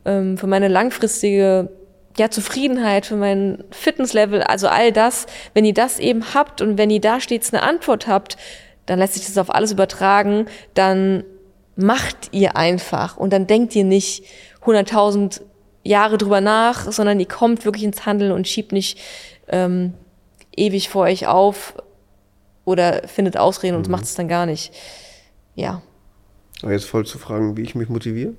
ähm, für meine langfristige ja, Zufriedenheit, für mein Fitnesslevel, also all das, wenn ihr das eben habt und wenn ihr da stets eine Antwort habt, dann lässt sich das auf alles übertragen, dann macht ihr einfach und dann denkt ihr nicht 100.000 Jahre drüber nach, sondern ihr kommt wirklich ins Handeln und schiebt nicht ähm, ewig vor euch auf oder findet Ausreden und macht es dann gar nicht. Ja. Aber jetzt voll zu fragen, wie ich mich motiviere.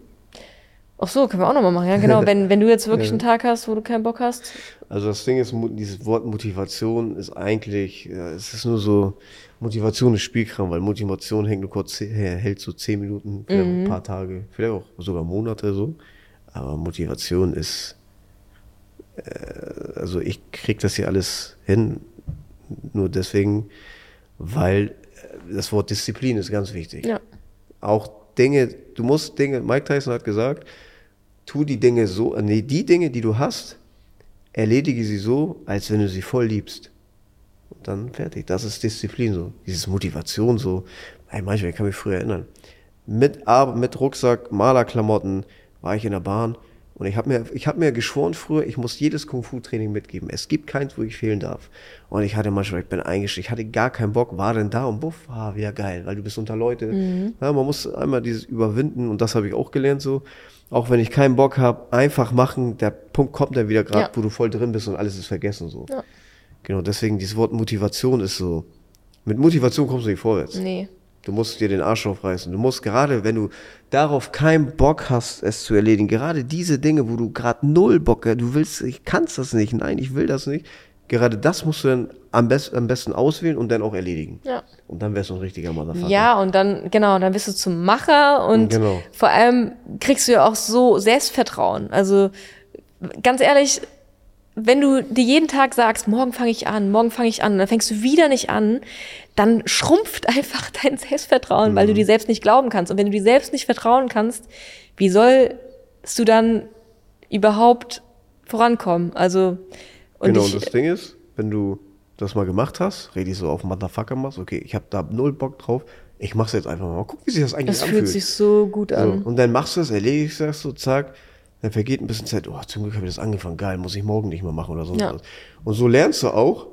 Ach so, können wir auch nochmal machen. Ja, genau. Wenn, wenn du jetzt wirklich Ja. einen Tag hast, wo du keinen Bock hast. Also das Ding ist, dieses Wort Motivation ist eigentlich, ja, es ist nur so, Motivation ist Spielkram, weil Motivation hängt nur kurz, äh, hält so zehn Minuten, vielleicht Mhm. ein paar Tage, vielleicht auch sogar Monate so. Aber Motivation ist, äh, also ich krieg das hier alles hin, nur deswegen, weil äh, das Wort Disziplin ist ganz wichtig. Ja. Auch Dinge, du musst Dinge, Mike Tyson hat gesagt, tu die Dinge so, nee, die Dinge, die du hast, erledige sie so, als wenn du sie voll liebst. Und dann fertig. Das ist Disziplin so. Dieses Motivation so. Ey, manchmal, ich kann mich früher erinnern. Mit, Ar- mit Rucksack, Malerklamotten war ich in der Bahn und ich habe mir, ich hab mir geschworen früher, ich muss jedes Kung-Fu-Training mitgeben. Es gibt keins, wo ich fehlen darf. Und ich hatte manchmal, ich bin eingestiegen, ich hatte gar keinen Bock, war denn da und buff, ah, wieder geil, weil du bist unter Leute. Ja, man muss einmal dieses überwinden und das habe ich auch gelernt so. Auch wenn ich keinen Bock habe, einfach machen, der Punkt kommt dann wieder gerade, Ja. wo du voll drin bist und alles ist vergessen so. Ja. Genau, deswegen dieses Wort Motivation ist so. Mit Motivation kommst du nicht vorwärts. Nee. Du musst dir den Arsch aufreißen. Du musst gerade, wenn du darauf keinen Bock hast, es zu erledigen, gerade diese Dinge, wo du gerade null Bock hast, du willst, ich kannst das nicht, nein, ich will das nicht. Gerade das musst du dann am, best, am besten auswählen und dann auch erledigen. Ja. Und dann wärst du ein richtiger Motherfucker. Ja, und dann, genau, dann bist du zum Macher und Genau. vor allem kriegst du ja auch so Selbstvertrauen. Also ganz ehrlich, wenn du dir jeden Tag sagst, morgen fange ich an, morgen fange ich an, dann fängst du wieder nicht an, dann schrumpft einfach dein Selbstvertrauen, weil du dir selbst nicht glauben kannst. Und wenn du dir selbst nicht vertrauen kannst, wie sollst du dann überhaupt vorankommen? Also, und genau, ich, und das Ding ist, wenn du das mal gemacht hast, rede ich so auf Motherfucker machst, okay, ich habe da null Bock drauf, ich mach's jetzt einfach mal. Gucken, wie sich das eigentlich Das anfühlt. fühlt sich so gut so, an. und dann machst du es, erledigst das so, zack, dann vergeht ein bisschen Zeit, oh, zum Glück habe ich das angefangen, geil, muss ich morgen nicht mehr machen oder sonst Ja. was. Und so lernst du auch,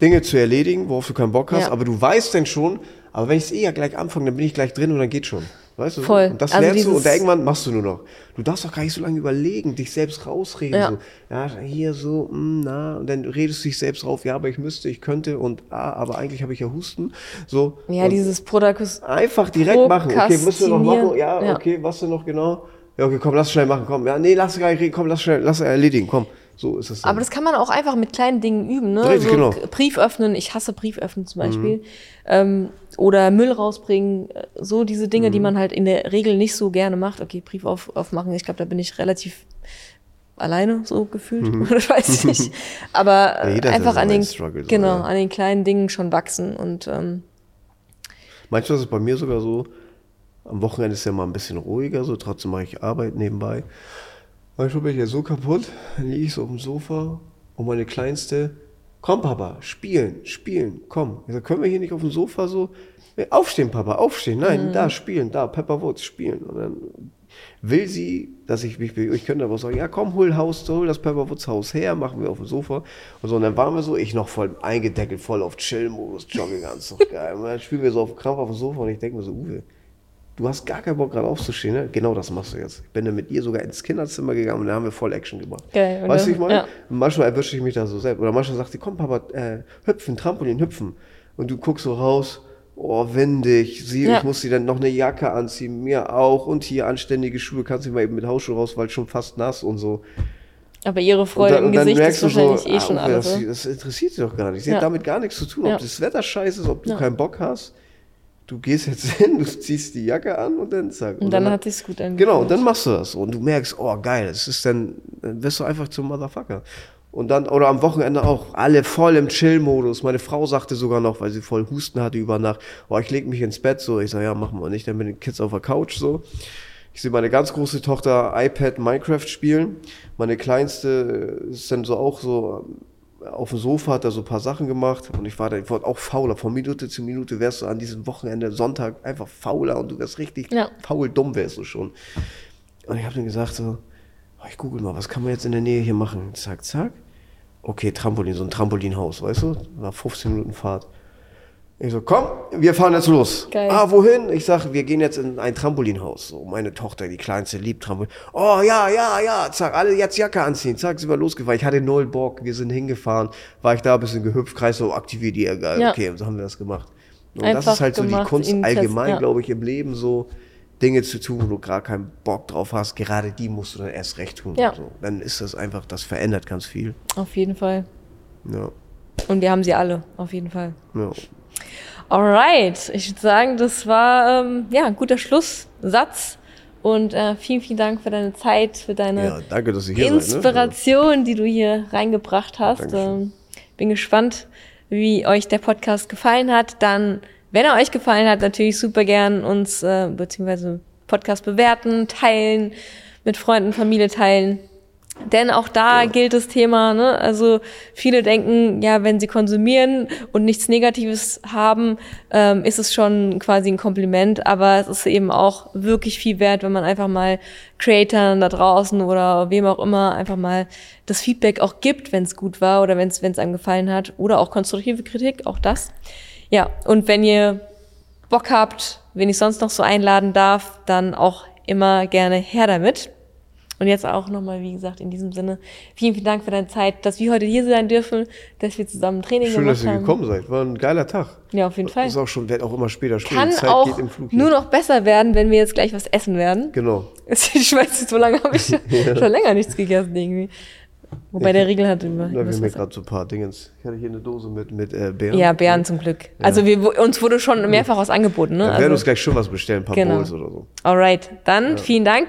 Dinge zu erledigen, worauf du keinen Bock hast, Ja. aber du weißt dann schon, aber wenn ich es eh ja gleich anfange, dann bin ich gleich drin und dann geht schon. Weißt du? so? Voll. Und das Also lernst du und irgendwann machst du nur noch. Du darfst auch gar nicht so lange überlegen, dich selbst rausreden. Ja. So, ja, hier so, mm, na, und dann redest du dich selbst drauf, ja, aber ich müsste, ich könnte und ah, aber eigentlich habe ich ja Husten. So. Ja, dieses Prodakus. Einfach direkt machen. Okay, müssen wir noch machen? Ja, Ja. okay, was denn noch genau? Ja, okay, komm, lass schnell machen, komm. Ja, nee, lass gar nicht reden, komm, lass schnell, lass erledigen, komm. So ist es. dann. Aber das kann man auch einfach mit kleinen Dingen üben, ne? Richtig, so genau. Brief öffnen, ich hasse Brief öffnen zum Beispiel. Ähm, oder Müll rausbringen, äh, so diese Dinge, Mhm. die man halt in der Regel nicht so gerne macht. Okay, Brief auf, aufmachen, ich glaube, da bin ich relativ alleine so gefühlt. Das weiß ich nicht. Aber Mhm. Ja, äh, einfach so an den, Struggle, so, genau, ja. an den kleinen Dingen schon wachsen und ähm, Manchmal ist es bei mir sogar so, am Wochenende ist ja mal ein bisschen ruhiger, so trotzdem mache ich Arbeit nebenbei. Manchmal bin ich ja so kaputt, dann liege ich so auf dem Sofa und meine Kleinste, komm Papa, spielen, spielen, komm. Ich sag, können wir hier nicht auf dem Sofa so, "Nee, aufstehen Papa, aufstehen, nein, da spielen, da, Pepperwoods, spielen. Und dann will sie, dass ich mich bewege. Ich könnte aber sagen, ja komm, hol Haus, hol das Pepperwoods Haus her, machen wir auf dem Sofa. Und so, und dann waren wir so, ich noch voll eingedeckelt, voll auf Chill-Modus, joggen ganz so geil. Und dann spielen wir so auf Krampf auf dem Sofa und ich denke mir so, Uwe, du hast gar keinen Bock gerade aufzustehen, ne? Genau das machst du jetzt. Ich bin dann mit ihr sogar ins Kinderzimmer gegangen und da haben wir voll Action gemacht. Geil? Weißt du, ich meine? Ja. Manchmal erwische ich mich da so selbst. Oder manchmal sagt sie, komm Papa, äh, hüpfen, Trampolin, hüpfen. Und du guckst so raus, oh, windig, sie, Ja. ich muss sie dann noch eine Jacke anziehen, mir auch. Und hier anständige Schuhe, kannst du mal eben mit Hausschuhe raus, weil schon fast nass und so. aber ihre Freude im Gesicht ist wahrscheinlich eh ah, schon alles. das, das interessiert sie doch gar nicht. Sie Ja. hat damit gar nichts zu tun, ob das Wetter scheiße ist, ob du keinen Bock hast. Du gehst jetzt hin, du ziehst die Jacke an und dann zack. Und dann hat sich's gut angefühlt. Genau, und dann machst du das. Und du merkst, oh geil, es ist dann, dann wirst du einfach zum Motherfucker. Und dann, oder am Wochenende auch, alle voll im Chill-Modus. Meine Frau sagte sogar noch, weil sie voll Husten hatte über Nacht, oh, ich leg mich ins Bett, so. Ich sag, ja, machen wir nicht, dann mit den Kids auf der Couch, so. Ich sehe meine ganz große Tochter iPad Minecraft spielen. Meine kleinste ist dann so auch so auf dem Sofa, hat da so ein paar Sachen gemacht. Und ich war da, ich wurde auch fauler. Von Minute zu Minute wärst du an diesem Wochenende, Sonntag, einfach fauler und du wärst richtig Ja. faul dumm wärst du schon. Und ich habe dann gesagt so, oh, ich google mal, was kann man jetzt in der Nähe hier machen? Zack, zack. Okay, Trampolin, so ein Trampolinhaus, weißt du? War 15 Minuten Fahrt. Ich so, komm, wir fahren jetzt los. Geil. Ah, wohin? Ich sag, wir gehen jetzt in ein Trampolinhaus. So, meine Tochter, die kleinste, liebt Trampolin. Oh, ja, ja, ja, zack, alle jetzt Jacke anziehen. Zack, sind wir losgefahren. Ich hatte null Bock, wir sind hingefahren. War ich da ein bisschen gehüpft, Kreis so, aktiviert die, geil. Ja. Okay, so haben wir das gemacht. Und das Einfach ist halt so die gemacht, Kunst allgemein, ja. glaube ich, im Leben so. Dinge zu tun, wo du gerade keinen Bock drauf hast, gerade die musst du dann erst recht tun. Ja. So. Dann ist das einfach, das verändert ganz viel. Auf jeden Fall. Ja, Und wir haben sie alle, auf jeden Fall. ja. Alright, ich würde sagen, das war ähm, ja, ein guter Schlusssatz. Und äh, vielen, vielen Dank für deine Zeit, für deine ja, danke, hier seid. Ne? Inspiration, die du hier reingebracht hast. Ähm, bin gespannt, wie euch der Podcast gefallen hat. Dann, wenn er euch gefallen hat, natürlich super gern uns äh, beziehungsweise Podcast bewerten, teilen, mit Freunden, Familie teilen. Denn auch da gilt das Thema, ne? Also viele denken, ja, wenn sie konsumieren und nichts Negatives haben, ähm, ist es schon quasi ein Kompliment. Aber es ist eben auch wirklich viel wert, wenn man einfach mal Creatoren da draußen oder wem auch immer einfach mal das Feedback auch gibt, wenn es gut war oder wenn es einem gefallen hat. Oder auch konstruktive Kritik, auch das. Ja, und wenn ihr Bock habt, wen ich sonst noch so einladen darf, dann auch immer gerne her damit. Und jetzt auch nochmal, wie gesagt, in diesem Sinne, vielen, vielen Dank für deine Zeit, dass wir heute hier sein dürfen, dass wir zusammen Training Schön, gemacht dass ihr haben. gekommen seid. War ein geiler Tag. Ja, auf jeden Fall. Ist auch schon, wird auch immer später spät. Kann Zeit auch geht im Flug. nur noch besser werden, wenn wir jetzt gleich was essen werden. Genau. Ich weiß nicht, so lange habe ich schon, schon länger nichts gegessen irgendwie. Wobei der Riegel hat immer. Da wir was- gerade so ein paar Dingens. Ich hatte hier eine Dose mit, mit äh, Beeren. ja, Bären zum Glück. Also wir, uns wurde schon mehrfach was angeboten. Ne? Wir werden Also, uns gleich schon was bestellen, ein paar Genau. Bowls oder so. alright, dann vielen Dank